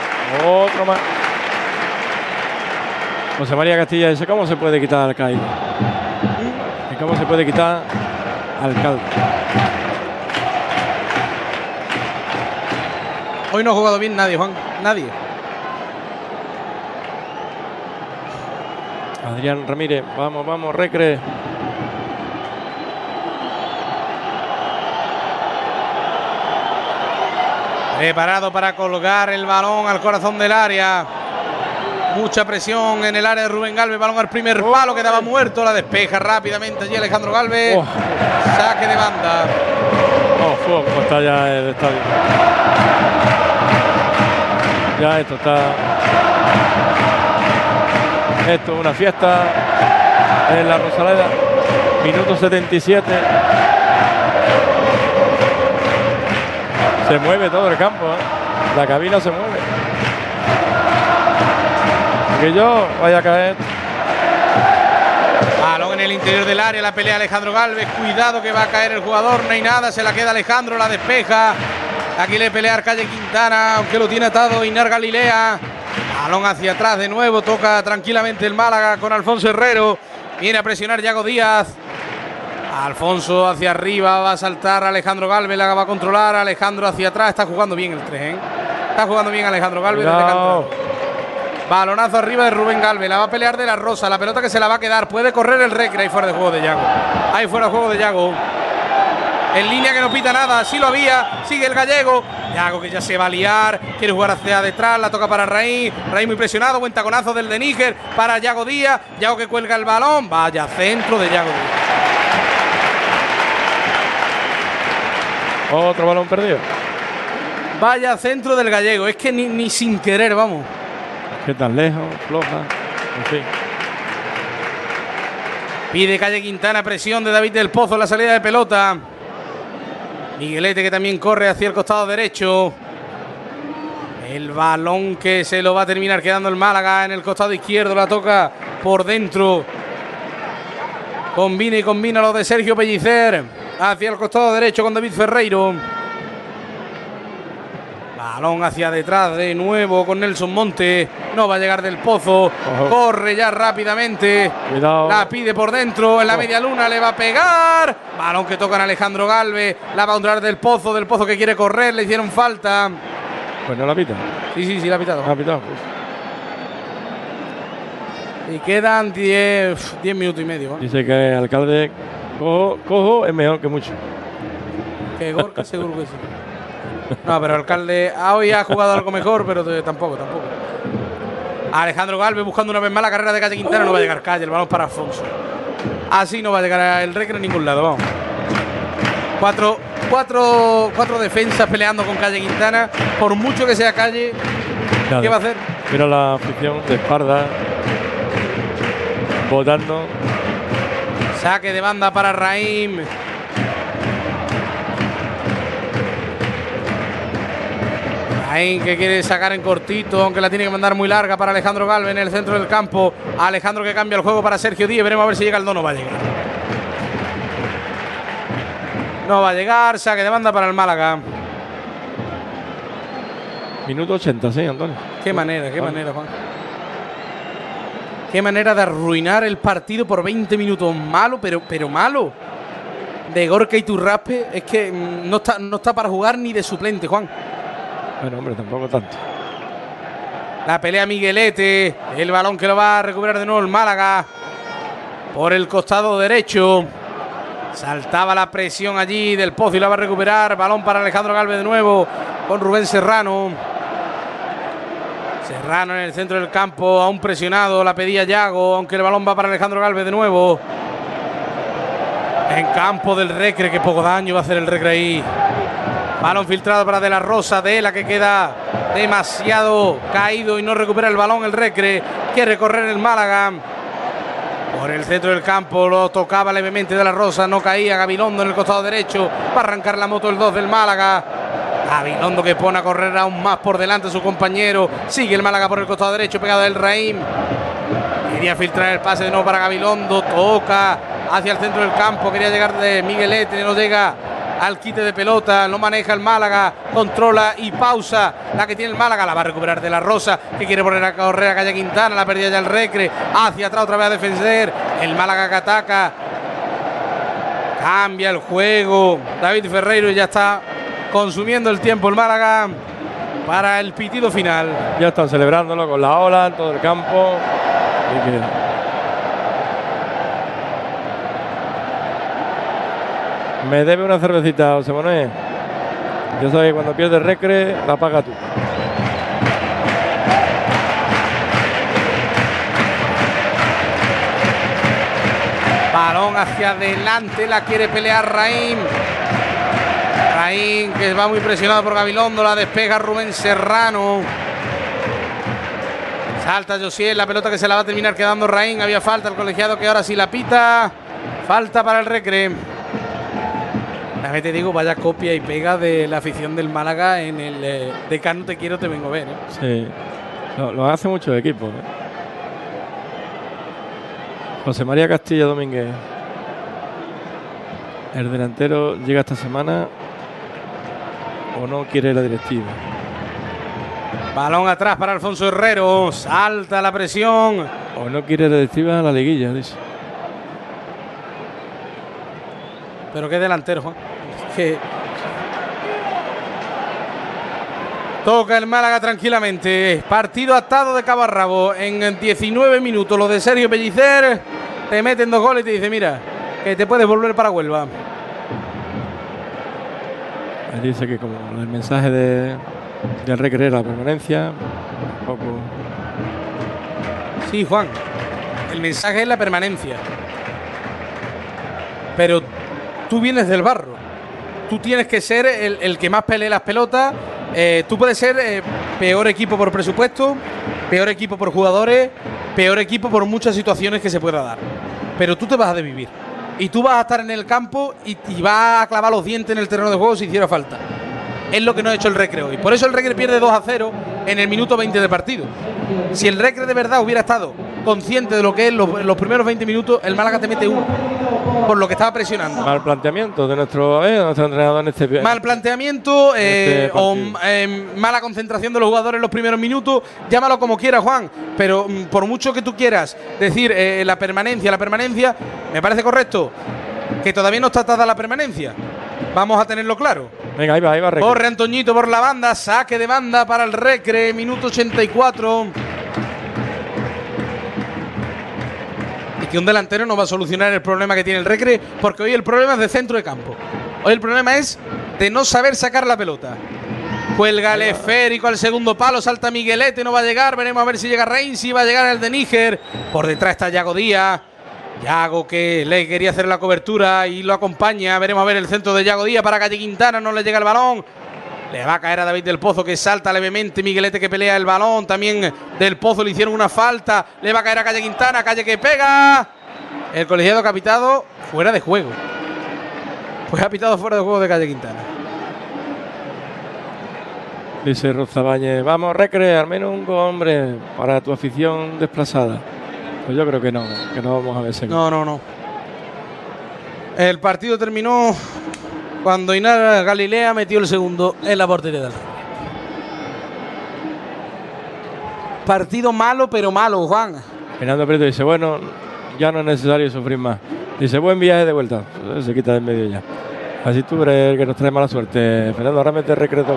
Otro más. José María Castilla dice, ¿cómo se puede quitar alcalde? ¿Y cómo se puede quitar alcalde? Hoy no ha jugado bien nadie, Juan. Nadie. Adrián Ramírez, vamos, vamos, recre. Preparado para colgar el balón al corazón del área. Mucha presión en el área de Rubén Galvez. Balón al primer palo, quedaba muerto. La despeja rápidamente allí Alejandro Galvez. Oh. Saque de banda. Oh, fuego, está ya el estadio. Ya esto está. Esto es una fiesta en la Rosaleda. Minuto 77. Se mueve todo el campo, ¿eh? La cabina se mueve. Que yo vaya a caer. Balón en el interior del área, la pelea Alejandro Galvez. Cuidado que va a caer el jugador, no hay nada, se la queda Alejandro, la despeja. Aquí le pelea Calle Quintana, aunque lo tiene atado Inar Galilea. Balón hacia atrás de nuevo, toca tranquilamente el Málaga con Alfonso Herrero. Viene a presionar Yago Díaz. Alfonso hacia arriba, va a saltar Alejandro Galvez, la va a controlar. Alejandro hacia atrás, está jugando bien el 3, ¿eh? Está jugando bien Alejandro Galvez. entrado. Balonazo arriba de Rubén Galvez. La va a pelear de la Rosa. La pelota que se la va a quedar. Puede correr el recre. Ahí fuera de juego de Yago. Ahí fuera de juego de Yago. En línea que no pita nada. Sí lo había. Sigue el gallego. Yago que ya se va a liar. Quiere jugar hacia detrás. La toca para Raín. Raín muy presionado. Buen taconazo del de Níger. Para Yago Díaz. Yago que cuelga el balón. Vaya centro de Yago Díaz. Otro balón perdido. Vaya centro del gallego. Es que ni, ni sin querer, vamos. ¿Qué tan lejos? Floja. En fin. Pide Calle Quintana presión de David del Pozo en la salida de pelota. Miguelete que también corre hacia el costado derecho. El balón que se lo va a terminar quedando el Málaga en el costado izquierdo. La toca por dentro. Combina y combina lo de Sergio Pellicer. Hacia el costado derecho con David Ferreiro. Balón hacia detrás de nuevo con Nelson Monte. No va a llegar del pozo. Ojo. Corre ya rápidamente. Cuidado. La pide por dentro. En la media luna le va a pegar. Balón que tocan Alejandro Galvez. La va a honrar del pozo. Del pozo que quiere correr. Le hicieron falta. Pues no la pita. Sí, sí, sí, la ha pitado. La pitado. Pues. Y quedan 10 10 minutos y medio. ¿eh? Dice que el alcalde cojo, cojo es mejor que mucho. Que Gorka seguro que sí. No, pero alcalde ah, hoy ha jugado algo mejor, pero tampoco, tampoco. Alejandro Galvez buscando una vez más la carrera de Calle Quintana. No va a llegar Calle, el balón para Alfonso. Así no va a llegar el Recre a ningún lado, vamos. Cuatro, cuatro, cuatro defensas peleando con Calle Quintana. Por mucho que sea Calle, ¿qué va a hacer? Mira la afición de espalda. Votando. Saque de banda para Raim. Que quiere sacar en cortito, aunque la tiene que mandar muy larga para Alejandro Galve en el centro del campo. Alejandro que cambia el juego para Sergio Díez. Veremos a ver si llega el no, no va a llegar. No va a llegar, saque de banda para el Málaga. Minuto 80, sí, Antonio. Qué manera, qué manera, Juan. Qué manera de arruinar el partido por 20 minutos. Malo, pero, pero malo. De Gorka y Turraspe es que mm, no está, no está para jugar ni de suplente, Juan. Bueno, hombre, tampoco tanto. La pelea Miguelete. El balón que lo va a recuperar de nuevo el Málaga. Por el costado derecho. Saltaba la presión allí del Pozo y la va a recuperar. Balón para Alejandro Galvez de nuevo. Con Rubén Serrano. Serrano en el centro del campo. Aún presionado. La pedía Yago. Aunque el balón va para Alejandro Galvez de nuevo. En campo del Recre. Que poco daño va a hacer el Recre ahí. Balón filtrado para De la Rosa, de la que queda demasiado caído y no recupera el balón el Recre. Quiere correr el Málaga. Por el centro del campo lo tocaba levemente De la Rosa, no caía Gabilondo en el costado derecho. Va a arrancar la moto el 2 del Málaga. Gabilondo que pone a correr aún más por delante su compañero. Sigue el Málaga por el costado derecho, pegado del Raim. Quería filtrar el pase de nuevo para Gabilondo. Toca hacia el centro del campo. Quería llegar de Miguelete, no llega al quite de pelota, lo maneja el Málaga, controla y pausa la que tiene el Málaga, la va a recuperar de la Rosa, que quiere poner a correr a Calle Quintana, la pérdida ya el Recre, hacia atrás otra vez a defender, el Málaga que ataca, cambia el juego, David Ferreiro ya está consumiendo el tiempo el Málaga para el pitido final. Ya están celebrándolo con la ola en todo el campo. Me debe una cervecita, José Manuel. Yo sabes que cuando pierdes recre, la paga tú. Balón hacia adelante, la quiere pelear Raín. Raín que va muy presionado por Gabilondo, la despega Rubén Serrano. Salta Josiel, la pelota que se la va a terminar quedando Raín. Había falta el colegiado que ahora sí la pita. Falta para el recre. A te digo, vaya copia y pega de la afición del Málaga en el eh, Decano Te Quiero, Te Vengo a Ver. ¿eh? Sí, lo, hace mucho equipo. ¿eh? José María Castilla Domínguez. El delantero llega esta semana o no quiere la directiva. Balón atrás para Alfonso Herrero. Salta la presión. O no quiere la directiva a la liguilla, dice. Pero qué delantero, Juan. Que Toca el Málaga tranquilamente. Partido atado de cabo En 19 minutos, lo de Sergio Pellicer. Te meten dos goles y te dice: Mira, que te puedes volver para Huelva. dice que, como el mensaje de, del recreer la permanencia, un poco. Sí, Juan. El mensaje es la permanencia. Pero tú vienes del barro. Tú tienes que ser el, que más pelee las pelotas. Eh, tú puedes ser eh, peor equipo por presupuesto, peor equipo por jugadores, peor equipo por muchas situaciones que se pueda dar. Pero tú te vas a desvivir. Y tú vas a estar en el campo y, y vas a clavar los dientes en el terreno de juego si hiciera falta es lo que no ha hecho el Recre hoy. Por eso el Recre pierde 2 a 0 en el minuto 20 de partido. Si el Recre de verdad hubiera estado consciente de lo que es los, primeros 20 minutos, el Málaga te mete uno. Por lo que estaba presionando. Mal planteamiento de nuestro, nuestro entrenador en este Mal planteamiento este eh, o eh, mala concentración de los jugadores en los primeros minutos. Llámalo como quieras, Juan. Pero mm, por mucho que tú quieras decir eh, la permanencia, la permanencia, me parece correcto que todavía no está atada la permanencia. Vamos a tenerlo claro. Venga, ahí va, ahí va. Corre Antoñito por la banda, saque de banda para el Recre, minuto 84. Y que un delantero no va a solucionar el problema que tiene el Recre, porque hoy el problema es de centro de campo. Hoy el problema es de no saber sacar la pelota. Cuelga el esférico al segundo palo, salta Miguelete, no va a llegar, veremos a ver si llega Rein, si va a llegar el de Níger. Por detrás está Yago Díaz. Yago que le quería hacer la cobertura y lo acompaña. Veremos a ver el centro de Yago Díaz para Calle Quintana. No le llega el balón. Le va a caer a David del Pozo que salta levemente. Miguelete que pelea el balón. También del Pozo le hicieron una falta. Le va a caer a Calle Quintana. Calle que pega. El colegiado capitado fuera de juego. Pues ha pitado fuera de juego de Calle Quintana. Dice Rozabañez, vamos, recre, al menos un gol, hombre, para tu afición desplazada. Pues yo creo que no, que no vamos a ver. No, no, no. El partido terminó cuando Inara Galilea metió el segundo en la portería del. Partido malo, pero malo, Juan. Fernando Prieto dice, bueno, ya no es necesario sufrir más. Dice, buen viaje de vuelta. Se quita de en medio ya. Así tú eres el que nos trae mala suerte. Fernando, ahora mete recreto.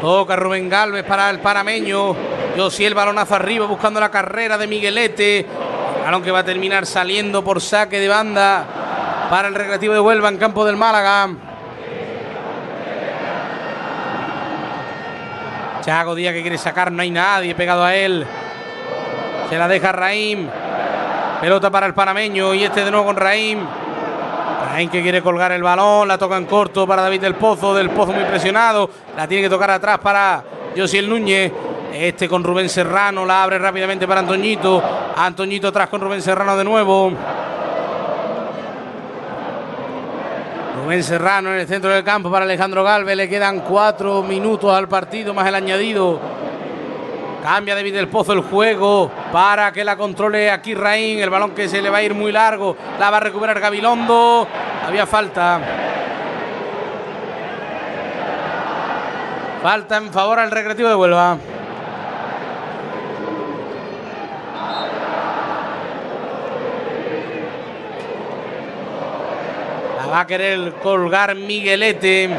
Toca Rubén Galvez para el panameño. Yo sí el balonazo arriba buscando la carrera de Miguelete. Balón que va a terminar saliendo por saque de banda para el Recreativo de Huelva en campo del Málaga. Chago Díaz que quiere sacar, no hay nadie pegado a él. Se la deja Raim. Pelota para el panameño y este de nuevo con Raim. Raim que quiere colgar el balón, la toca en corto para David del Pozo, del Pozo muy presionado. La tiene que tocar atrás para Josiel Núñez. Este con Rubén Serrano, la abre rápidamente para Antoñito. Antoñito atrás con Rubén Serrano de nuevo. Rubén Serrano en el centro del campo para Alejandro Galvez. Le quedan cuatro minutos al partido más el añadido. Cambia David del Pozo el juego para que la controle aquí Raín. El balón que se le va a ir muy largo. La va a recuperar Gabilondo. Había falta. Falta en favor al Recreativo de Huelva. La va a querer colgar Miguelete.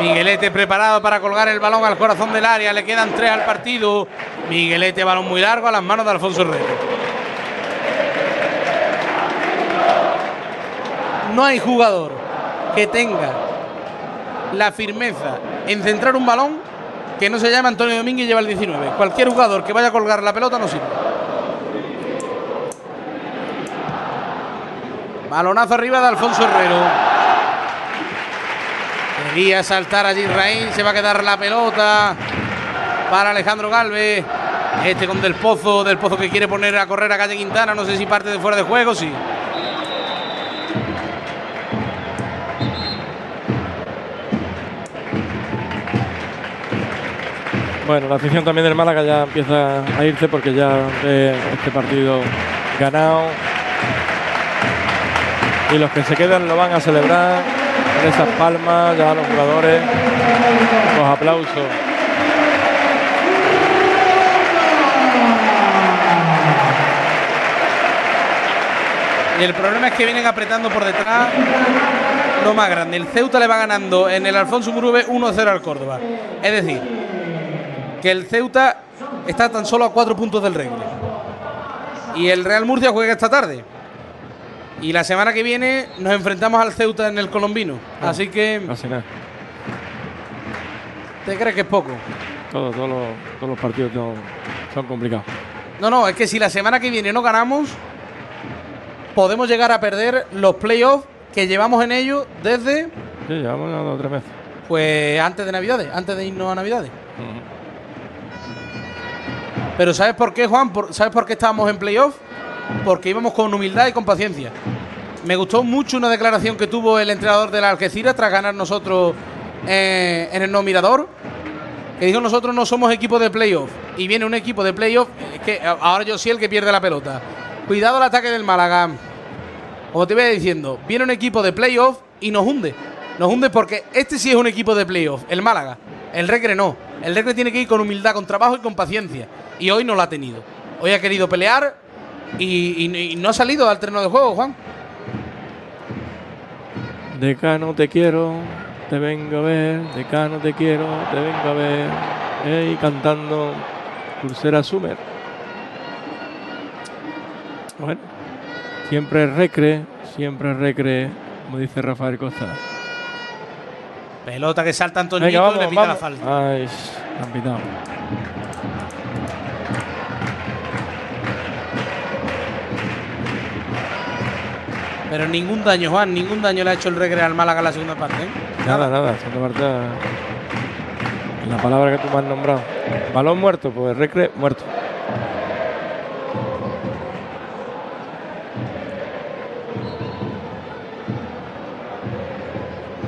Miguelete preparado para colgar el balón al corazón del área. Le quedan tres al partido. Miguelete, balón muy largo a las manos de Alfonso Herrera. No hay jugador que tenga la firmeza en centrar un balón que no se llama Antonio Domínguez y lleva el 19. Cualquier jugador que vaya a colgar la pelota no sirve. Balonazo arriba de Alfonso Herrero. Quería saltar allí Raín, se va a quedar la pelota para Alejandro Galvez. Este con Del Pozo, Del Pozo que quiere poner a correr a Calle Quintana, no sé si parte de fuera de juego, sí. Bueno, la afición también del Málaga ya empieza a irse porque ya ve este partido ganado. Y los que se quedan lo van a celebrar esas palmas, ya los jugadores, los aplausos. Y el problema es que vienen apretando por detrás lo más grande. El Ceuta le va ganando en el Alfonso Murube 1-0 al Córdoba. Es decir, que el Ceuta está tan solo a cuatro puntos del Regre. Y el Real Murcia juega esta tarde. Y la semana que viene nos enfrentamos al Ceuta en el Colombino. Así que, nada. ¿te crees que es poco? Todo- todos los, todos los partidos son, son complicados. No, no, es que si la semana que viene no ganamos, podemos llegar a perder los playoffs que llevamos en ellos desde, Sí, llevamos ganando tres meses. pues, antes de Navidades, antes de irnos a Navidades. Pero ¿sabes por qué, Juan? ¿Sabes por qué estábamos en playoff? Porque íbamos con humildad y con paciencia. Me gustó mucho una declaración que tuvo el entrenador de la Algeciras tras ganar nosotros eh, en el No Mirador. Que dijo nosotros no somos equipo de playoff. Y viene un equipo de playoff eh, que a- ahora yo sí el que pierde la pelota. Cuidado el ataque del Málaga. Como te iba diciendo, viene un equipo de playoff y nos hunde. Nos hunde porque este sí es un equipo de playoff, el Málaga. El Recre no. El Recre tiene que ir con humildad, con trabajo y con paciencia. Y hoy no lo ha tenido. Hoy ha querido pelear y, y- y no ha salido al terreno de juego, Juan. Decano te quiero, te vengo a ver. Decano te quiero, te vengo a ver. Ey, cantando Pulsera Summer. Bueno, siempre recre, siempre recre, como dice Rafael Costa. Pelota que salta Antonio y le pita vamos. la falta. Ay, han pitado. Pero ningún daño, Juan, ningún daño le ha hecho el regre al Málaga en la segunda parte. ¿eh? Nada, nada, Santa Marta. La palabra que tú me has nombrado. Balón muerto, pues Recre muerto.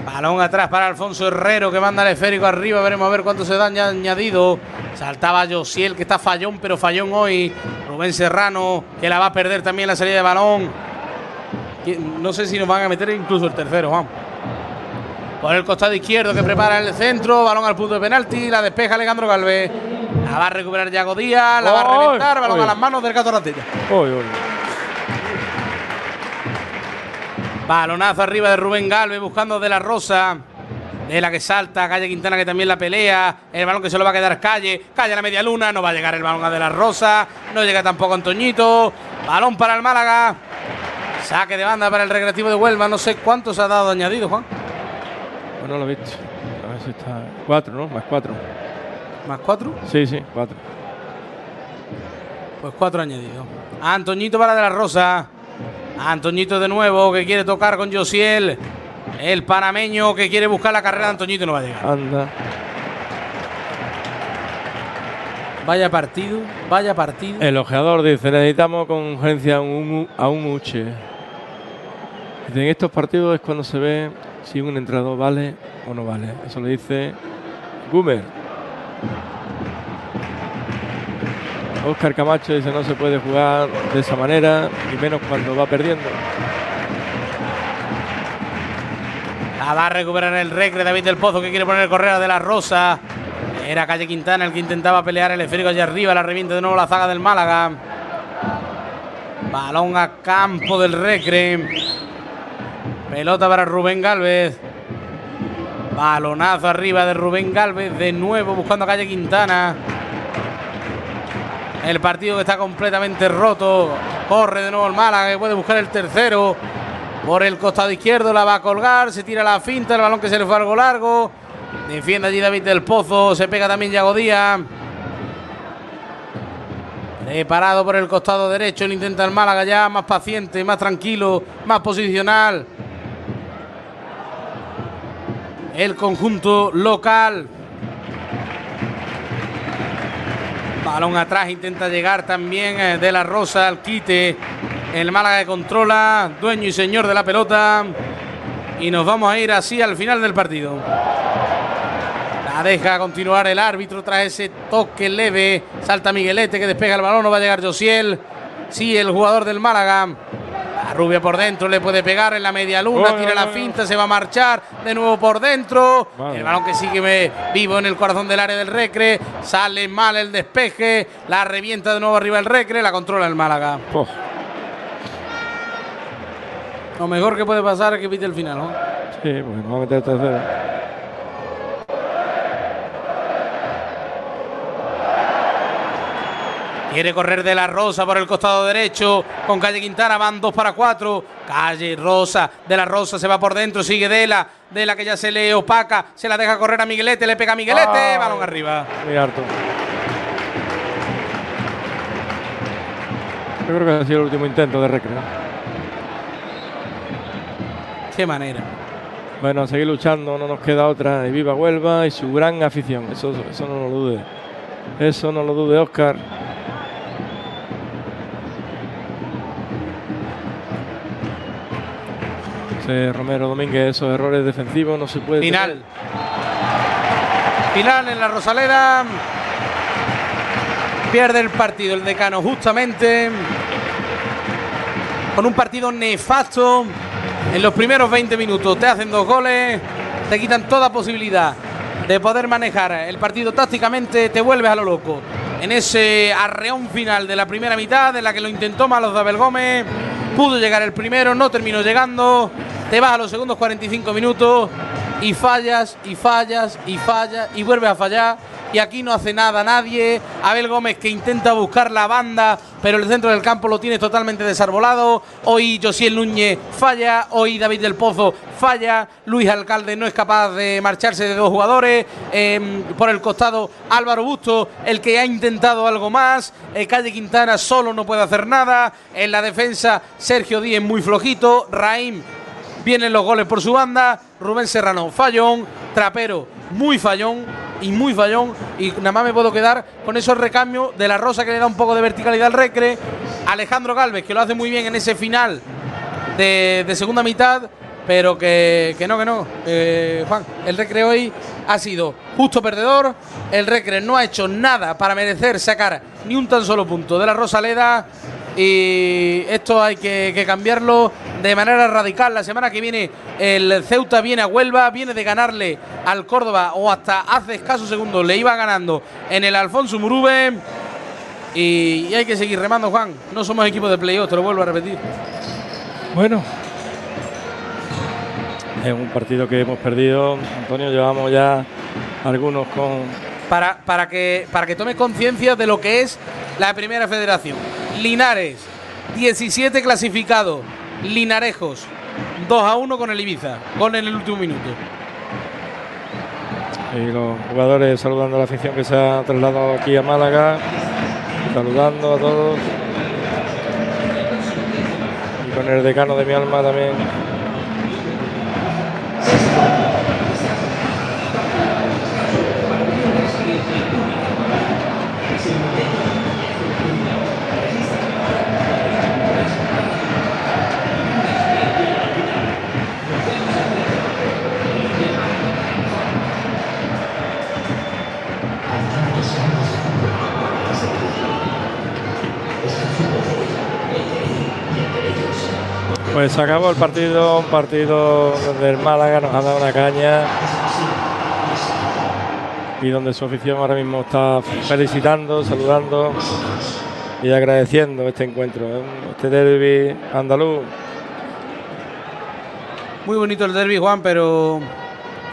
Balón atrás para Alfonso Herrero que manda el esférico arriba. Veremos a ver cuánto se dan daña añadido. Saltaba Josiel que está fallón, pero fallón hoy. Rubén Serrano que la va a perder también la salida de balón. No sé si nos van a meter incluso el tercero, vamos. Por el costado izquierdo que prepara el centro. Balón al punto de penalti. La despeja Alejandro Galvez. La va a recuperar Yago Díaz. La va a reventar. Balón a las manos del Gato. Balonazo arriba de Rubén Galvez buscando de la Rosa. De la que salta, Calle Quintana que también la pelea. El balón que se lo va a quedar Calle. Calle a la media luna. No va a llegar el balón a de la Rosa. No llega tampoco Antoñito. Balón para el Málaga. Saque de banda para el recreativo de Huelva. No sé cuánto se ha dado añadido, Juan. Bueno, lo he visto. A ver si está. Cuatro, ¿no? Más cuatro. ¿Más cuatro? Sí, sí, cuatro. Pues cuatro añadidos. Antoñito para de la Rosa. Antoñito de nuevo que quiere tocar con Josiel. El panameño que quiere buscar la carrera de Antoñito no va a llegar. Anda. Vaya partido, vaya partido. El ojeador dice, necesitamos con urgencia a un, a un Uche. En estos partidos es cuando se ve si un entrenador vale o no vale. Eso lo dice Gumer. Oscar Camacho dice no se puede jugar de esa manera, y menos cuando va perdiendo. La va a recuperar el recre David del Pozo que quiere poner correa de la Rosa. Era Calle Quintana el que intentaba pelear el esférico allá arriba. La reviente de nuevo la zaga del Málaga. Balón a campo del recre. Pelota para Rubén Galvez. Balonazo arriba de Rubén Galvez. De nuevo buscando a Calle Quintana. El partido que está completamente roto. Corre de nuevo el Málaga que puede buscar el tercero. Por el costado izquierdo la va a colgar. Se tira la finta. El balón que se le fue algo largo. Defiende allí David del Pozo. Se pega también Yago Díaz. Preparado por el costado derecho. Lo intenta el Málaga ya más paciente, más tranquilo, más posicional. El conjunto local. Balón atrás, intenta llegar también eh, de la Rosa al quite. El Málaga que controla, dueño y señor de la pelota. Y nos vamos a ir así al final del partido. La deja continuar el árbitro tras ese toque leve. Salta Miguelete que despega el balón, no va a llegar Josiel. Sí, el jugador del Málaga. Rubia por dentro le puede pegar en la media luna, tira la finta, se va a marchar de nuevo por dentro. El balón que sigue vivo en el corazón del área del Recre. Sale mal el despeje, la revienta de nuevo arriba el Recre, la controla el Málaga. Lo mejor que puede pasar es que pite el final, ¿no? Sí, porque no va a meter tercero. Quiere correr de la Rosa por el costado derecho. Con Calle Quintana van dos para cuatro. Calle Rosa, de la Rosa se va por dentro. Sigue Dela. Dela que ya se le opaca. Se la deja correr a Miguelete. Le pega a Miguelete. balón arriba. Muy harto. Yo creo que ha sido el último intento de recreo. Qué manera. Bueno, seguir luchando, no nos queda otra. Y viva Huelva y su gran afición. Eso, eso no lo dude. Eso no lo dude, Oscar. Romero Domínguez, esos errores defensivos no se puede. Final. Final en la Rosaleda. Pierde el partido el decano justamente. Con un partido nefasto. En los primeros 20 minutos te hacen dos goles. Te quitan toda posibilidad de poder manejar el partido tácticamente. Te vuelves a lo loco. En ese arreón final de la primera mitad, en la que lo intentó Malos de Abel Gómez. Pudo llegar el primero, no terminó llegando te vas a los segundos 45 minutos y fallas y fallas y fallas y vuelves a fallar y aquí no hace nada nadie. Abel Gómez que intenta buscar la banda, pero el centro del campo lo tiene totalmente desarbolado. Hoy Josiel Núñez falla, hoy David del Pozo falla, Luis Alcalde no es capaz de marcharse de dos jugadores. Em, por el costado Álvaro Busto, el que ha intentado algo más. Eh, Calle Quintana solo no puede hacer nada. En la defensa Sergio Díez muy flojito. Raim Vienen los goles por su banda. Rubén Serrano, fallón. Trapero, muy fallón y muy fallón. Y nada más me puedo quedar con esos recambios de la Rosa que le da un poco de verticalidad al recre. Alejandro Galvez, que lo hace muy bien en ese final de, segunda mitad. pero que, que no, que no. Eh, Juan, el Recre hoy ha sido justo perdedor. El Recre no ha hecho nada para merecer sacar ni un tan solo punto de la Rosaleda. Y esto hay que, que cambiarlo de manera radical. La semana que viene el Ceuta viene a Huelva, viene de ganarle al Córdoba o hasta hace escasos segundos le iba ganando en el Alfonso Murube. Y, y hay que seguir remando, Juan. No somos equipo de playoff, te lo vuelvo a repetir. Bueno, es un partido que hemos perdido. Antonio, llevamos ya algunos con. Para, para, que, para que tome conciencia de lo que es la primera federación. Linares, 17 clasificados. Linarejos, 2 a 1 con el Ibiza. Gol en el último minuto. Y los jugadores saludando a la afición que se ha trasladado aquí a Málaga. Saludando a todos. Y con el decano de mi alma también. Pues acabó el partido, un partido donde el Málaga nos ha dado una caña y donde su afición ahora mismo está felicitando, saludando y agradeciendo este encuentro, ¿eh? este derby andaluz. Muy bonito el derby, Juan, pero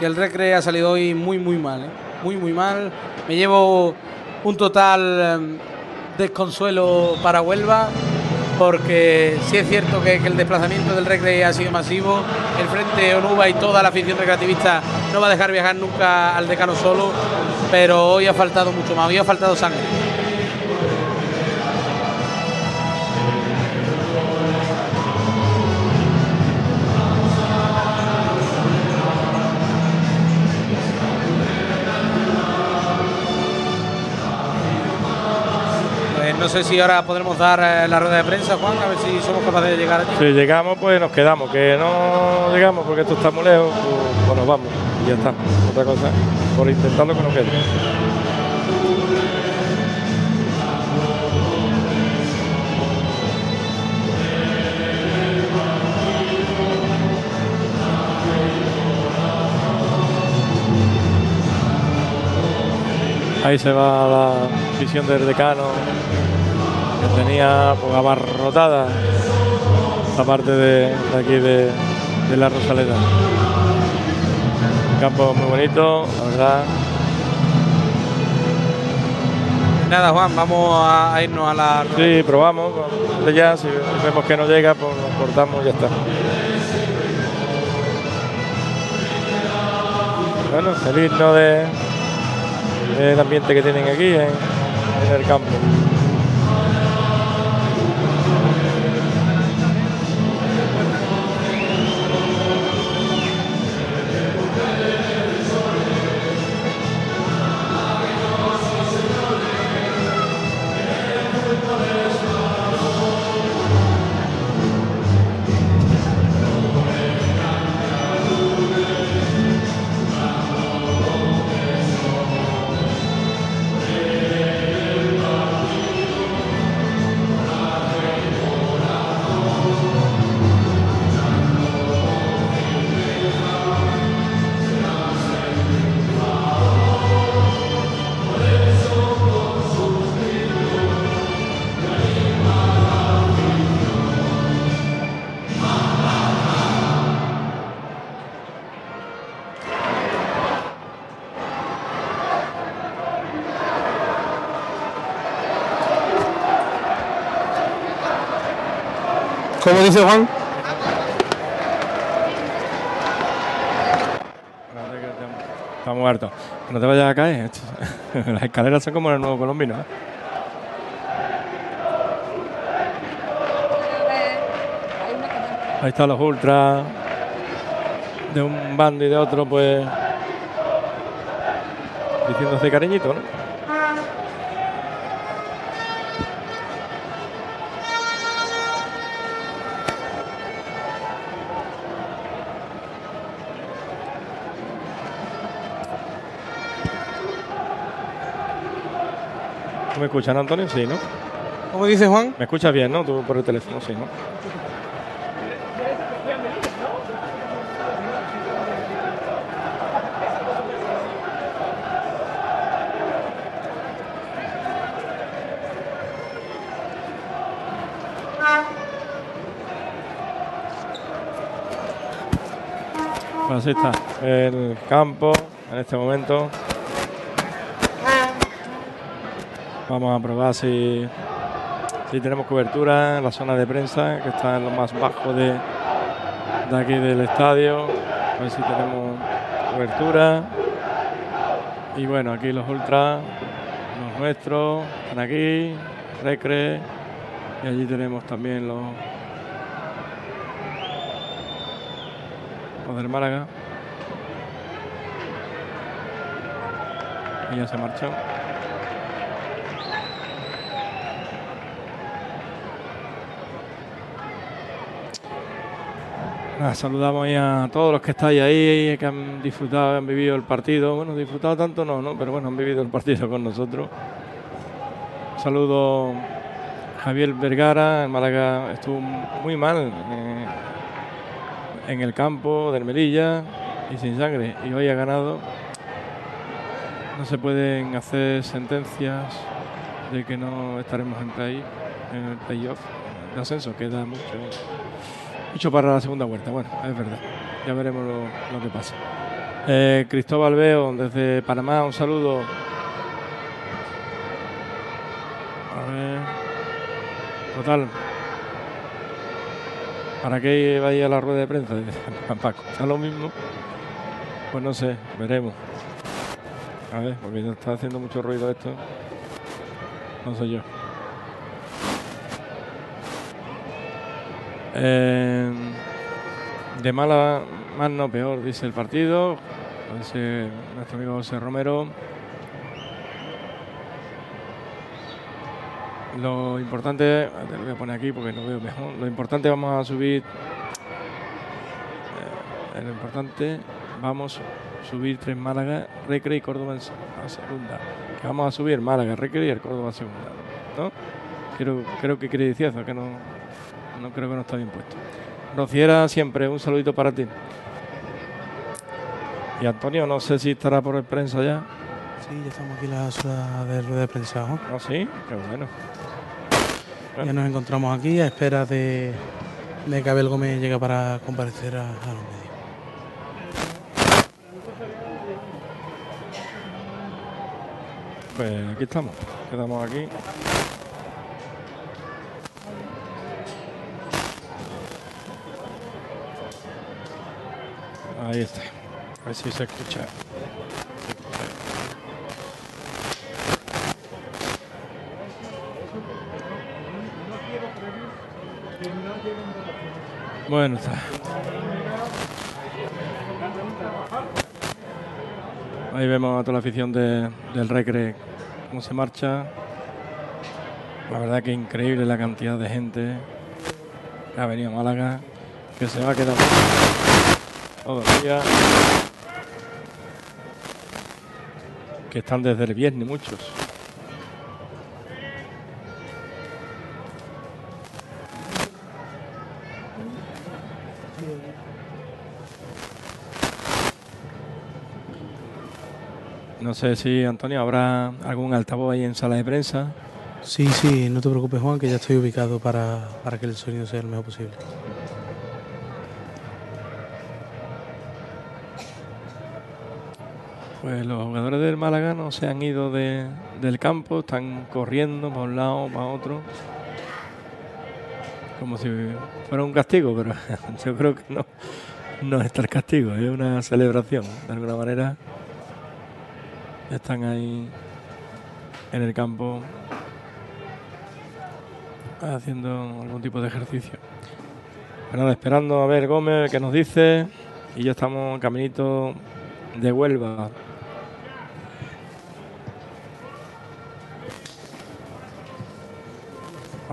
el Recre ha salido hoy muy, muy mal. ¿eh? Muy, muy mal. Me llevo un total eh, desconsuelo para Huelva porque sí es cierto que, el desplazamiento del Recre ha sido masivo. El Frente Onuba y toda la afición recreativista no va a dejar viajar nunca al decano solo, pero hoy ha faltado mucho más, hoy ha faltado sangre. No sé si ahora podremos dar eh, la rueda de prensa, Juan, a ver si somos capaces de llegar allí. Si llegamos, pues nos quedamos. Que no llegamos porque esto está muy lejos, pues, pues nos vamos. Y ya está. Otra cosa, por intentarlo que nos quede. Ahí se va la visión del decano que tenía pues, abarrotada la parte de, de aquí de, de, la Rosaleda. Un campo muy bonito, la verdad. Nada, Juan, vamos a irnos a la. Sí, probamos. De ya, si vemos que no llega, pues nos cortamos y ya está. Bueno, el himno de, del ambiente que tienen aquí en, en el campo. Dice Juan? Está muerto. No te vayas a caer. (laughs) Las escaleras son como en el nuevo colombino. ¿eh? Ahí están los ultras de un bando y de otro, pues diciéndose cariñito, ¿no? Me escuchas, no, Antonio? Sí, ¿no? ¿Cómo dice Juan? Me escuchas bien, ¿no? Tú por el teléfono, sí, ¿no? Pues así está el campo en este momento. Vamos a probar si, si tenemos cobertura en la zona de prensa, que está en lo más bajo de, aquí del estadio. A ver si tenemos cobertura. Y bueno, aquí los ultras, los nuestros, están aquí, Recre. Y allí tenemos también los, los del Málaga. Y ya se marchan. Nada, saludamos a todos los que estáis ahí, que han disfrutado, han vivido el partido. Bueno, disfrutado tanto no, ¿no? Pero bueno, han vivido el partido con nosotros. Saludo Javier Vergara, en Málaga estuvo muy mal eh, en el campo del Melilla y sin sangre. Y hoy ha ganado. No se pueden hacer sentencias de que no estaremos en play, en el playoff de ascenso, queda mucho mucho para la segunda vuelta. Bueno, es verdad. Ya veremos lo, que pasa. Eh, Cristóbal Veo, desde Panamá, un saludo. A ver. Total. ¿Para qué vaya a la rueda de prensa? (laughs) Paco, ¿está lo mismo? Pues no sé, veremos. A ver, porque está haciendo mucho ruido esto. No sé yo. Eh, de mala, más no peor, dice el partido. Dice nuestro amigo José Romero. Lo importante, te lo voy a poner aquí porque no veo mejor. Lo importante vamos a subir. eh, lo importante, vamos a subir tres Málaga, Recre y Córdoba a segunda. Que vamos a subir Málaga, Recre y el Córdoba a segunda. ¿No? Creo, creo que quiere decir eso, que no, no creo que no está bien puesto. Rociera, siempre un saludito para ti. Y Antonio, no sé si estará por el prensa ya. Sí, ya estamos aquí en la sala de rueda de prensa. ¿No? Sí, qué bueno. Ya nos encontramos aquí a espera de, de que Abel Gómez llegue para comparecer a, a los medios. Pues aquí estamos. Quedamos aquí. Ahí está. A ver si se escucha. Bueno, está. Ahí vemos a toda la afición de- del Recre cómo se marcha. La verdad que increíble la cantidad de gente que ha venido a Málaga, que se va a quedar día. Que están desde el viernes muchos. No sé si, Antonio, habrá algún altavoz ahí en sala de prensa. Sí, sí, no te preocupes, Juan, que ya estoy ubicado para, para que el sonido sea el mejor posible. Pues los jugadores del Málaga no se han ido de- del campo, están corriendo para un lado, para otro. Como si fuera un castigo, pero (laughs) yo creo que no, no está el castigo, es una celebración. De alguna manera están ahí en el campo haciendo algún tipo de ejercicio. Nada, esperando a ver Gómez qué nos dice y ya estamos en caminito de Huelva.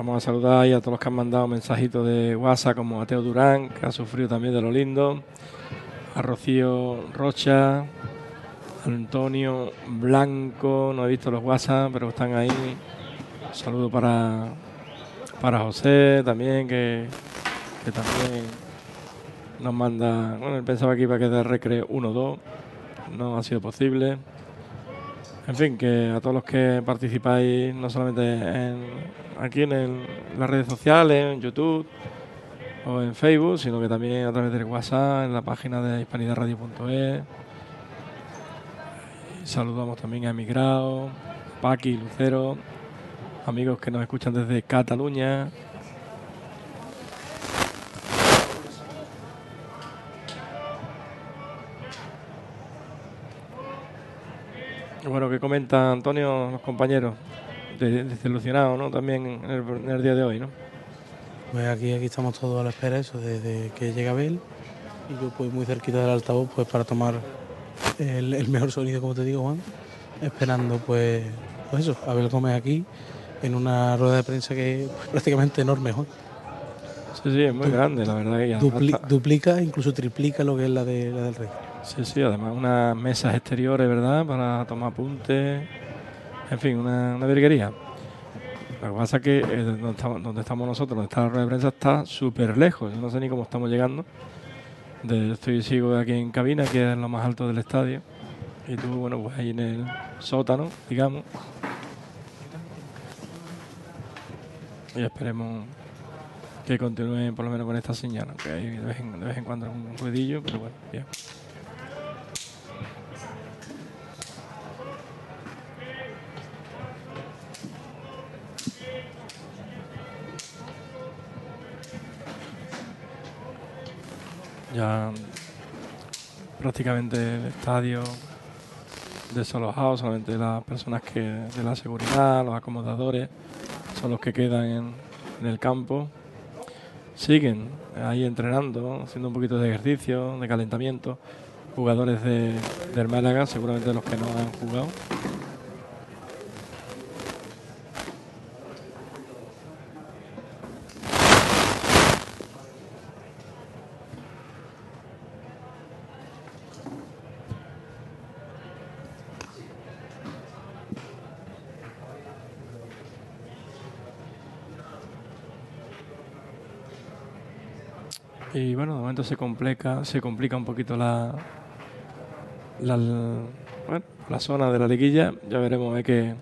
Vamos a saludar ahí a todos los que han mandado mensajitos de WhatsApp, como a Teo Durán, que ha sufrido también de lo lindo, a Rocío Rocha, Antonio Blanco, no he visto los WhatsApp, pero están ahí. Un saludo para, para José también, que, que también nos manda. Bueno, él pensaba que iba a quedar Recre 1-2, no ha sido posible. En fin, que a todos los que participáis, no solamente en- aquí en las redes sociales, en YouTube o en Facebook, sino que también a través del WhatsApp, en la página de hispanidadradio.es. Saludamos también a Emigrado, Paqui, Lucero, amigos que nos escuchan desde Cataluña. Bueno, que comenta Antonio, los compañeros, de- desilusionados, ¿no? También en el, en el día de hoy, ¿no? Pues aquí, aquí estamos todos a la espera eso, desde que llega Abel y yo pues muy cerquita del altavoz pues para tomar el, el mejor sonido, como te digo, Juan, esperando pues, pues eso, Abel Gómez aquí en una rueda de prensa que es prácticamente enorme, Juan. Sí, sí, es muy grande, la verdad. que ya Dupli- duplica, incluso triplica lo que es la, de, la del Rey. Sí, sí, además unas mesas exteriores, ¿verdad? Para tomar apuntes. En fin, una, una virguería. Lo que pasa es que eh, donde, estamos, nosotros, donde está la rueda de prensa, está súper lejos. Yo no sé ni cómo estamos llegando. De, estoy sigo aquí en cabina, que es lo más alto del estadio. Y tú, bueno, pues ahí en el sótano, digamos. Y esperemos que continúen por lo menos con esta señal, aunque hay de vez en, de vez en cuando un ruidillo, pero bueno, bien. Prácticamente el estadio desalojado, solamente las personas que de la seguridad, los acomodadores, son los que quedan en, en el campo. Siguen ahí entrenando, haciendo un poquito de ejercicio, de calentamiento. Jugadores de, del Málaga, seguramente los que no han jugado. Y bueno, de se complica, se complica un poquito la, la, zona de la liguilla. Ya veremos ver qué,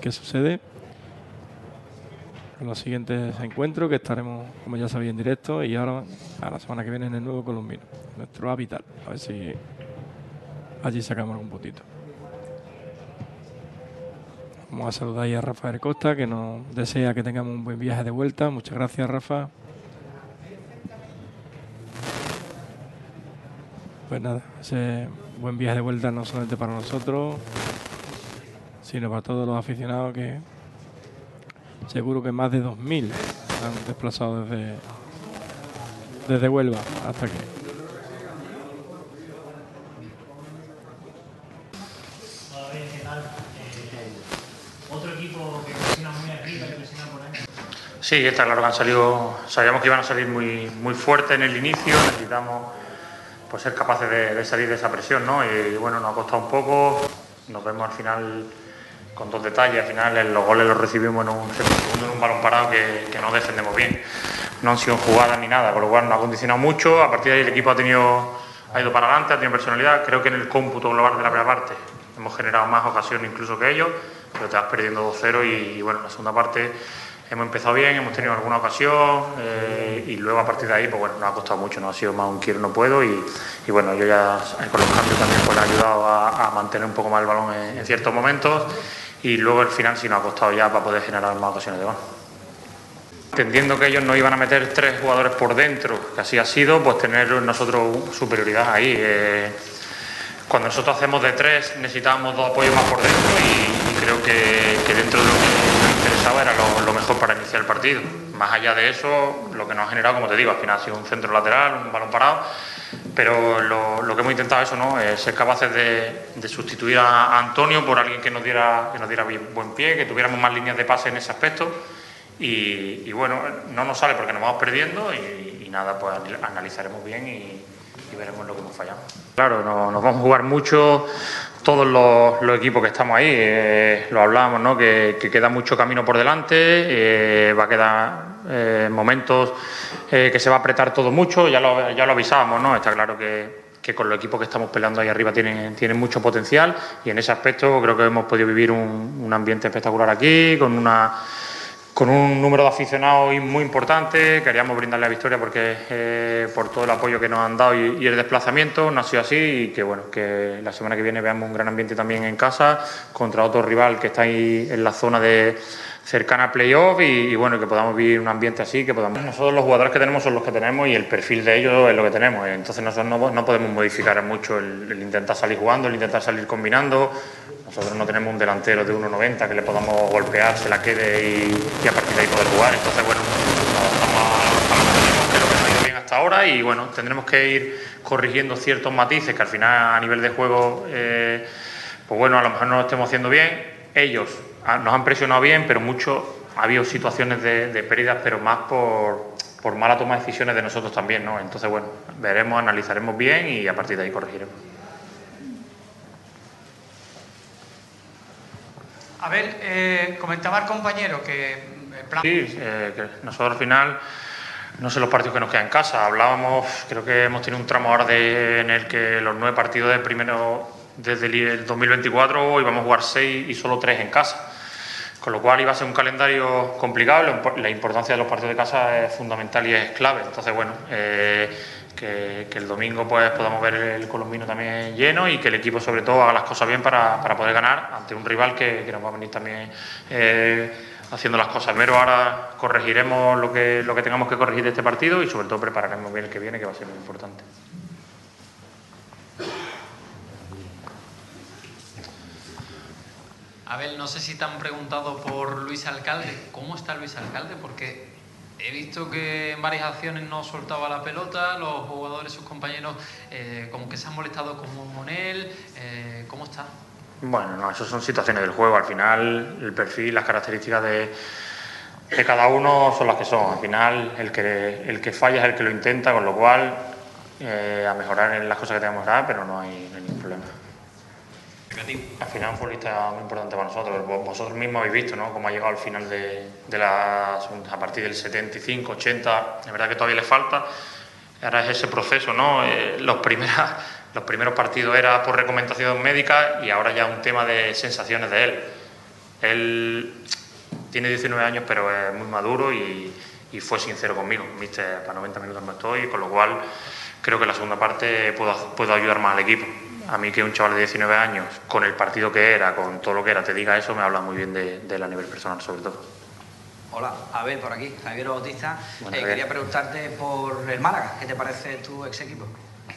qué sucede. En los siguientes encuentros que estaremos, como ya sabéis, en directo. Y ahora a la semana que viene en el nuevo Colombino, nuestro hábitat. A ver si allí sacamos algún puntito. Vamos a saludar ahí a Rafael Costa, que nos desea que tengamos un buen viaje de vuelta. Muchas gracias, Rafa. Pues nada, ese buen viaje de vuelta no solamente para nosotros, sino para todos los aficionados que seguro que más de 2.000 han desplazado desde, desde Huelva hasta aquí. Sí, está claro que han salido, sabíamos que iban a salir muy, muy fuertes en el inicio, necesitamos pues, ser capaces de, salir de esa presión, ¿no? Y bueno, nos ha costado un poco, nos vemos al final con dos detalles, al final los goles los recibimos en un segundo en un balón parado que, no defendemos bien, no han sido jugadas ni nada, con lo cual nos ha condicionado mucho, a partir de ahí el equipo ha tenido, ha ido para adelante, ha tenido personalidad, creo que en el cómputo global de la primera parte hemos generado más ocasiones incluso que ellos, pero te vas perdiendo 2-0 y, y bueno, en la segunda parte hemos empezado bien, hemos tenido alguna ocasión eh, y luego a partir de ahí, pues bueno, nos ha costado mucho, no ha sido más un quiero no puedo y, bueno, yo ya eh, con los cambios también pues, he ayudado a, mantener un poco más el balón en, ciertos momentos y luego al final sí nos ha costado ya para poder generar más ocasiones de gol. Entendiendo que ellos no iban a meter tres jugadores por dentro, que así ha sido, pues tener nosotros superioridad ahí. eh, cuando nosotros hacemos de tres necesitábamos dos apoyos más por dentro y, creo que, dentro de lo que interesaba era lo, mejor para iniciar el partido. Más allá de eso, lo que nos ha generado, como te digo, al final ha sido un centro lateral, un balón parado, pero lo, que hemos intentado eso, ¿no? Es ser capaces de, sustituir a, Antonio por alguien que nos diera, que nos diera buen pie, que tuviéramos más líneas de pase en ese aspecto. Y, bueno, no nos sale porque nos vamos perdiendo y, y nada, pues analizaremos bien y, y veremos lo que hemos fallado. Claro, no- nos vamos a jugar mucho todos los, equipos que estamos ahí. Eh, lo hablábamos, ¿no? Que, que queda mucho camino por delante, eh, va a quedar eh, momentos que se va a apretar todo mucho, ya lo, avisábamos, ¿no? Está claro que, que con los equipos que estamos peleando ahí arriba tienen, tienen mucho potencial y en ese aspecto creo que hemos podido vivir un, un ambiente espectacular aquí, con una con un número de aficionados muy importante. Queríamos brindarle la victoria porque eh, por todo el apoyo que nos han dado y, y, el desplazamiento no ha sido así y que bueno que la semana que viene veamos un gran ambiente también en casa contra otro rival que está ahí en la zona de cercana a playoff y, y, bueno que podamos vivir un ambiente así que podamos nosotros los jugadores que tenemos son los que tenemos y el perfil de ellos es lo que tenemos entonces nosotros no, podemos modificar mucho el, intentar salir jugando el intentar salir combinando nosotros no tenemos un delantero de 1,90 que le podamos golpear, se la quede y, y, a partir de ahí poder jugar. Entonces, bueno, a, a lo que ha ido bien hasta ahora y bueno, tendremos que ir corrigiendo ciertos matices que al final a nivel de juego, eh, pues bueno, a lo mejor no lo estemos haciendo bien. Ellos nos han presionado bien, pero mucho ha habido situaciones de, de pérdidas, pero más por, por mala toma de decisiones de nosotros también, ¿no? Entonces, bueno, veremos, analizaremos bien y a partir de ahí corregiremos. A ver, eh, comentaba el compañero que el plan... Sí, eh, que nosotros al final, no sé los partidos que nos quedan en casa, hablábamos, creo que hemos tenido un tramo ahora de, en el que los nueve partidos de primero desde el 2024 íbamos a jugar seis y solo tres en casa. Con lo cual iba a ser un calendario complicado, la importancia de los partidos de casa es fundamental y es clave. Entonces, bueno, eh, que, el domingo pues podamos ver el colombino también lleno y que el equipo sobre todo haga las cosas bien para, para poder ganar ante un rival que, nos va a venir también eh, haciendo las cosas. Pero ahora corregiremos lo que, lo que tengamos que corregir de este partido y sobre todo prepararemos bien el que viene, que va a ser muy importante. Abel, no sé si te han preguntado por Luis Alcalde. ¿Cómo está Luis Alcalde? Porque he visto que en varias acciones no soltaba la pelota, los jugadores, sus compañeros, eh, como que se han molestado con él. Eh, ¿Cómo está? Bueno, no, eso son situaciones del juego. Al final, el perfil, las características de, de cada uno son las que son. Al final, el que, el que falla es el que lo intenta, con lo cual, eh, a mejorar en las cosas que tenemos que pero no hay ningún problema. Al final un futbolista muy importante para nosotros. Vosotros mismos habéis visto ¿no? cómo ha llegado al final de, de la a partir del 75, 80. Es verdad que todavía le falta. Ahora es ese proceso, ¿no? Eh, (laughs) los, primeros partidos era por recomendación médica y ahora ya un tema de sensaciones de él. Él tiene 19 años, pero es muy maduro y, fue sincero conmigo. Mister, para 90 minutos no estoy, con lo cual creo que la segunda parte puedo, puedo ayudar más al equipo a mí que un chaval de 19 años, con el partido que era, con todo lo que era, te diga eso, me habla muy bien de, de él a nivel personal, sobre todo. Hola, Abel, por aquí, Javier Bautista. Bueno, eh, quería preguntarte por el Málaga, ¿qué te parece tu ex equipo?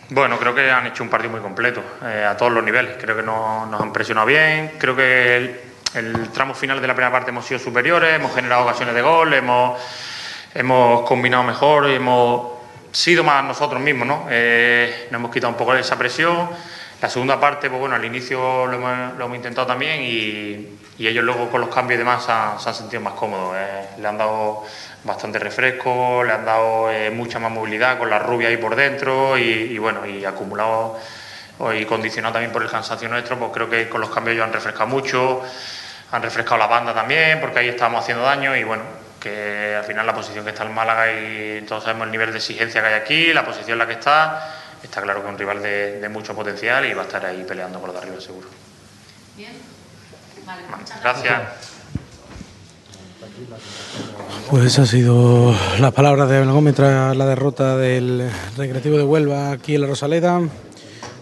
Bueno, creo que han hecho un partido muy completo, eh, a todos los niveles. Creo que no, nos han presionado bien, creo que el, el, tramo final de la primera parte hemos sido superiores, hemos generado ocasiones de gol, hemos, hemos combinado mejor, hemos sido más nosotros mismos, ¿no? Eh, nos hemos quitado un poco de esa presión la segunda parte, pues bueno, al inicio lo hemos, intentado también y, ellos luego con los cambios y demás se han, se han sentido más cómodos. Eh. Le han dado bastante refresco, le han dado eh, mucha más movilidad con la rubia ahí por dentro y, y bueno, y acumulado y condicionado también por el cansancio nuestro, pues creo que con los cambios ellos han refrescado mucho, han refrescado la banda también, porque ahí estábamos haciendo daño y bueno, que al final la posición que está el Málaga y todos sabemos el nivel de exigencia que hay aquí, la posición en la que está está claro que es un rival de, de, mucho potencial y va a estar ahí peleando por lo de arriba seguro. Bien, vale, muchas gracias. gracias. Pues ha sido las palabras de Abel Gómez tras la derrota del Recreativo de Huelva aquí en la Rosaleda.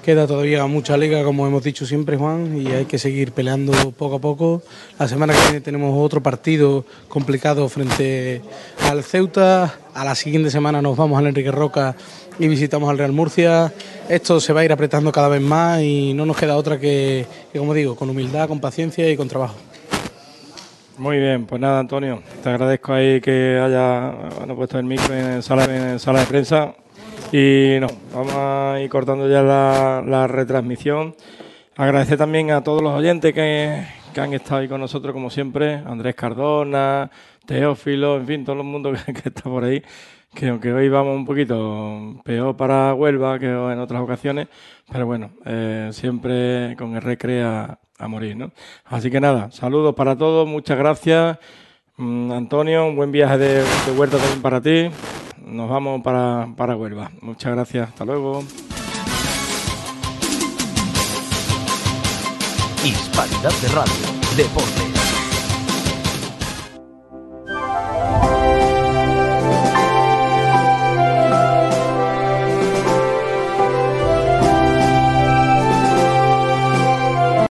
Queda todavía mucha liga, como hemos dicho siempre, Juan, y hay que seguir peleando poco a poco. La semana que viene tenemos otro partido complicado frente al Ceuta. A la siguiente semana nos vamos al Enrique Roca y visitamos al Real Murcia. Esto se va a ir apretando cada vez más y no nos queda otra que, como digo, con humildad, con paciencia y con trabajo. Muy bien, pues nada, Antonio, te agradezco ahí que haya puesto el micro en sala, en sala de prensa. Y no, vamos a ir cortando ya la, retransmisión. Agradecer también a todos los oyentes que, que, han estado ahí con nosotros, como siempre. Andrés Cardona, Teófilo, en fin, todo el mundo (laughs) que está por ahí, que aunque hoy vamos un poquito peor para Huelva que en otras ocasiones, pero bueno, eh, siempre con el recre a, morir, ¿no? Así que nada, saludos para todos, muchas gracias. Mm, Antonio, un buen viaje de, Huerta también para ti. Nos vamos para, para Huelva. Muchas gracias, hasta luego. De Radio.